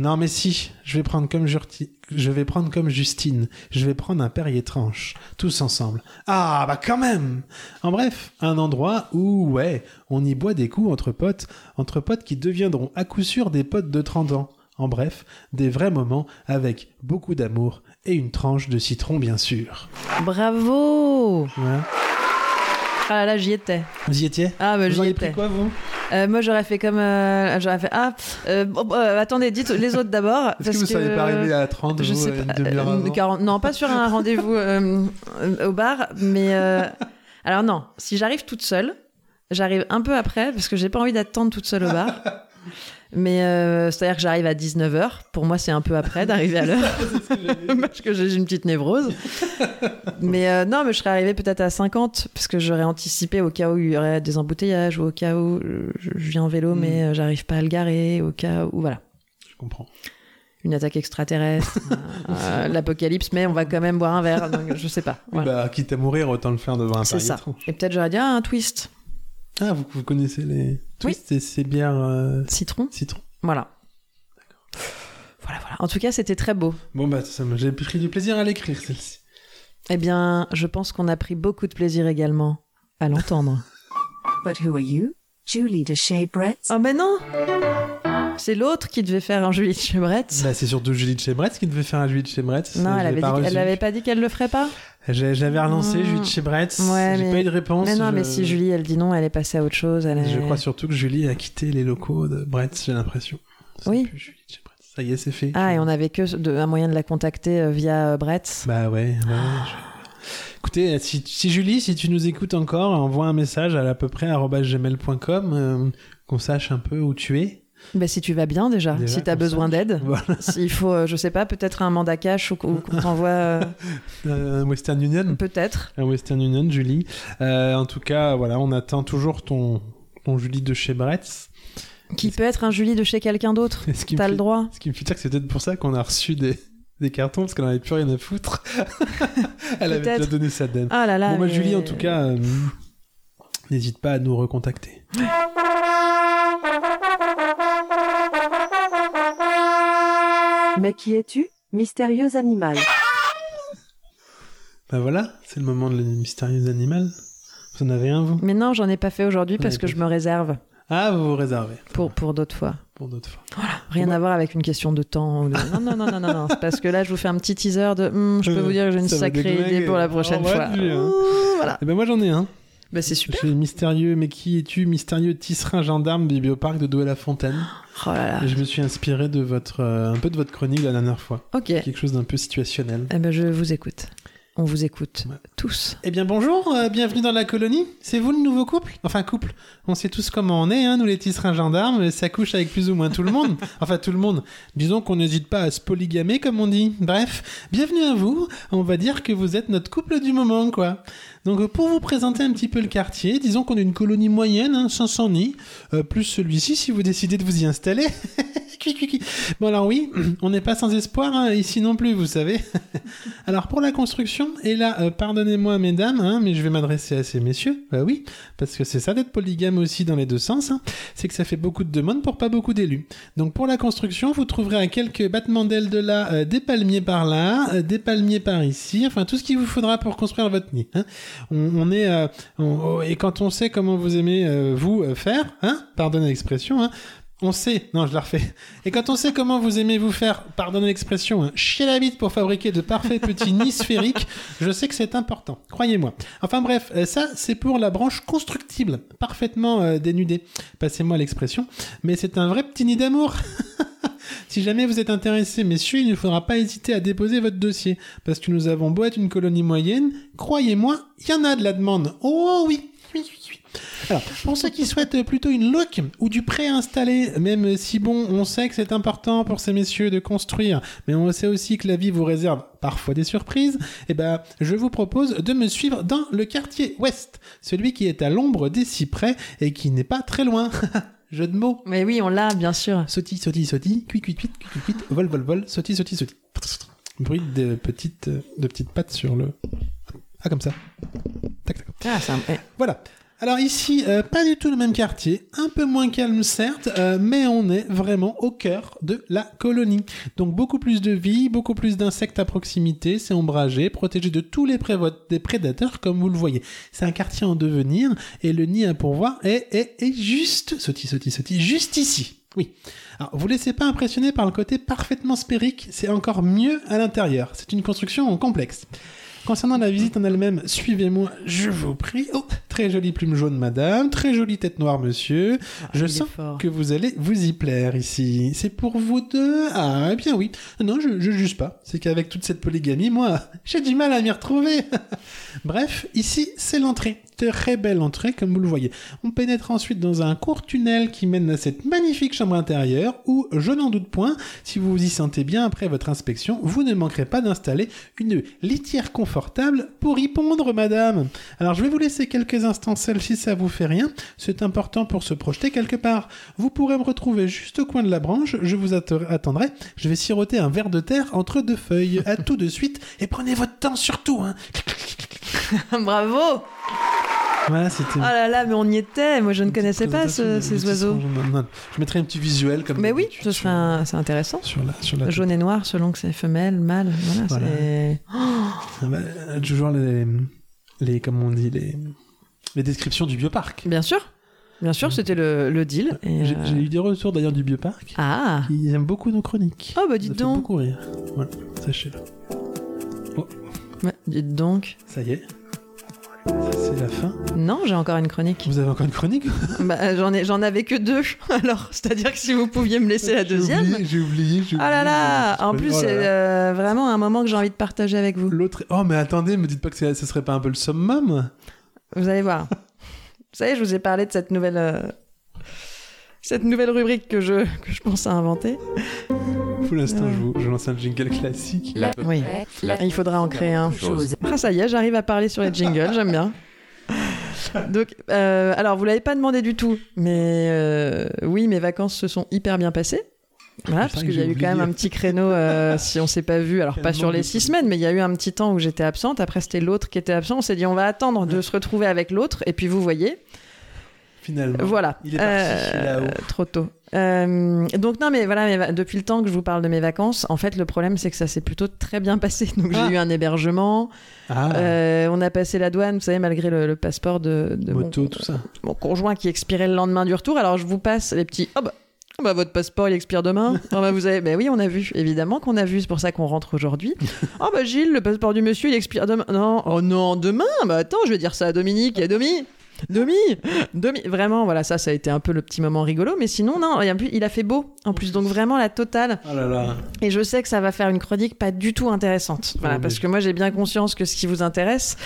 Non mais si, je vais prendre comme Jurti- je vais prendre comme Justine, je vais prendre un Perrier tranche, tous ensemble. Ah bah quand même. En bref, un endroit où ouais, on y boit des coups entre potes, entre potes qui deviendront à coup sûr des potes de 30 ans. En bref, des vrais moments avec beaucoup d'amour et une tranche de citron bien sûr. Bravo Voilà. Ah là là, j'y étais. Vous y étiez? Ah bah j'y étais. pris quoi vous? Euh, moi j'aurais fait comme... euh, j'aurais fait... Ah, euh, attendez, dites les autres d'abord. [laughs] Est-ce que vous savez pas arriver à 30 je vous, sais une pas, demi-heure euh, avant? 40 non, pas sur un [laughs] rendez-vous au bar, mais alors non, si j'arrive toute seule, j'arrive un peu après parce que j'ai pas envie d'attendre toute seule au bar. [laughs] Mais euh, c'est-à-dire que j'arrive à 19h, pour moi c'est un peu après d'arriver à [laughs] l'heure [laughs] parce que j'ai une petite névrose. [laughs] mais euh, non, mais je serais arrivée peut-être à 50 parce que j'aurais anticipé au cas où il y aurait des embouteillages ou au cas où euh, je, je viens en vélo Mm. mais euh, j'arrive pas à le garer, au cas où voilà Je comprends. une attaque extraterrestre, euh, l'apocalypse, mais on va quand même boire un verre, donc je sais pas. Voilà. Bah, quitte à mourir, autant le faire devant un c'est ça. Et peut-être j'aurais dit ah, un twist, Ah, vous, vous connaissez les twists et ces bières euh, citron, citron. voilà. Voilà, voilà. En tout cas, c'était très beau. Bon, bah, ça, j'ai pris du plaisir à l'écrire, celle-ci. Eh bien, je pense qu'on a pris beaucoup de plaisir également à l'entendre. [laughs] But who are you? Julie de chez Brett's? oh, mais non C'est l'autre qui devait faire un Julie de Chebretz. Bah, c'est surtout Julie de Chebretz qui devait faire un Julie de Chebretz. Non, elle avait, pas dit, elle avait pas dit qu'elle le ferait pas J'avais relancé Mmh. Julie de Chebretz. Ouais, j'ai mais- pas eu de réponse. Mais non, je... mais si Julie, elle dit non, elle est passée à autre chose. Elle est... Je crois surtout que Julie a quitté les locaux de Bretz, j'ai l'impression. Oui. plus Julie de Chebretz. Ça y est, c'est fait. Ah, et on avait que de- un moyen de la contacter euh, via euh, Brett. Bah ouais, ouais. je- Écoutez, si, si Julie, si tu nous écoutes encore, envoie un message à l'à peu près gmail.com, euh, qu'on sache un peu où tu es. Bah, si tu vas bien déjà, Déjà, si t'as comme besoin d'aide. [laughs] Voilà, S'il faut, euh, je sais pas, peut-être un mandat cash ou, ou qu'on t'envoie. euh, [laughs] un Western Union. peut-être. Un Western Union, Julie. Euh, en tout cas, voilà, on attend toujours ton, ton Julie de chez Bretz. Qui peut être un Julie de chez quelqu'un d'autre. [laughs] T'as fait- le droit. Ce qui me fait dire que c'est peut-être pour ça qu'on a reçu des, des cartons, parce qu'on n'avait plus rien à foutre. Elle avait Peut-être. déjà donné sa denne. Ah là là. bon, bah, mais- Julie, en tout cas, euh, n'hésite pas à nous recontacter. Mais qui es-tu Mystérieux animal? Bah voilà, c'est le moment de le mystérieux animal. Vous en avez un, vous? Mais non, j'en ai pas fait aujourd'hui parce que pas je me réserve Ah, vous vous réservez pour, pour d'autres fois. pour d'autres fois. Rien Bon, bah- à voir avec une question de temps. ou de- [laughs] Non, non, non, non, non, non. C'est parce que là, je vous fais un petit teaser de. Hmm, je peux vous dire que j'ai une Ça va sacrée déglinguer. idée pour la prochaine fois. tu, hein. Ouh, voilà. Eh ben moi, j'en ai un. Bah, c'est super. Chez Mystérieux, mais qui es-tu Mystérieux tisserin gendarme du bioparc de Douai-la-Fontaine. Oh là là. Et je me suis inspiré de votre, euh, un peu de votre chronique la dernière fois. Ok. Quelque chose d'un peu situationnel. Eh ben, je vous écoute. On vous écoute Ouais. tous. Eh bien bonjour, euh, bienvenue dans la colonie. C'est vous le nouveau couple? Enfin couple. On sait tous comment on est, hein, nous les tisserands gendarmes, ça couche avec plus ou moins tout le monde. [laughs] Enfin tout le monde. Disons qu'on n'hésite pas à se polygamer comme on dit. Bref, bienvenue à vous. On va dire que vous êtes notre couple du moment quoi. Donc pour vous présenter un petit peu le quartier, disons qu'on est une colonie moyenne, hein, 500 nids, euh, plus celui-ci si vous décidez de vous y installer. [laughs] Bon alors oui, [clears throat] on n'est pas sans espoir hein, ici non plus, vous savez. [laughs] alors pour la construction, et là, euh, pardonnez-moi mesdames, hein, mais je vais m'adresser à ces messieurs, bah oui, parce que c'est ça d'être polygame aussi dans les deux sens, hein, c'est que ça fait beaucoup de demandes pour pas beaucoup d'élus. Donc pour la construction, vous trouverez à quelques battements d'ailes de là, euh, des palmiers par là, des palmiers par ici, enfin tout ce qu'il vous faudra pour construire votre nid. On, est euh, oh, et quand on sait comment vous aimez euh, vous euh, faire, hein, pardonnez l'expression, hein, on sait, non je la refais, et quand on sait comment vous aimez vous faire, pardonnez l'expression, hein, chier la bite pour fabriquer de parfaits petits nids sphériques, je sais que c'est important, croyez-moi. Enfin bref, ça c'est pour la branche constructible, parfaitement dénudée, passez-moi l'expression, mais c'est un vrai petit nid d'amour. [laughs] Si jamais vous êtes intéressé, messieurs, il ne faudra pas hésiter à déposer votre dossier, parce que nous avons beau être une colonie moyenne, croyez-moi, il y en a de la demande. Oh oui, oui, oui, oui. Alors, pour ceux qui souhaitent plutôt une loc ou du préinstallé, même si bon, on sait que c'est important pour ces messieurs de construire, mais on sait aussi que la vie vous réserve parfois des surprises, eh ben, je vous propose de me suivre dans le quartier ouest, celui qui est à l'ombre des cyprès et qui n'est pas très loin. [laughs] Jeu de mots. Mais oui, on l'a, bien sûr. Sauti, sauti, sauti, cuit, cuit, cuit, cuit, cuit, vol, vol, vol, sauti, sauti, sauti. Bruit de petites, de petites pattes sur le. Ah, comme ça. Tac, tac. Ah, un- eh. Voilà. Alors ici, euh, pas du tout le même quartier, un peu moins calme certes, euh, mais on est vraiment au cœur de la colonie. Donc beaucoup plus de vie, beaucoup plus d'insectes à proximité, c'est ombragé, protégé de tous les prédateurs comme vous le voyez. C'est un quartier en devenir et le nid à pourvoir est, est, est juste, sauti, sauti, sauti, juste ici. Oui. Alors, vous laissez pas impressionner par le côté parfaitement sphérique, c'est encore mieux à l'intérieur. C'est une construction complexe. Concernant la visite en elle-même, suivez-moi, je vous prie. Oh, très jolie plume jaune, madame. Très jolie tête noire, monsieur. je il est sens que vous allez vous y plaire ici. C'est pour vous deux Ah, eh bien oui. Non, je, je juge pas. C'est qu'avec toute cette polygamie, moi, [laughs] j'ai du mal à m'y retrouver. [laughs] Bref, ici, c'est l'entrée. Très belle entrée, comme vous le voyez. On pénètre ensuite dans un court tunnel qui mène à cette magnifique chambre intérieure où, je n'en doute point, si vous vous y sentez bien après votre inspection, vous ne manquerez pas d'installer une litière confortable pour y pondre, madame. Alors, je vais vous laisser quelques instants seul si ça vous fait rien. C'est important pour se projeter quelque part. Vous pourrez me retrouver juste au coin de la branche. Je vous atte- attendrai. Je vais siroter un verre de terre entre deux feuilles. À tout de suite. Et prenez votre temps surtout, hein. [laughs] Bravo C'était. Oh là là, mais on y était. Moi, je ne connaissais pas ce- ces oiseaux. Je mettrai un petit visuel comme. Mais oui, ce serait un- c'est intéressant. Sur la, sur la Jaune et noir selon que c'est femelle, mâle. Voilà, Voilà. c'est. Ah bah, toujours les, les, comment on dit, les, les descriptions du bioparc. Bien sûr. Bien sûr, c'était le, le deal. et, J'ai euh, j'ai eu des retours d'ailleurs du bioparc. Ah Ils aiment beaucoup nos chroniques. Oh, bah Ça dites fait donc. beaucoup rire. Voilà, sachez-le. Ouais, dites donc. Ça y est. C'est la fin. Non, j'ai encore une chronique. Vous avez encore une chronique? Bah, j'en ai, j'en avais que deux. [laughs] Alors, c'est-à-dire que si vous pouviez me laisser la J'ai deuxième. oublié, J'ai oublié, j'ai Ah là oublié, là En plus, oh c'est euh, vraiment un moment que j'ai envie de partager avec vous. L'autre. Oh, mais attendez, me dites pas que ce serait pas un peu le summum? Vous allez voir. [laughs] vous savez, je vous ai parlé de cette nouvelle, euh, cette nouvelle rubrique que je, que je pense à inventer. Pour l'instant, je, vous, je lance un jingle classique. La Oui. La Il faudra en créer un. chose. Ah, ça y est, j'arrive à parler sur les jingles, j'aime bien. Donc, euh, alors, vous l'avez pas demandé du tout, mais euh, oui, mes vacances se sont hyper bien passées. Voilà, parce qu'il que y a j'ai eu quand même un petit créneau, euh, [laughs] si on s'est pas vu, alors pas sur les six semaines, mais il y a eu un petit temps où j'étais absente. Après, c'était l'autre qui était absent. On s'est dit, on va attendre de se retrouver avec l'autre. Et puis, vous voyez, Finalement. voilà. Il est parti Euh, là-haut. Trop tôt. Euh, donc non mais voilà depuis le temps que je vous parle de mes vacances en fait le problème c'est que ça s'est plutôt très bien passé [laughs] donc Ah. j'ai eu un hébergement Ah, euh, on a passé la douane vous savez malgré le, le passeport de, de mon- moto, tout ça. mon conjoint qui expirait le lendemain du retour. Alors je vous passe les petits. Oh bah, oh bah, votre passeport il expire demain. [laughs] Oh bah vous avez. Ben oui on a vu. Évidemment qu'on a vu. C'est pour ça qu'on rentre aujourd'hui. [laughs] Oh bah Gilles le passeport du monsieur il expire demain. Non oh non demain? Bah attends je vais dire ça à Dominique et à Domi? Demi Demi Vraiment, voilà, ça, ça a été un peu le petit moment rigolo. Mais sinon, non, il a fait beau. En plus, donc vraiment la totale. Oh là là. Et je sais que ça va faire une chronique pas du tout intéressante. Voilà, Oh, parce que moi, j'ai bien conscience que ce qui vous intéresse,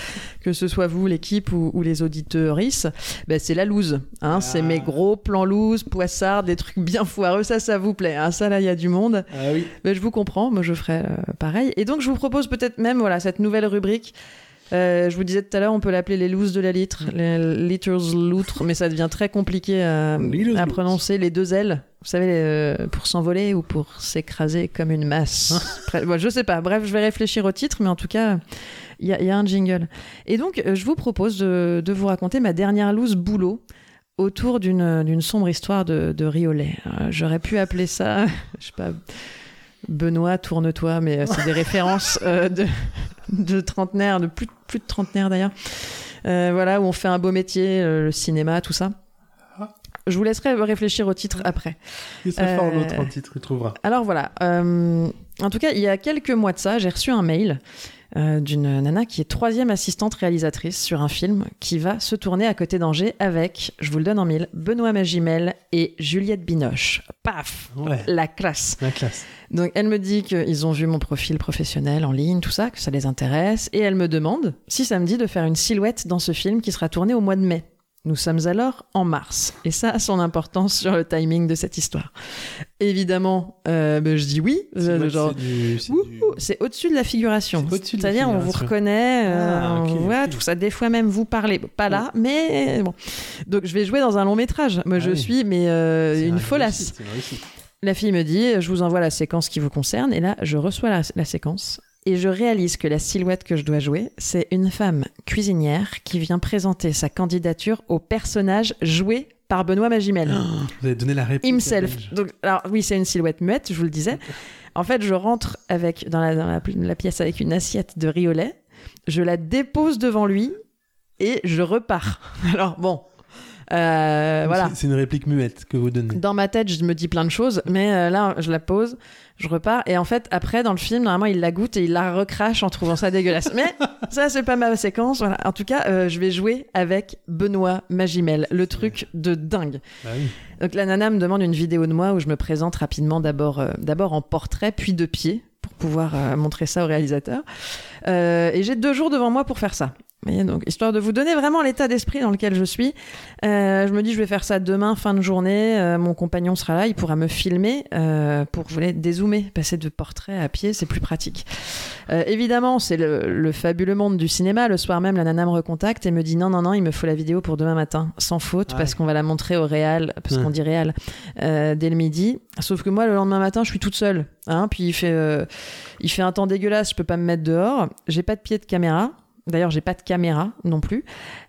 que ce soit vous, l'équipe ou, ou les auditeurs, ben, c'est la loose. Hein, C'est Ah. mes gros plans loose, poissards, des trucs bien foireux. Ça, ça vous plaît. Hein, ça, là, il y a du monde. Ah oui. Ben, je vous comprends, moi je ferai euh, pareil. Et donc je vous propose peut-être même voilà cette nouvelle rubrique. Euh, je vous disais tout à l'heure, on peut l'appeler les looses de la litre, les liters loutre, mais ça devient très compliqué à, Liters à prononcer. Les deux ailes, vous savez, euh, pour s'envoler ou pour s'écraser comme une masse. [laughs] Bref, bon, je sais pas. Bref, je vais réfléchir au titre, mais en tout cas, il y, a- il y a un jingle. Et donc, euh, je vous propose de, de vous raconter ma dernière loose boulot autour d'une sombre histoire de, de riolet. Euh, J'aurais pu appeler ça, [laughs] je sais pas, Benoît, tourne-toi, mais euh, c'est des [laughs] références euh, de, de trentenaires, de plus, plus de trentenaires d'ailleurs. Euh, voilà, où on fait un beau métier, le cinéma, tout ça. Je vous laisserai réfléchir au titre après. Il serait fort l'autre titre, il trouvera. Alors voilà, en tout cas, il y a quelques mois de ça, j'ai reçu un mail euh, d'une nana qui est troisième assistante réalisatrice sur un film qui va se tourner à côté d'Angers avec, je vous le donne en mille, Benoît Magimel et Juliette Binoche. Paf Ouais. La classe La classe. donc elle me dit qu'ils ont vu mon profil professionnel en ligne, tout ça, que ça les intéresse, et elle me demande si ça me dit de faire une silhouette dans ce film qui sera tourné au mois de mai. Nous sommes alors en mars, et ça a son importance sur le timing de cette histoire. Évidemment, euh, ben, je dis oui, euh, C'est au-dessus de la figuration. C'est-à-dire, on vous reconnaît, euh, Ah, on voit tout ça. Des fois même, vous parlez. Pas là, mais bon. Donc, je vais jouer dans un long métrage. Moi, Ah je oui. suis, mais euh, une folasse. La fille me dit, je vous envoie la séquence qui vous concerne, et là, je reçois la, la séquence, et je réalise que la silhouette que je dois jouer, c'est une femme cuisinière qui vient présenter sa candidature au personnage joué par Benoît Magimel. Vous avez donné la à Himself. Donc, alors oui, c'est une silhouette muette, je vous le disais. [laughs] En fait, je rentre avec dans la, dans la- la pièce avec une assiette de riz au lait, je la dépose devant lui et je repars. [laughs] Alors bon, euh, voilà. C'est- une réplique muette que vous donnez. Dans ma tête, je me dis plein de choses, mais euh, là, je la pose, je repars, et en fait, après, dans le film, normalement, il la goûte et il la recrache en trouvant ça dégueulasse. Mais [laughs] ça, c'est pas ma séquence. Voilà. En tout cas, euh, je vais jouer avec Benoît Magimel, le truc de dingue. Bah oui. Donc la nana me demande une vidéo de moi où je me présente rapidement d'abord d'abord en portrait puis de pied pour pouvoir euh, montrer ça au réalisateur. Euh, et j'ai deux jours devant moi pour faire ça. Voyez, donc histoire de vous donner vraiment l'état d'esprit dans lequel je suis. Euh, je me dis je vais faire ça demain fin de journée. Euh, mon compagnon sera là, il pourra me filmer euh, pour je voulais dézoomer, passer de portrait à pied, c'est plus pratique. Euh, évidemment, c'est le, le fabuleux monde du cinéma. Le soir même, la nana me recontacte et me dit non, non, non, il me faut la vidéo pour demain matin, sans faute, parce qu'on va la montrer au réal, parce Ouais. qu'on dit réal, euh, dès le midi. Sauf que moi, le lendemain matin, je suis toute seule. Hein, puis il fait, euh, il fait un temps dégueulasse, je peux pas me mettre dehors. J'ai pas de pied de caméra. D'ailleurs, j'ai pas de caméra non plus.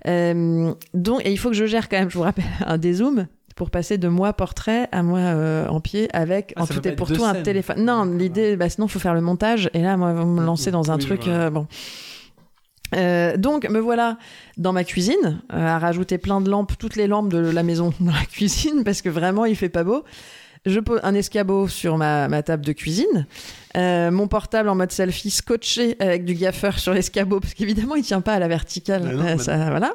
Euh, donc, et il faut que je gère quand même, je vous rappelle, [laughs] un dézoom pour passer de moi portrait à moi euh, en pied avec Ah, en tout et pour tout un scènes. téléphone. Non, l'idée, bah, sinon, il faut faire le montage. Et là, moi, vous me lancer dans un Oui, truc. voilà. euh, bon. Euh, donc me voilà dans ma cuisine euh, à rajouter plein de lampes, toutes les lampes de la maison [laughs] dans la cuisine parce que vraiment il fait pas beau. Je pose un escabeau sur ma, ma table de cuisine, euh, mon portable en mode selfie scotché avec du gaffeur sur l'escabeau parce qu'évidemment il tient pas à la verticale. Non, Euh, bah ça, voilà.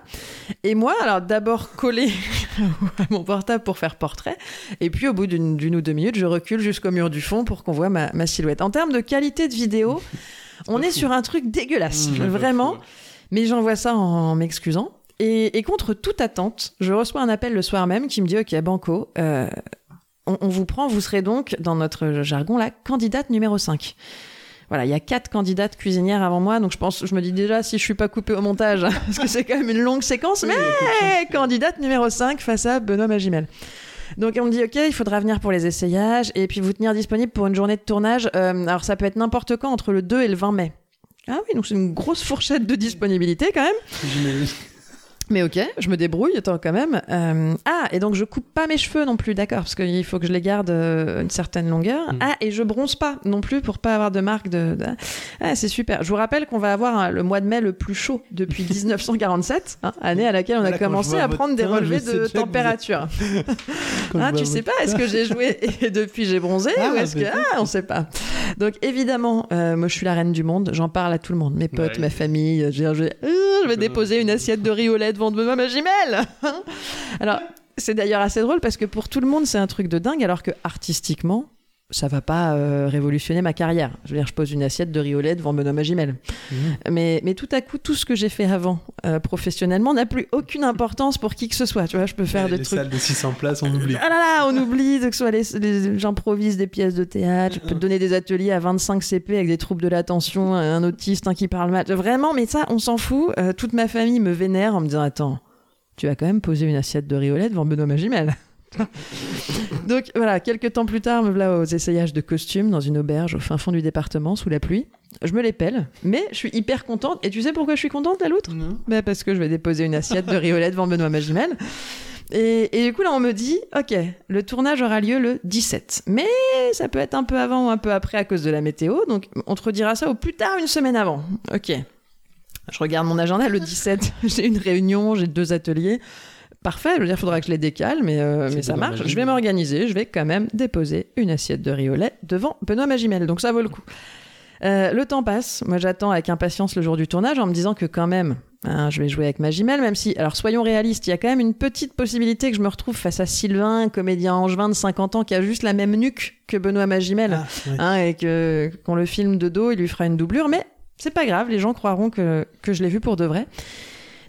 Et moi alors d'abord collé [laughs] à mon portable pour faire portrait et puis au bout d'une d'une ou deux minutes je recule jusqu'au mur du fond pour qu'on voit ma, ma silhouette. En termes de qualité de vidéo, [laughs] on est sur un truc dégueulasse, Mmh, vraiment. fou. Mais j'envoie ça en m'excusant. Et, et contre toute attente, je reçois un appel le soir même qui me dit Ok, Banco, euh, on, on vous prend, vous serez donc, dans notre jargon, la candidate numéro 5. Voilà, il y a quatre candidates cuisinières avant moi, donc je pense, je me dis déjà si je suis pas coupée au montage, [laughs] parce que c'est quand même une longue séquence, mais candidate numéro 5 face à Benoît Magimel. Donc on me dit ok, il faudra venir pour les essayages et puis vous tenir disponible pour une journée de tournage. Euh, alors ça peut être n'importe quand entre le 2 et le 20 mai. Ah oui, donc c'est une grosse fourchette de disponibilité quand même. Mais ok, je me débrouille, attends quand même. Euh, ah, et donc je coupe pas mes cheveux non plus, d'accord, parce qu'il faut que je les garde euh, une certaine longueur. Mm. Ah, et je bronze pas non plus pour pas avoir de marque de. de- Ah, c'est super. Je vous rappelle qu'on va avoir hein, le mois de mai le plus chaud depuis [laughs] 1947, hein, année à laquelle on a Là, commencé à prendre des relevés de vous température. [laughs] [laughs] Ah, tu sais pas, est-ce que j'ai joué et depuis j'ai bronzé Ah, ou est-ce que ah, on sait pas. Donc évidemment, euh, moi je suis la reine du monde, j'en parle à tout le monde, mes potes, Ouais. ma famille, je, je- devant de ma Gmail. Alors, c'est d'ailleurs assez drôle parce que pour tout le monde, c'est un truc de dingue, alors que artistiquement, euh, je vais déposer une assiette de riz au lait devant Mmh. Mais, mais tout à coup, tout ce que j'ai fait avant, euh, professionnellement, n'a plus aucune importance pour qui que ce soit. Tu vois, je peux faire les des trucs. salles de 600 places, on oublie. Ah là là, on oublie que ce soit les, les- j'improvise des pièces de théâtre, je peux te donner des ateliers à 25 CP avec des troubles de l'attention, un autiste un qui parle mal. Vraiment, mais ça, on s'en fout. Euh, toute ma famille me vénère en me disant Attends, tu vas quand même poser une assiette de riolet devant Benoît Magimel. [laughs] Donc voilà, quelques temps plus tard, me voilà aux essayages de costumes dans une auberge au fin fond du département sous la pluie. Je me les pèle, mais je suis hyper contente. Et tu sais pourquoi je suis contente, la loutre? Bah Parce que je vais déposer une assiette de riolet devant Benoît Magimel. Et, et du coup, là, on me dit, OK, le tournage aura lieu le 17. Mais ça peut être un peu avant ou un peu après à cause de la météo. Donc, on te redira ça au plus tard une semaine avant. OK. Je regarde mon agenda, le 17, [laughs] j'ai une réunion, j'ai deux ateliers. Parfait, je veux dire, il faudra que je les décale, mais, euh, mais ça marche. Je vais m'organiser, je vais quand même déposer une assiette de riolet devant Benoît Magimel. Donc, ça vaut le coup. Euh, le temps passe. Moi, j'attends avec impatience le jour du tournage en me disant que quand même, hein, je vais jouer avec Magimel, même si, alors soyons réalistes, il y a quand même une petite possibilité que je me retrouve face à Sylvain, comédien angevin de 50 ans qui a juste la même nuque que Benoît Magimel, Ah, hein, et que qu'on le filme de dos, il lui fera une doublure, mais c'est pas grave, les gens croiront que, que je l'ai vu pour de vrai.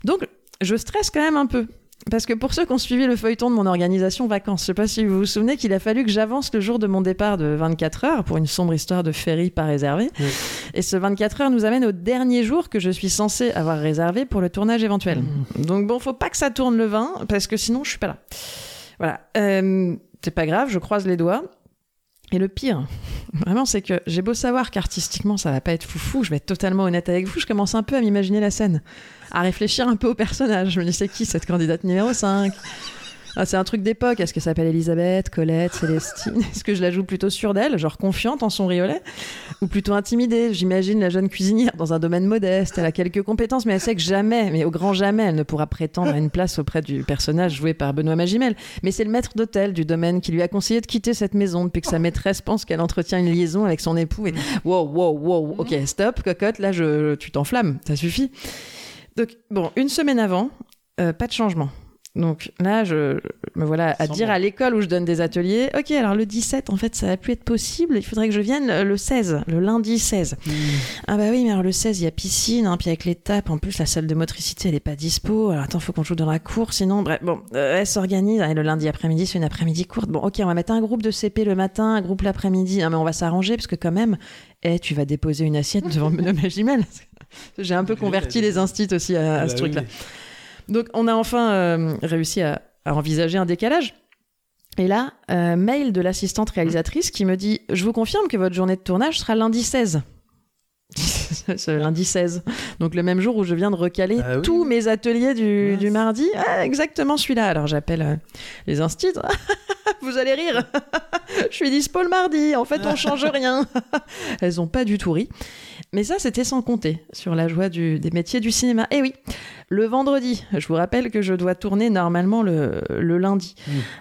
Donc, je stresse quand même un peu. Parce que pour ceux qui ont suivi le feuilleton de mon organisation vacances, je sais pas si vous vous souvenez qu'il a fallu que j'avance le jour de mon départ de 24 heures pour une sombre histoire de ferry pas réservée. Oui. Et ce 24 heures nous amène au dernier jour que je suis censé avoir réservé pour le tournage éventuel. Donc bon, faut pas que ça tourne le 20 parce que sinon je suis pas là. Voilà. Euh, c'est pas grave, je croise les doigts. Et le pire, [laughs] vraiment, c'est que j'ai beau savoir qu'artistiquement ça va pas être foufou, je vais être totalement honnête avec vous, je commence un peu à m'imaginer la scène, à réfléchir un peu au personnage. Je me dis, c'est qui cette candidate numéro 5 ah, c'est un truc d'époque. Est-ce que ça s'appelle Elisabeth, Colette, Célestine? [laughs] Est-ce que je la joue plutôt sûre d'elle, genre confiante en son riolet? Ou plutôt intimidée? J'imagine la jeune cuisinière dans un domaine modeste. Elle a quelques compétences, mais elle sait que jamais, mais au grand jamais, elle ne pourra prétendre à une place auprès du personnage joué par Benoît Magimel. Mais c'est le maître d'hôtel du domaine qui lui a conseillé de quitter cette maison depuis que sa maîtresse pense qu'elle entretient une liaison avec son époux. Et wow, wow, wow, ok, stop, cocotte, là, je, tu t'enflammes, ça suffit. Donc, bon, une semaine avant, euh, pas de changement. Donc là, je me voilà à dire bon. à l'école où je donne des ateliers, ok, alors le 17, en fait, ça va plus être possible, il faudrait que je vienne le 16, le lundi 16. Ah bah oui, mais alors le 16, il y a piscine, hein, puis avec les tapes, en plus, la salle de motricité, elle est pas dispo, alors attends, faut qu'on joue dans la cour, sinon, bref, bon, euh, elle s'organise, et le lundi après-midi, c'est une après-midi courte, bon, ok, on va mettre un groupe de CP le matin, un groupe l'après-midi, Ah, mais on va s'arranger, parce que quand même, eh, tu vas déposer une assiette devant [laughs] Benoît Magimel. [laughs] J'ai un peu converti les instits aussi à, à Ah ce bah truc-là. oui. Donc, on a enfin euh, réussi à, à envisager un décalage. Et là, euh, mail de l'assistante réalisatrice qui me dit Je vous confirme que votre journée de tournage sera lundi 16. [laughs] Ce lundi 16. Donc, le même jour où je viens de recaler Ah oui. tous mes ateliers du, mardi. Ah, exactement celui-là. Alors, j'appelle euh, les instits. [laughs] vous allez rire. [laughs] je suis dispo le mardi. En fait, on change rien. Elles ont pas du tout ri. Mais ça, c'était sans compter sur la joie du- des métiers du cinéma. Eh oui, le vendredi, je vous rappelle que je dois tourner normalement le, le lundi.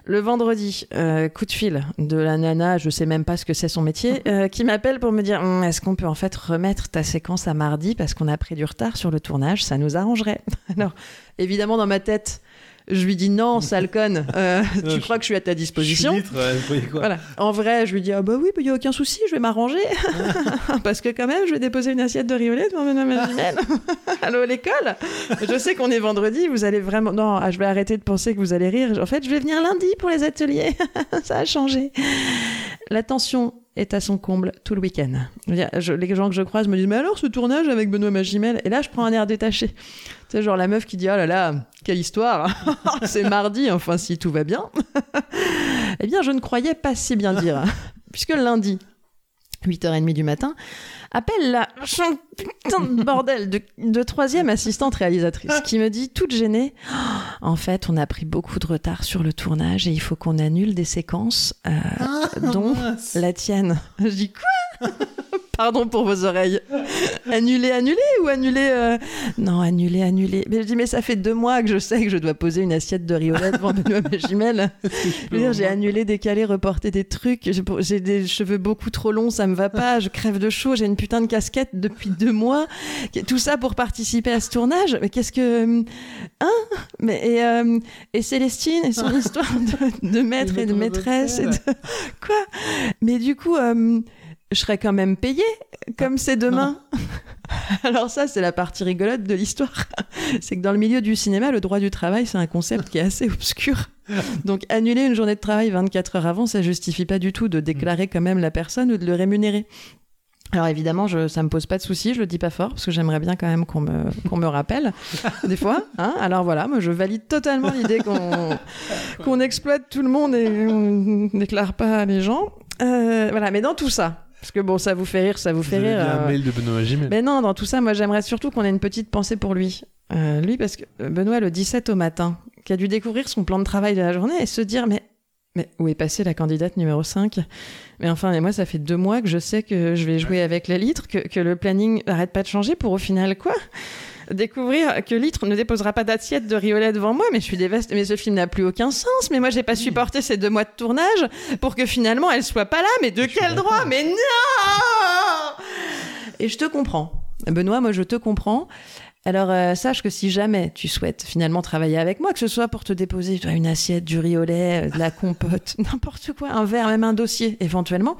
Le vendredi, euh, coup de fil de la nana, je sais même pas ce que c'est son métier, [laughs] euh, qui m'appelle pour me dire Hum, est-ce qu'on peut en fait remettre ta séquence à mardi parce qu'on a pris du retard sur le tournage, ça nous arrangerait. [laughs] Alors, évidemment, dans ma tête, je lui dis non, sale [laughs] conne, euh, Non, tu je- crois que je suis à ta disposition Litre, ouais, vous voyez quoi. voilà. En vrai, je lui dis ah bah oui, il y a aucun souci, je vais m'arranger [laughs] parce que quand même, je vais déposer une assiette de riolet devant Madame Magimel. [laughs] Allô l'école? Je sais qu'on est vendredi, vous allez vraiment non, ah, je vais arrêter de penser que vous allez rire. En fait, je vais venir lundi pour les ateliers. Ça a changé. La tension est à son comble tout le week-end. Les gens que je croise me disent mais alors ce tournage avec Benoît Magimel? Et là je prends un air détaché. Sais genre la meuf qui dit oh là là quelle histoire [laughs] c'est mardi enfin si tout va bien. [laughs] Eh bien, je ne croyais pas si bien dire. Puisque lundi, 8h30 du matin, appelle la putain de bordel de, de troisième assistante réalisatrice qui me dit, toute gênée, Oh, en fait, on a pris beaucoup de retard sur le tournage et il faut qu'on annule des séquences, euh, dont Mince. la tienne. Je dis quoi? Pardon pour vos oreilles. Annuler, annuler ou annuler euh, Non, annuler, annuler. Mais je dis, mais ça fait deux mois que je sais que je dois poser une assiette de riolet devant Benoît Magimel. [laughs] J'ai annulé, décalé, reporté des trucs. J'ai- J'ai des cheveux beaucoup trop longs, ça me va pas. Je crève de chaud. J'ai une putain de casquette depuis deux mois. Tout ça pour participer à ce tournage. Mais qu'est-ce que. Hein? Mais, et, euh, et Célestine et son [laughs] histoire de, de maître et de maîtresse. Et de... [laughs] Quoi? Mais du coup, euh, je serais quand même payée, comme c'est demain. [laughs] [laughs] Alors ça, c'est la partie rigolote de l'histoire. [laughs] C'est que dans le milieu du cinéma, le droit du travail, c'est un concept qui est assez obscur. Donc annuler une journée de travail 24 heures avant, ça justifie pas du tout de déclarer quand même la personne ou de le rémunérer. Alors évidemment, je, ça me pose pas de soucis, je le dis pas fort parce que j'aimerais bien quand même qu'on me, qu'on me rappelle des fois. Hein Alors voilà, moi je valide totalement l'idée qu'on qu'on exploite tout le monde et on déclare pas les gens. Euh, voilà, mais dans tout ça, parce que bon, ça vous fait rire, ça vous Vous fait avez rire. bien un euh, mail de Benoît Magimel. mais non, dans tout ça, moi j'aimerais surtout qu'on ait une petite pensée pour lui. Euh, lui, parce que euh, Benoît, le 17 au matin, qui a dû découvrir son plan de travail de la journée et se dire Mais, mais où est passée la candidate numéro 5 Mais enfin, et moi, ça fait deux mois que je sais que je vais jouer avec la litre, que, que le planning n'arrête pas de changer pour au final quoi? Découvrir que Litre ne déposera pas d'assiette de riolet devant moi, mais je suis dévastée. Mais ce film n'a plus aucun sens. Mais moi, j'ai pas supporté ces deux mois de tournage pour que finalement elle soit pas là. Mais de quel droit Mais non Et je te comprends. Benoît, moi je te comprends. Alors euh, sache que si jamais tu souhaites finalement travailler avec moi, que ce soit pour te déposer une assiette, du riz au lait, euh, de la compote, [laughs] n'importe quoi, un verre, même un dossier éventuellement,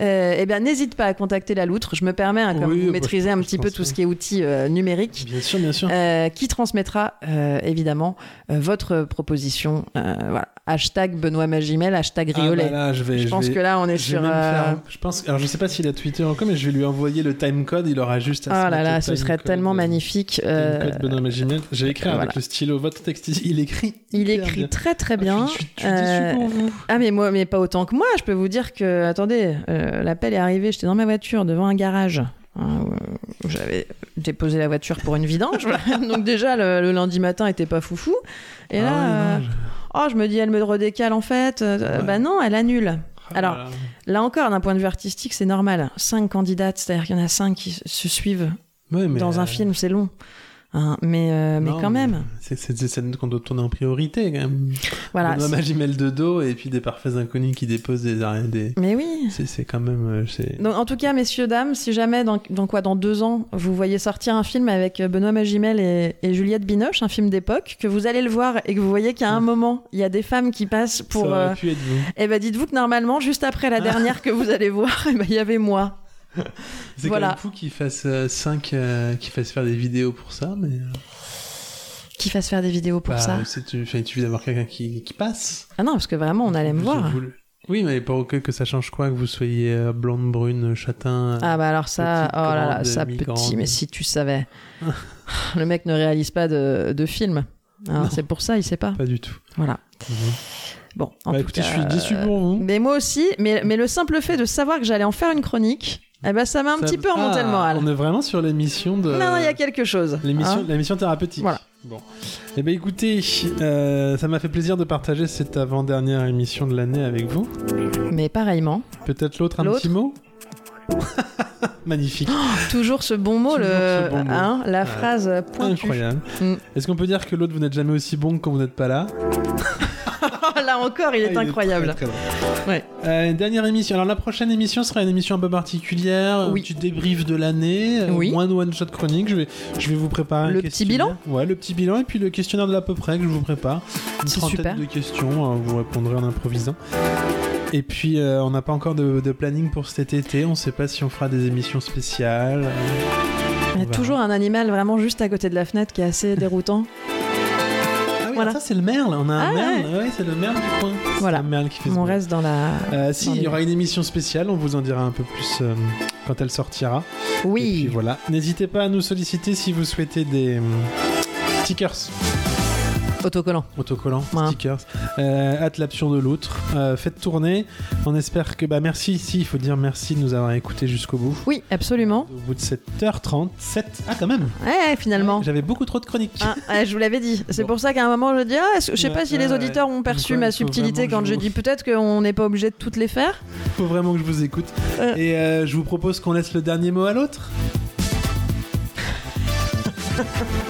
euh, eh bien n'hésite pas à contacter la loutre. Je me permets, hein, comme Oui, vous bah, maîtrisez je- un petit peu tout ce qui est outils euh, numériques, Bien sûr, bien sûr. qui transmettra évidemment votre proposition. Voilà. Hashtag Benoît Magimel, hashtag Ah, Riolet. bah là, je vais, je, je pense vais- que là on est sur. faire- je pense, alors je sais pas s'il a tweeté encore, mais je vais lui envoyer le timecode. Il aura juste à. Oh se là là, ce serait tellement euh, euh. J'ai écrit voilà. avec le stylo votre texte. Il écrit. Il écrit bien. très très Ah, bien. Je suis, je suis Euh, pour vous. Ah mais moi, mais pas autant que moi. Je peux vous dire que, attendez, euh, l'appel est arrivé. J'étais dans ma voiture devant un garage. hein, J'avais déposé la voiture pour une vidange. [laughs] [laughs] Donc déjà le, le lundi matin était pas foufou. Et Ah là, ouais, je- oh je me dis elle me redécale en fait. Ouais. Bah non, elle annule. Ah Alors. Là encore, d'un point de vue artistique, c'est normal. Cinq candidates, c'est-à-dire qu'il y en a cinq qui se suivent Ouais, mais, dans un euh, film, c'est long. Hein, mais, euh, mais quand même. C'est des scènes qu'on doit tourner en priorité quand même. Voilà. Magimel de dos et puis des parfaits inconnus qui déposent des. des... Mais oui. C'est quand même. euh, Donc, en tout cas, messieurs, dames, si jamais, dans, dans quoi, dans deux ans, vous voyez sortir un film avec Benoît Magimel et, et Juliette Binoche, un film d'époque, que vous allez le voir et que vous voyez qu'à un moment, il y a des femmes qui passent pour. Ça euh, pu être vous. eh ben, dites-vous que normalement, juste après la [laughs] dernière que vous allez voir, eh ben, il y avait moi. C'est voilà. quand même fou qu'ils fassent 5 qu'ils fassent faire des vidéos pour ça, mais. euh, Qui fasse faire des vidéos pour bah, ça. c'est- Tu, tu veux d'avoir quelqu'un qui, qui passe. Ah non, parce que vraiment, on allait me voir. Oui, mais pour que, que ça change quoi Que vous soyez euh, blonde, brune, châtain. Ah bah alors ça, Petite, oh là là, ça petit, mais si tu savais. [laughs] Le mec ne réalise pas de, de film. Hein, c'est pour ça, il sait pas. Pas du tout. Voilà. Mhm. Bon, en Bah, tout écoutez, cas, je suis déçu euh, pour vous. Mais moi aussi, mais, mais le simple fait de savoir que j'allais en faire une chronique, eh ben ça m'a un Ça- petit peu remonté Ah, le moral. On est vraiment sur l'émission de. Non, non, il y a quelque chose. L'émission, hein. l'émission thérapeutique. Voilà. Bon. Eh ben écoutez, euh, ça m'a fait plaisir de partager cette avant-dernière émission de l'année avec vous. Mais pareillement, Peut-être l'autre un L'autre petit mot [laughs] Magnifique. toujours ce bon mot, Toujours le, bon mot. hein, la Ouais. phrase pointue. Incroyable. Mm. Est-ce qu'on peut dire que l'autre vous n'êtes jamais aussi bon que quand vous n'êtes pas là? Là encore, il est Ah, incroyable. très, très drôle. Ouais. Euh, dernière émission. Alors la prochaine émission sera une émission un peu particulière, Oui. un petit débrief de l'année, euh, Oui. moins de one shot chronique. Je vais, je vais vous préparer Le petit questionnaire. Ouais, le petit bilan et puis le questionnaire de l'à peu près que je vous prépare. Une trentaine super. de questions, euh, vous répondrez en improvisant. Et puis euh, on n'a pas encore de, de planning pour cet été. On ne sait pas si on fera des émissions spéciales. Il y a toujours un animal vraiment juste à côté de la fenêtre qui est assez déroutant. [laughs] Oui, Voilà. ça c'est le merle. On a un Ah merle. Ouais, c'est le merle du coin. Voilà. merle qui fait On reste dans la. Euh, si, dans il y aura une émission spéciale, on vous en dira un peu plus euh, quand elle sortira. Et puis Oui. voilà. N'hésitez pas à nous solliciter si vous souhaitez des hum, stickers. Autocollant. autocollants, Ouais. stickers. Euh, hâte l'absurde de l'outre. Euh, faites tourner. On espère que. Bah, merci, si, il faut dire merci de nous avoir écoutés jusqu'au bout. Oui, absolument. Au bout de 7h30. 7 Ah, quand même Ouais, finalement. J'avais beaucoup trop de chroniques. Ah, je vous l'avais dit. C'est Bon. pour ça qu'à un moment, je dis, ah, je sais pas si les auditeurs ont perçu ma il subtilité quand je dis peut-être qu'on n'est pas obligé de toutes les faire. faut vraiment que je vous écoute. Euh. Et euh, je vous propose qu'on laisse le dernier mot à l'autre. [laughs]